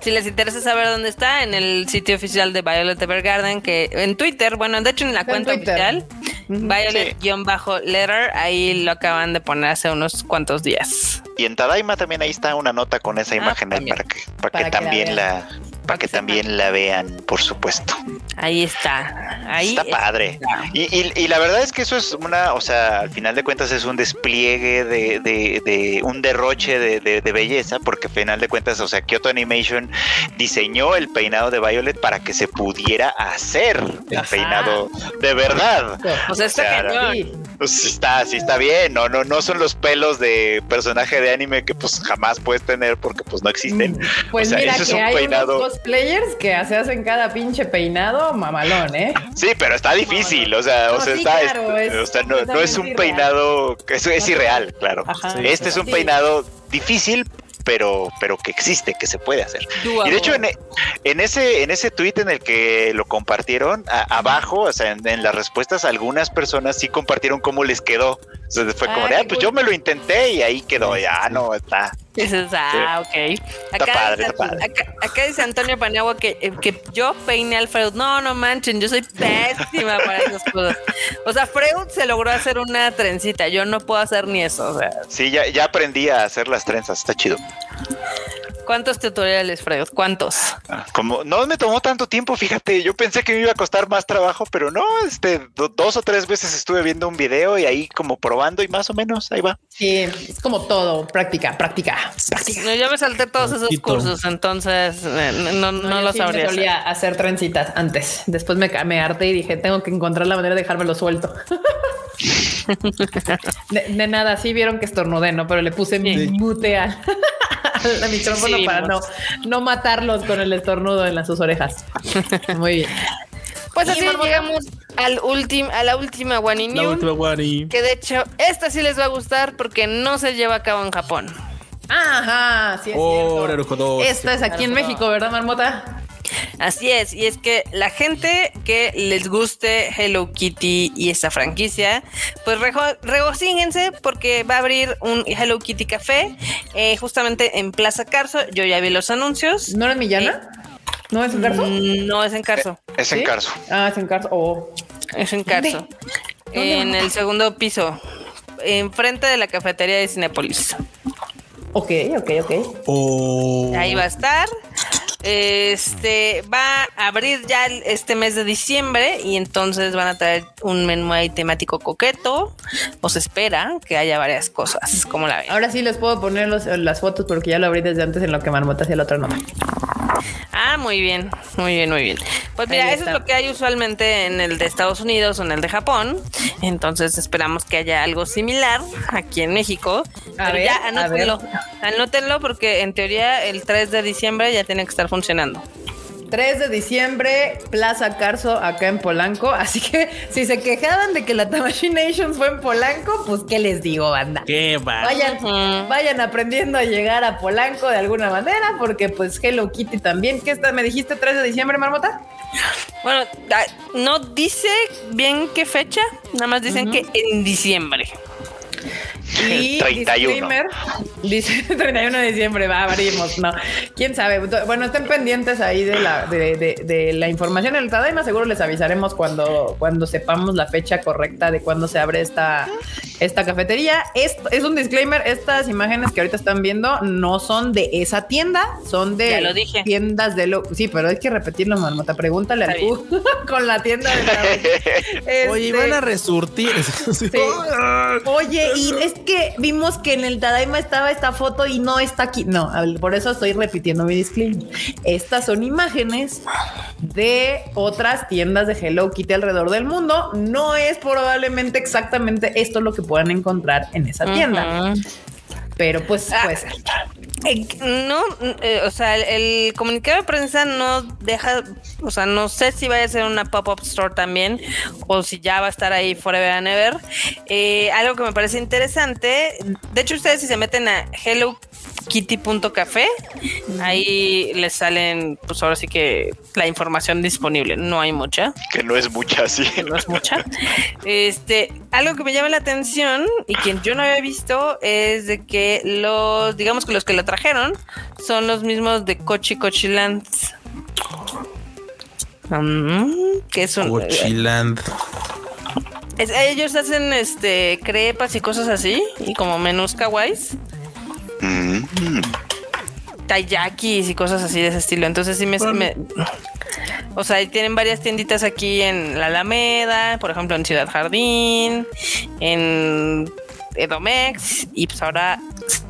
[SPEAKER 2] Si les interesa saber dónde está, en el sitio oficial de Violet Evergarden, que en Twitter, bueno, de hecho en la cuenta oficial, Violet-letter, ahí lo acaban de poner hace unos cuantos días.
[SPEAKER 3] Y en Tadaima también ahí está una nota con esa ah, imagen para que, para, que, también la para que también la vean, por supuesto.
[SPEAKER 2] Ahí está. Ahí
[SPEAKER 3] está padre. Y, la verdad es que eso es una, o sea, al final de cuentas es un despliegue de, un derroche de, belleza, porque al final de cuentas, o sea, Kyoto Animation diseñó el peinado de Violet para que se pudiera hacer el peinado de verdad.
[SPEAKER 2] O sea, está
[SPEAKER 3] pues está, sí está bien, no, no, no son los pelos de personaje de anime que pues jamás puedes tener porque pues no existen.
[SPEAKER 1] Mm, pues mira que hay peinado... cosplayers que se hacen cada pinche peinado mamalón, ¿eh?
[SPEAKER 3] Sí, pero está difícil, o sea, o sea, está, no, es un peinado, es, es irreal, claro. este es un peinado difícil, pero, pero que existe, que se puede hacer. Y de hecho, en, en, ese, en ese tweet en el que lo compartieron, abajo, o sea, en, las respuestas, algunas personas sí compartieron cómo les quedó. Entonces fue como de, ah, pues yo me lo intenté y ahí quedó, ya no, está.
[SPEAKER 2] ah, ok. Acá, dice, Acá, dice Antonio Paniagua que, eh, que yo peine al Freud. No, no manchen, yo soy pésima para esas cosas. O sea, Freud se logró hacer una trencita. Yo no puedo hacer ni eso. O sea.
[SPEAKER 3] Sí, ya, ya aprendí a hacer las trenzas. Está chido.
[SPEAKER 2] ¿Cuántos tutoriales, Freud? ¿Cuántos?
[SPEAKER 3] Como no me tomó tanto tiempo, fíjate, yo pensé que me iba a costar más trabajo, pero no, este, dos o tres veces estuve viendo un video y ahí como probando y más o menos ahí va.
[SPEAKER 1] Sí, es como todo, práctica, práctica, práctica.
[SPEAKER 2] No, yo me salté todos esos cursos, entonces eh, no, no, lo sabría.
[SPEAKER 1] Yo solía hacer trencitas antes, después me, me harté y dije, tengo que encontrar la manera de dejármelo suelto. de, nada, sí vieron que estornudé, ¿no? Pero le puse mi mute al, micrófono para no, no matarlos con el estornudo en las sus orejas. Muy bien.
[SPEAKER 2] Pues así llegamos al último, a la última Wani News. Que de hecho, esta sí les va a gustar porque no se lleva a cabo en Japón.
[SPEAKER 1] Ajá, sí es cierto. Esta es aquí en México, ¿verdad, Marmota?
[SPEAKER 2] Así es, y es que la gente que les guste Hello Kitty y esta franquicia, pues regocíjense porque va a abrir un Hello Kitty Café eh, justamente en Plaza Carso. Yo ya vi los anuncios.
[SPEAKER 1] ¿No era en Millana? ¿No es en Carso?
[SPEAKER 2] No, es en Carso.
[SPEAKER 3] Eh, es en Carso.
[SPEAKER 1] Ah, es en Carso. Oh.
[SPEAKER 2] Es en Carso. En el segundo piso, enfrente de la cafetería de Cinepolis.
[SPEAKER 1] Ok, ok, ok.
[SPEAKER 2] Ahí va a estar. Este va a abrir ya este mes de diciembre y entonces van a traer un menú ahí temático coqueto. O se espera que haya varias cosas, como la ven.
[SPEAKER 1] Ahora sí les puedo poner las fotos porque ya lo abrí desde antes en lo que Marmota hacía la otra nota.
[SPEAKER 2] Ah, muy bien, muy bien, muy bien. Pues mira, eso es lo que hay usualmente en el de Estados Unidos o en el de Japón. Entonces esperamos que haya algo similar aquí en México. A ver, ya anótenlo, anótenlo porque en teoría el 3 de diciembre ya tiene que estar funcionando.
[SPEAKER 1] 3 de diciembre, Plaza Carso, acá en Polanco. Así que si se quejaban de que la Tamashii Nations fue en Polanco, pues qué les digo, banda.
[SPEAKER 4] Qué va.
[SPEAKER 1] Vayan, vayan aprendiendo a llegar a Polanco de alguna manera, porque pues Hello Kitty también. ¿Qué está? ¿Me dijiste 3 de diciembre, Marmota?
[SPEAKER 2] Bueno, no dice bien qué fecha, nada más dicen que en diciembre.
[SPEAKER 1] Y 31. Dice 31 de diciembre, va, abrimos, no. Quién sabe. Bueno, estén pendientes ahí de la, de, la información en el Tadaima. Seguro les avisaremos cuando, cuando sepamos la fecha correcta de cuándo se abre esta, esta cafetería. Es, es un disclaimer: estas imágenes que ahorita están viendo no son de esa tienda, son de
[SPEAKER 2] lo dije.
[SPEAKER 1] tiendas de lo. Sí, pero hay que repetirlo, Marmota. Pregúntale al Q con la tienda de la.
[SPEAKER 4] Oye, van a este, resurtir.
[SPEAKER 1] Oye, y es que vimos que en el Tadaima estaba esta foto y no está aquí. No, por eso estoy repitiendo mi disclaimer. Estas son imágenes de otras tiendas de Hello Kitty alrededor del mundo. No es probablemente exactamente esto lo que puedan encontrar en esa tienda. Pero pues ah, puede ser.
[SPEAKER 2] Eh, no, eh, o sea, el, comunicado de prensa no deja, o sea, no sé si vaya a ser una pop-up store también o si ya va a estar ahí forever and ever. Eh, algo que me parece interesante, de hecho ustedes si se meten a Hello kitty.café. Ahí les salen, pues ahora sí que la información disponible. No hay mucha.
[SPEAKER 3] Que no es mucha, sí.
[SPEAKER 2] no es mucha. Este, algo que me llama la atención y quien yo no había visto es de que los, digamos que los que la trajeron son los mismos de Cochi Cochiland. Mm, que es un.
[SPEAKER 4] Cochiland.
[SPEAKER 2] ellos hacen este crepas y cosas así y como menús kawaiis. Mm. y cosas así de ese estilo. Entonces sí me, o sea, tienen varias tienditas aquí en la Alameda, por ejemplo en Ciudad Jardín, en Edomex y pues ahora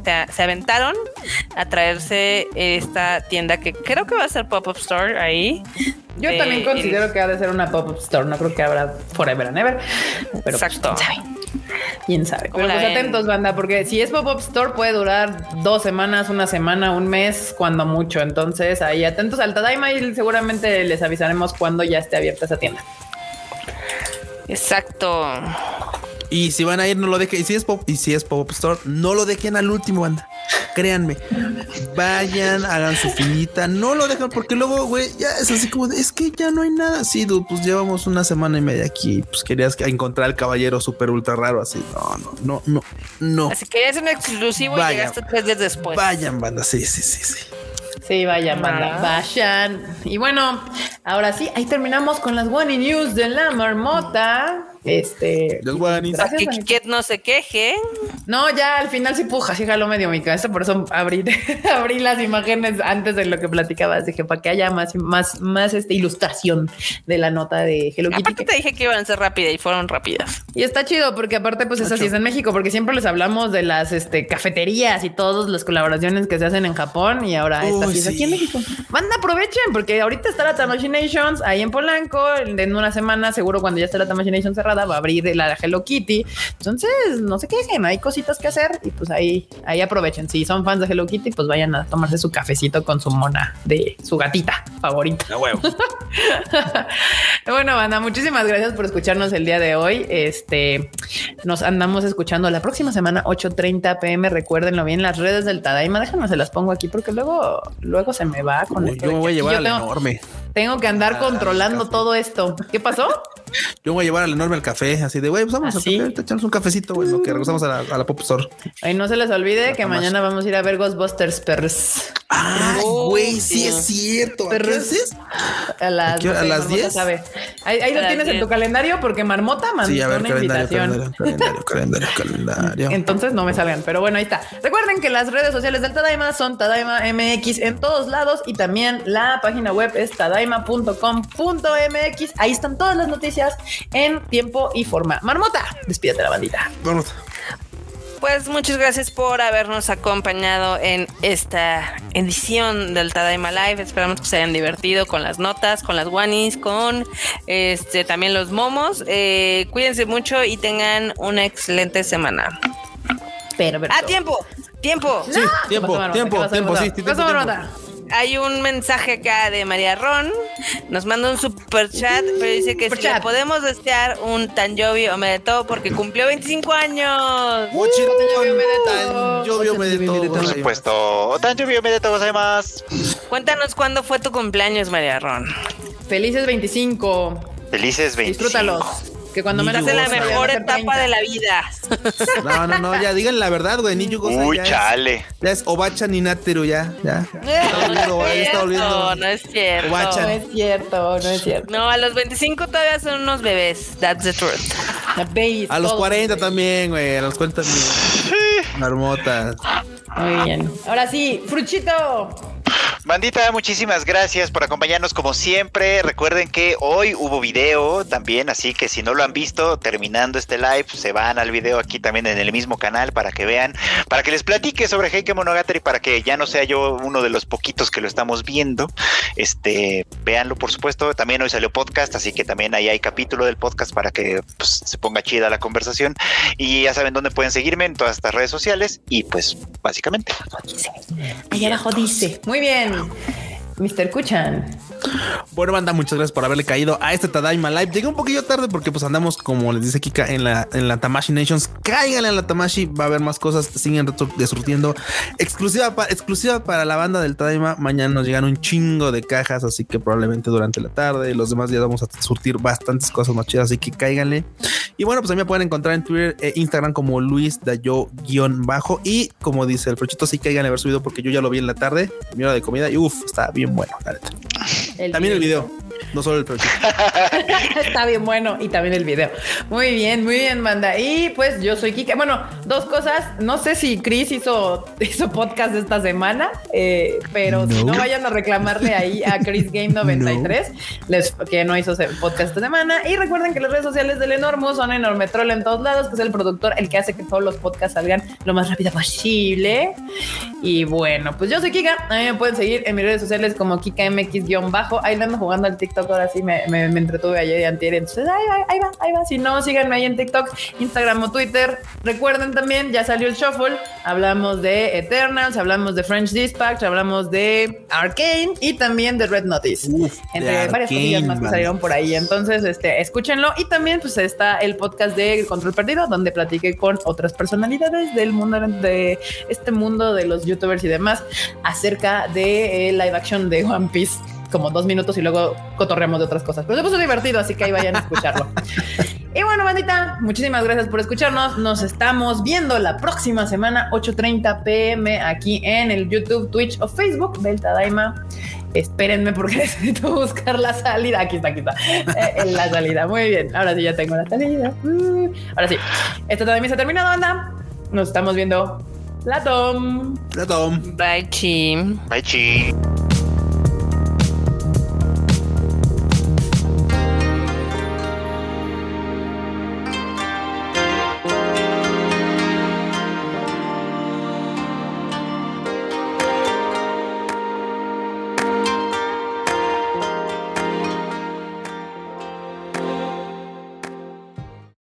[SPEAKER 2] se, aventaron a traerse esta tienda que creo que va a ser pop-up store ahí.
[SPEAKER 1] Yo también considero que ha de ser una pop-up store, no creo que habrá forever and ever. Pero pues,
[SPEAKER 2] Exacto.
[SPEAKER 1] Quién sabe. Pero pues atentos, banda, porque si es pop-up store puede durar dos semanas, una semana, un mes, cuando mucho. Entonces ahí atentos al Tadaima y seguramente les avisaremos cuando ya esté abierta esa tienda.
[SPEAKER 2] Exacto.
[SPEAKER 4] Y si van a ir, no lo dejen. Y si es pop, y si es pop store, no lo dejen al último, banda. Créanme. Vayan, hagan su finita. No lo dejen porque luego, güey, ya es así como de, es que ya no hay nada. Sí, dude, pues llevamos una semana y media aquí. Pues querías encontrar al caballero súper ultra raro. Así, no, no, no, no, no.
[SPEAKER 2] Así que es un exclusivo y llegaste tres días después.
[SPEAKER 4] Vayan, banda. Sí, sí, sí, sí.
[SPEAKER 1] Sí, vayan, banda. Vayan. Y bueno, ahora sí, ahí terminamos con las One News de la marmota. Este.
[SPEAKER 2] que no se queje.
[SPEAKER 1] No, ya al final sí puja, sí jaló medio mi cabeza, por eso abrí, abrí las imágenes antes de lo que platicabas. Dije, para que haya más, más, más este, ilustración de la nota de Hello Kitty.
[SPEAKER 2] Aparte te dije que iban a ser rápidas y fueron rápidas.
[SPEAKER 1] Y está chido, porque aparte, pues es así es en México, porque siempre les hablamos de las este, cafeterías y todas las colaboraciones que se hacen en Japón y ahora está así aquí en México. Manda, aprovechen, porque ahorita está la Tamashinations ahí en Polanco, en una semana, seguro cuando ya esté la Tamashinations cerrada va a abrir la Hello Kitty. Entonces, no se quejen, hay cositas que hacer y pues ahí, ahí aprovechen. Si son fans de Hello Kitty, pues vayan a tomarse su cafecito con su mona de su gatita favorita. bueno, banda, muchísimas gracias por escucharnos el día de hoy. Este nos andamos escuchando la próxima semana, 8:30 pm. Recuérdenlo bien, las redes del Tadaima. Déjenme se las pongo aquí porque luego, luego se me va con
[SPEAKER 4] esto. Yo me voy a llevar al enorme.
[SPEAKER 1] Tengo que andar ah, controlando todo esto. ¿Qué pasó?
[SPEAKER 4] Yo voy a llevar al enorme al café, así de, güey, pues vamos a ¿Ah, echarnos un cafecito, güey, lo que regresamos a la, a la Pop Store.
[SPEAKER 1] Ay, no se les olvide que mañana vamos a ir a ver Ghostbusters Perros.
[SPEAKER 4] Ay, güey, sí es cierto. ¿A qué haces?
[SPEAKER 1] A las,
[SPEAKER 4] ¿A, las 10?
[SPEAKER 1] Ahí, ahí lo tienes en tu calendario porque Marmota mandó sí, a ver, una invitación.
[SPEAKER 4] Calendario, calendario, calendario,
[SPEAKER 1] Entonces no me salgan, pero bueno, ahí está. Recuerden que las redes sociales del Tadaima son Tadaima MX en todos lados y también la página web es tadaima.com.mx. Ahí están todas las noticias en tiempo y forma. Marmota, despídete la bandita.
[SPEAKER 4] Marmota.
[SPEAKER 2] Pues muchas gracias por habernos acompañado en esta edición del Tadaima Live. Esperamos que se hayan divertido con las notas, con las guanis, con este también los momos. Eh, cuídense mucho y tengan una excelente semana.
[SPEAKER 1] Pero,
[SPEAKER 2] ¡Ah, tiempo! ¡Tiempo!
[SPEAKER 4] Sí, tiempo, tiempo, tiempo, sí, tiempo,
[SPEAKER 2] hay un mensaje acá de María Ron. Nos manda un super chat, pero dice que si le podemos desear un Tanjobi todo porque cumplió 25 años.
[SPEAKER 4] Muchito Tanjobi todo.
[SPEAKER 3] Por supuesto. Tanjobi Omedeto más.
[SPEAKER 2] Cuéntanos cuándo fue tu cumpleaños, María Ron.
[SPEAKER 1] Felices 25.
[SPEAKER 3] Felices 25.
[SPEAKER 1] Disfrútalos. Que cuando me
[SPEAKER 2] hace la mejor etapa de la vida.
[SPEAKER 4] No, no, no, ya digan la verdad, güey. Ni
[SPEAKER 3] Uy,
[SPEAKER 4] ya
[SPEAKER 3] chale.
[SPEAKER 4] Es, ya es Obacha ni Náteru, ya, ya.
[SPEAKER 2] No, está No, no es cierto.
[SPEAKER 1] No es cierto, no es cierto.
[SPEAKER 2] No, a los 25 todavía son unos bebés. That's the truth.
[SPEAKER 4] a los 40 también, güey. A los 40 también. Marmota.
[SPEAKER 1] Muy bien. Ahora sí, Fruchito.
[SPEAKER 3] Bandita, muchísimas gracias por acompañarnos como siempre. Recuerden que hoy hubo video también, así que si no lo han visto, terminando este live, se van al video aquí también en el mismo canal para que vean, para que les platique sobre Heike Monogatari, para que ya no sea yo uno de los poquitos que lo estamos viendo. Este, véanlo por supuesto. También hoy salió podcast, así que también ahí hay capítulo del podcast para que pues, se ponga chida la conversación. Y ya saben dónde pueden seguirme en todas estas redes sociales. Y pues básicamente.
[SPEAKER 1] Allá abajo dice. Muy bien. online Mr. Kuchan.
[SPEAKER 4] Bueno, banda, muchas gracias por haberle caído a este Tadaima Live. Llegué un poquillo tarde porque pues andamos, como les dice Kika, en la, en la Tamashi Nations. Cáiganle a la Tamashi, va a haber más cosas. Siguen desurtiendo. Exclusiva, exclusiva para la banda del Tadaima. Mañana nos llegan un chingo de cajas, así que probablemente durante la tarde. Los demás días vamos a surtir bastantes cosas más chidas, así que cáiganle. Y bueno, pues me pueden encontrar en Twitter e Instagram como Luis Dayo-bajo. Y como dice el Prochito, sí cáiganle a ver su video porque yo ya lo vi en la tarde, mi hora de comida. Y uff, está bien bueno, También el video no solo el proyecto.
[SPEAKER 1] Está bien bueno y también el video. Muy bien, muy bien, banda. Y pues yo soy Kike. Bueno, dos cosas. No sé si Chris hizo, hizo podcast esta semana, eh, pero si no vayan a reclamarle ahí a Chris Game 93, Les, que no hizo podcast esta semana. Y recuerden que las redes sociales del Enormo son Enorme Troll en todos lados, que es el productor, el que hace que todos los podcasts salgan lo más rápido posible. Y bueno, pues yo soy Kika. A mí me pueden seguir en mis redes sociales como KikaMX-bajo. Ahí ando jugando al TikTok ahora sí me, me, entretuve ayer y antier. Entonces, ahí va, ahí va, ahí va. Si no, síganme ahí en TikTok, Instagram o Twitter. Recuerden también, ya salió el Shuffle. Hablamos de Eternals, hablamos de French Dispatch, hablamos de Arcane y también de Red Notice. entre varias cosillas más que salieron por ahí. Entonces, este, escúchenlo. Y también, pues, está el podcast de Control Perdido, donde platiqué con otras personalidades del mundo, de este mundo de los youtubers y demás, acerca de live action de One Piece como dos minutos y luego cotorreamos de otras cosas. Pero se puso divertido, así que ahí vayan a escucharlo. y bueno, bandita, muchísimas gracias por escucharnos. Nos estamos viendo la próxima semana, 8:30 pm, aquí en el YouTube, Twitch o Facebook Delta Daima. Espérenme porque necesito buscar la salida. Aquí está, aquí está. Eh, en la salida. Muy bien. Ahora sí ya tengo la salida. Mm. Ahora sí. Esto también se ha terminado, banda. Nos estamos viendo. La Tom.
[SPEAKER 4] La Tom.
[SPEAKER 2] Bye, Chi.
[SPEAKER 3] Bye, Chi.